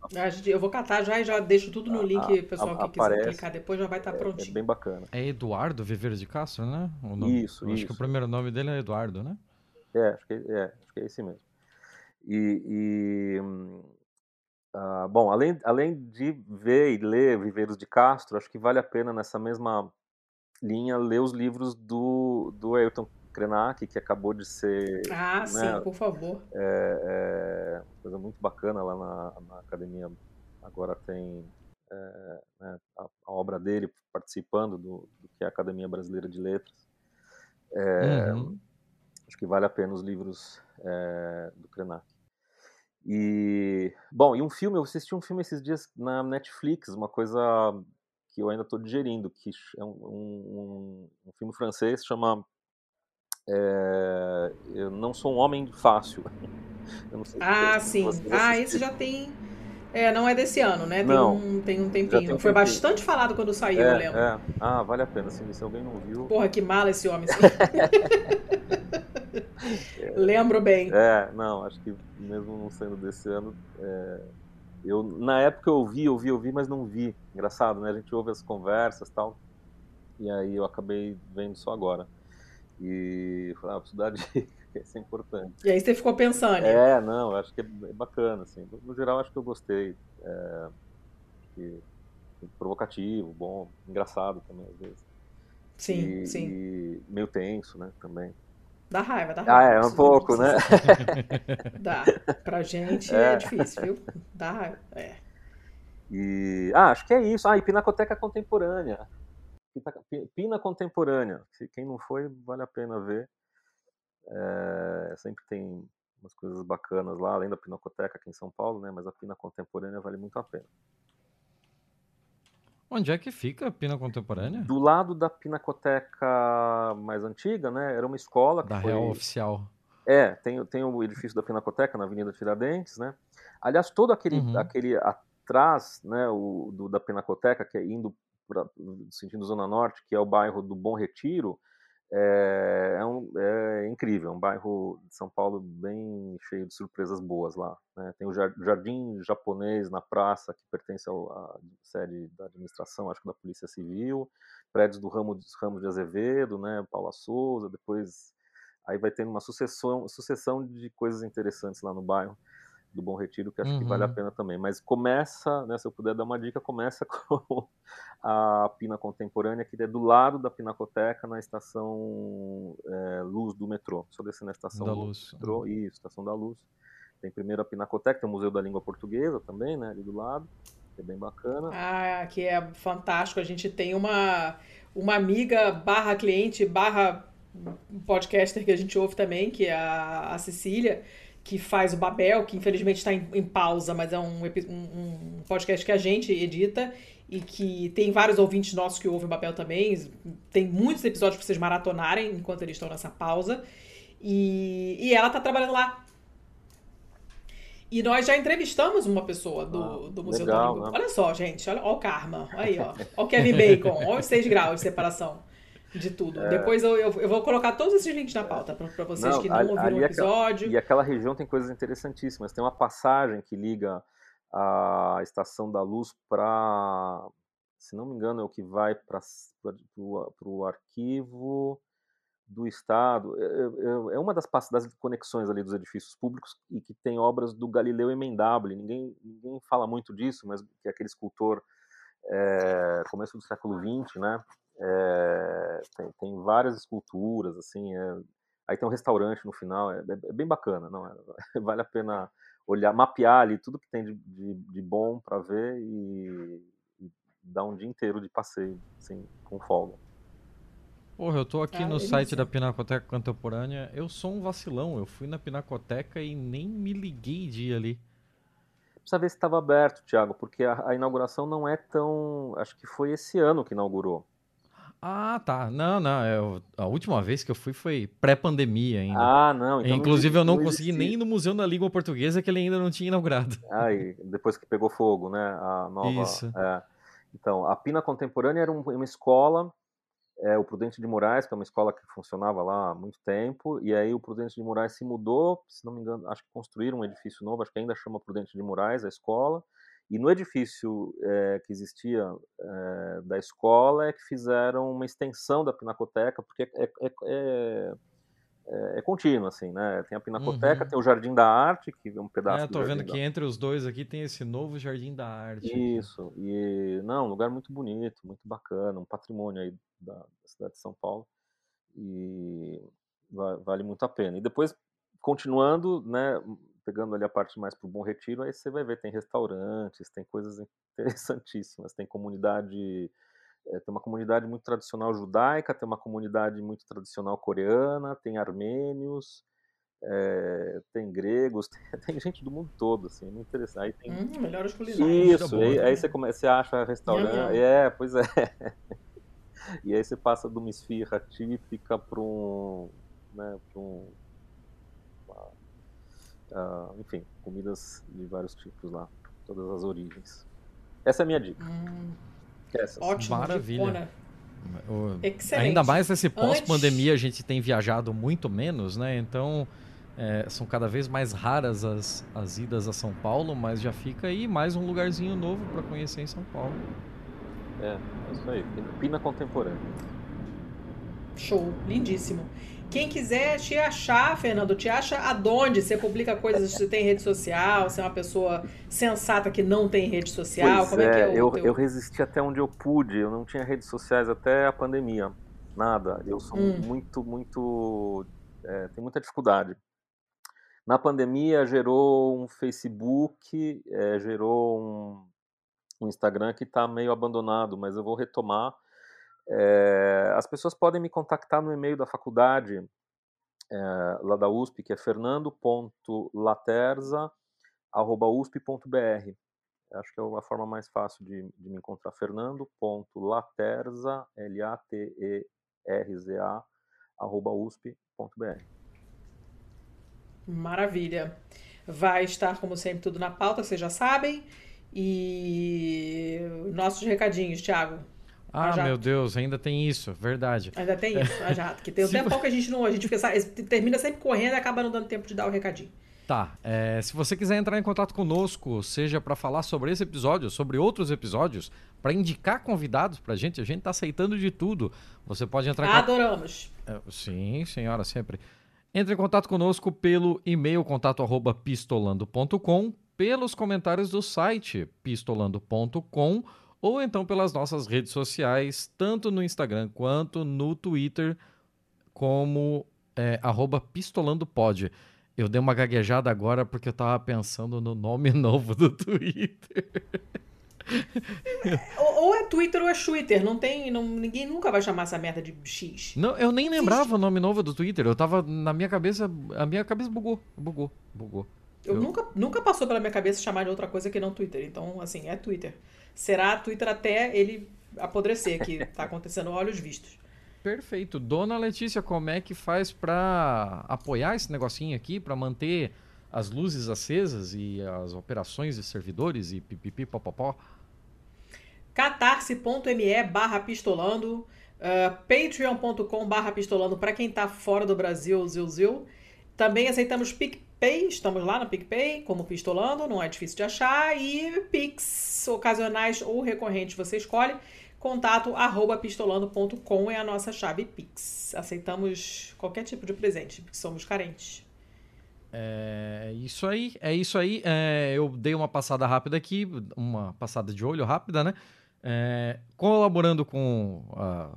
Speaker 1: Eu vou catar já e já deixo tudo no link, pessoal a, a, que quiser clicar depois já vai estar tá prontinho.
Speaker 3: É, é, bem bacana.
Speaker 2: É Eduardo Viveiros de Castro, né?
Speaker 3: Isso,
Speaker 2: Acho
Speaker 3: isso.
Speaker 2: que o primeiro nome dele é Eduardo, né?
Speaker 3: É, acho que é, acho que é esse mesmo. E, e uh, bom, além, além de ver e ler Viveiros de Castro, acho que vale a pena nessa mesma linha ler os livros do, do Ayrton Krenak, que acabou de ser.
Speaker 1: Ah, né, sim, por favor.
Speaker 3: É, é, coisa muito bacana lá na, na academia. Agora tem é, né, a, a, obra dele participando do, do, que é a Academia Brasileira de Letras. É, uhum. Acho que vale a pena os livros é, do Krenak. E, bom, e um filme, eu assisti um filme esses dias na Netflix, uma coisa que eu ainda estou digerindo, que é um, um, um filme francês, chama é, Eu Não Sou um Homem Fácil.
Speaker 1: ah, sim. Ah, esse já tem... É, não é desse ano, né? Tem,
Speaker 3: não,
Speaker 1: um, tem um tempinho. Tem um Foi tempinho. bastante falado quando saiu,
Speaker 3: é,
Speaker 1: eu lembro.
Speaker 3: É. Ah, vale a pena. Se, se alguém não viu...
Speaker 1: Porra, que mala esse homem. é, Lembro bem.
Speaker 3: É, não, acho que mesmo não sendo desse ano, é, eu na época eu ouvi, ouvi, ouvi, mas não vi. Engraçado, né? A gente ouve as conversas tal. E aí eu acabei vendo só agora. E falei, ah, preciso dar dica, isso é importante.
Speaker 1: E aí você ficou pensando.
Speaker 3: É, não, acho que é bacana, assim. No geral, acho que eu gostei. É, que, provocativo, bom, engraçado também, às vezes.
Speaker 1: Sim,
Speaker 3: e,
Speaker 1: sim.
Speaker 3: E meio tenso, né, também.
Speaker 1: Dá raiva, dá raiva.
Speaker 3: Ah, é, um pouco, né?
Speaker 1: Dá. Pra gente é. é. difícil, viu? Dá raiva, é.
Speaker 3: E, ah, acho que é isso. Ah, e Pinacoteca Contemporânea. Pina Contemporânea. Quem não foi, vale a pena ver. É, sempre tem umas coisas bacanas lá, além da Pinacoteca aqui em São Paulo, né? Mas a Pina Contemporânea vale muito a pena.
Speaker 2: Onde é que fica a Pina Contemporânea?
Speaker 3: Do lado da Pinacoteca mais antiga, né? Era uma escola.
Speaker 2: Da
Speaker 3: foi...
Speaker 2: Real Oficial.
Speaker 3: É, tem, tem o edifício da Pinacoteca na Avenida Tiradentes, né? Aliás, todo aquele, uhum. aquele atrás, né, o, do, da Pinacoteca, que é indo pra, sentindo Zona Norte, que é o bairro do Bom Retiro, é, é, um, é, incrível, é um bairro de São Paulo bem cheio de surpresas boas lá. Né? Tem o Jardim Japonês na praça, que pertence à sede da administração, acho que da Polícia Civil, prédios do ramo, Ramos de Azevedo, né? Paula Souza, depois aí vai tendo uma sucessão, sucessão de coisas interessantes lá no bairro do Bom Retiro, que acho uhum. que vale a uhum. pena também. Mas começa, né, se eu puder dar uma dica, começa com a Pina Contemporânea, que é do lado da Pinacoteca, na estação é, Luz do metrô. Só descer na estação
Speaker 2: da Luz.
Speaker 3: Do metrô, isso, estação da Luz. Tem primeiro a Pinacoteca, tem o Museu da Língua Portuguesa também, né, ali do lado, que é bem bacana.
Speaker 1: Ah, que é fantástico. A gente tem uma, uma amiga barra cliente, barra podcaster que a gente ouve também, que é a, a Cecília, que faz o Babel, que infelizmente está em, em, pausa, mas é um, um, um, podcast que a gente edita e que tem vários ouvintes nossos que ouvem o Babel também. Tem muitos episódios para vocês maratonarem enquanto eles estão nessa pausa. E, e ela está trabalhando lá. E nós já entrevistamos uma pessoa do, ah, do Museu legal, Língua. Né? Olha só, gente, olha, olha o karma. Aí, ó. Olha o Kevin Bacon, olha os seis graus de separação de tudo. É... Depois eu, eu, eu, vou colocar todos esses links na pauta para vocês não, que não ouviram o episódio.
Speaker 3: e aquela região tem coisas interessantíssimas. Tem uma passagem que liga a Estação da Luz para, se não me engano, é o que vai para o arquivo do Estado. É, é, é, uma das, das conexões ali dos edifícios públicos e que tem obras do Galileu Emendable. Ninguém, ninguém fala muito disso, mas que é aquele escultor é, começo do século XX, né? É, tem, tem, várias esculturas, assim, é, aí tem um restaurante no final, é, é bem bacana, não vale a pena olhar, mapear ali tudo que tem de, de, de bom para ver e, e, dar um dia inteiro de passeio, assim, com folga.
Speaker 2: Porra, eu tô aqui ah, no site da Pinacoteca Contemporânea, eu sou um vacilão, eu fui na Pinacoteca e nem me liguei de ir ali.
Speaker 3: Precisa ver se estava aberto, Thiago, porque a, a inauguração não é tão. Acho que foi esse ano que inaugurou.
Speaker 2: Ah, tá. Não, não. Eu, a última vez que eu fui foi pré-pandemia ainda.
Speaker 3: Ah, não.
Speaker 2: Então Inclusive, não, eu não, não consegui nem ir no Museu da Língua Portuguesa, que ele ainda não tinha inaugurado.
Speaker 3: Ah, e depois que pegou fogo, né? A nova.
Speaker 2: Isso.
Speaker 3: É. Então, a Pina Contemporânea era uma escola, é, o Prudente de Moraes, que é uma escola que funcionava lá há muito tempo, e aí o Prudente de Moraes se mudou, se não me engano, acho que construíram um edifício novo, acho que ainda chama Prudente de Moraes a escola, e no edifício é, que existia é, da escola é que fizeram uma extensão da Pinacoteca, porque é, é, é, é contínuo, assim, né? Tem a Pinacoteca, uhum. tem o Jardim da Arte, que é um pedaço
Speaker 2: É, tô vendo que entre os dois aqui tem esse novo Jardim da Arte.
Speaker 3: Isso, e não, um lugar muito bonito, muito bacana, um patrimônio aí da, da cidade de São Paulo, e vale muito a pena. E depois, continuando, né, pegando ali a parte mais para o Bom Retiro, aí você vai ver, tem restaurantes, tem coisas interessantíssimas, tem comunidade, é, tem uma comunidade muito tradicional judaica, tem uma comunidade muito tradicional coreana, tem armênios, é, tem gregos, tem, tem, gente do mundo todo, assim, é muito interessante. Aí tem...
Speaker 1: Hum, melhores culinárias.
Speaker 3: Isso, aí, aí, você, come, você acha restaurante, é, pois é. e aí você passa de uma esfirra típica para um, né, para um uh, enfim, comidas de vários tipos lá, todas as origens. Essa é a minha dica. Hum,
Speaker 1: Essas. Ótimo,
Speaker 2: maravilha.
Speaker 1: Excelente.
Speaker 2: Ainda mais nesse pós-pandemia Antes... a gente tem viajado muito menos, né? Então é, são cada vez mais raras as, as idas a São Paulo, mas já fica aí mais um lugarzinho novo para conhecer em São Paulo.
Speaker 3: É, é isso aí. Pina contemporânea.
Speaker 1: Show, lindíssimo. Quem quiser te achar, Fernando, te acha aonde? Você publica coisas, você tem rede social, você é uma pessoa sensata que não tem rede social?
Speaker 3: Pois Como é, é que é o eu, teu... eu resisti até onde eu pude, eu não tinha redes sociais até a pandemia. Nada. Eu sou hum. muito, muito. É, tenho muita dificuldade. Na pandemia gerou um Facebook, é, gerou um, um Instagram que está meio abandonado, mas eu vou retomar é, as pessoas podem me contactar no e-mail da faculdade é, lá da USP, que é fernando.laterza.usp.br. Acho que é a forma mais fácil de, de me encontrar. fernando.laterza, L-A-T-E-R-Z-A, arroba usp.br.
Speaker 1: Maravilha. Vai estar, como sempre, tudo na pauta, vocês já sabem. E nossos recadinhos, Thiago.
Speaker 2: Ah, meu Deus, ainda tem isso, verdade.
Speaker 1: Ainda tem isso, a jato. Que tem um tempo que a gente não. A gente termina sempre correndo e acaba não dando tempo de dar o recadinho.
Speaker 2: Tá. É, se você quiser entrar em contato conosco, seja para falar sobre esse episódio, sobre outros episódios, para indicar convidados pra gente, a gente tá aceitando de tudo. Você pode entrar em
Speaker 1: Adoramos.
Speaker 2: É, sim, senhora, sempre. Entre em contato conosco pelo e-mail contato arroba pistolando.com, pelos comentários do site pistolando.com ou então pelas nossas redes sociais, tanto no Instagram quanto no Twitter, como é, pistolandopod. Eu dei uma gaguejada agora porque eu tava pensando no nome novo do Twitter.
Speaker 1: ou, é Twitter ou é Twitter. Não tem. Não, ninguém nunca vai chamar essa merda de X.
Speaker 2: Não, eu nem lembrava o nome novo do Twitter. Eu tava. Na minha cabeça. A minha cabeça bugou. Bugou. Bugou.
Speaker 1: Eu, eu... Nunca, nunca passou pela minha cabeça chamar de outra coisa que não Twitter. Então, assim, é Twitter será Twitter até ele apodrecer, que está acontecendo olhos vistos.
Speaker 2: Perfeito. Dona Letícia, como é que faz para apoiar esse negocinho aqui, para manter as luzes acesas e as operações de servidores e pipipi popopó?
Speaker 1: catarse.me barra pistolando, uh, patreon.com barra pistolando para quem está fora do Brasil, zil, zil. Também aceitamos PicPay, estamos lá no PicPay, como Pistolando, não é difícil de achar. E Pix, ocasionais ou recorrentes, você escolhe. Contato arroba pistolando.com é a nossa chave Pix. Aceitamos qualquer tipo de presente, porque somos carentes.
Speaker 2: É isso aí, é isso aí. É, eu dei uma passada rápida aqui, uma passada de olho rápida, né? É, colaborando com a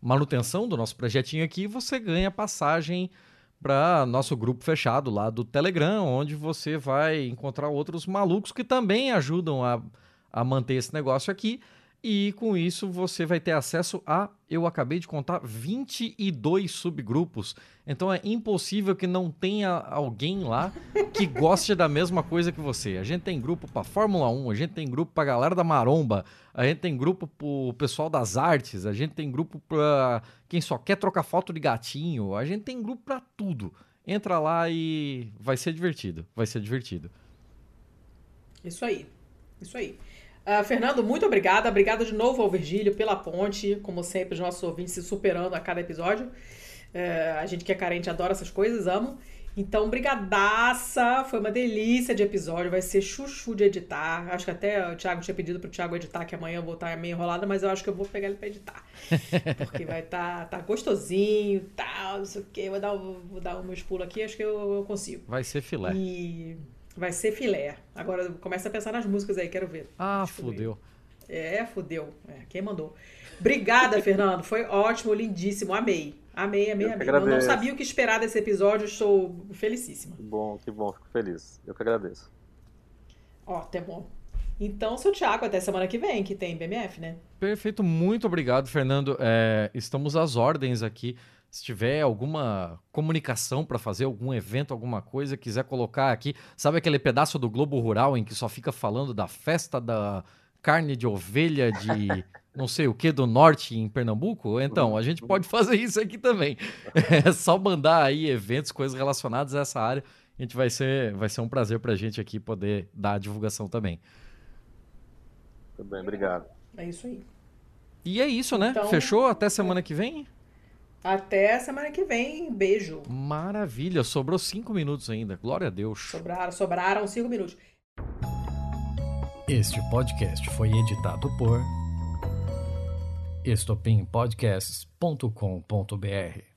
Speaker 2: manutenção do nosso projetinho aqui, você ganha passagem para nosso grupo fechado lá do Telegram, onde você vai encontrar outros malucos que também ajudam a, a manter esse negócio aqui. E com isso você vai ter acesso a, eu acabei de contar, 22 subgrupos. Então é impossível que não tenha alguém lá que goste da mesma coisa que você. A gente tem grupo para Fórmula 1, a gente tem grupo para galera da maromba, a gente tem grupo pro pessoal das artes, a gente tem grupo para quem só quer trocar foto de gatinho, a gente tem grupo para tudo. Entra lá e vai ser divertido, vai ser divertido.
Speaker 1: Isso aí. Isso aí. Uh, Fernando, muito obrigada. Obrigada de novo ao Virgílio pela ponte. Como sempre, os nossos ouvintes se superando a cada episódio. Uh, a gente que é carente adora essas coisas, amo. Então, brigadaça. Foi uma delícia de episódio. Vai ser chuchu de editar. Acho que até o Thiago tinha pedido pro Thiago editar, que amanhã eu vou estar meio enrolada, mas eu acho que eu vou pegar ele pra editar. Porque vai estar tá, tá gostosinho, tal, não sei o quê. Vou dar, vou dar um meus pulos aqui, acho que eu, eu consigo.
Speaker 2: Vai ser filé.
Speaker 1: E... Vai ser filé. Agora começa a pensar nas músicas aí, quero ver.
Speaker 2: Ah, fudeu.
Speaker 1: É, fudeu. É, quem mandou? Obrigada, Fernando. Foi ótimo, lindíssimo. Amei. Amei, amei, eu amei. Eu não sabia o que esperar desse episódio, estou felicíssima.
Speaker 3: Que bom, que bom, fico feliz. Eu que agradeço.
Speaker 1: Ó, até bom. Então, seu Thiago, até semana que vem, que tem BMF, né?
Speaker 2: Perfeito, muito obrigado, Fernando. É, estamos às ordens aqui. Se tiver alguma comunicação para fazer, algum evento, alguma coisa, quiser colocar aqui. Sabe aquele pedaço do Globo Rural em que só fica falando da festa da carne de ovelha de não sei o que do norte em Pernambuco? Então, a gente pode fazer isso aqui também. É só mandar aí eventos, coisas relacionadas a essa área. A gente vai ser, vai ser um prazer para a gente aqui poder dar a divulgação também.
Speaker 3: Tudo bem, obrigado.
Speaker 1: É isso aí.
Speaker 2: E é isso, né? Então, Fechou? Até semana que vem?
Speaker 1: Até semana que vem. Beijo.
Speaker 2: Maravilha. Sobrou cinco minutos ainda. Glória a Deus.
Speaker 1: Sobraram, sobraram cinco minutos.
Speaker 2: Este podcast foi editado por estopimpodcasts.com.br.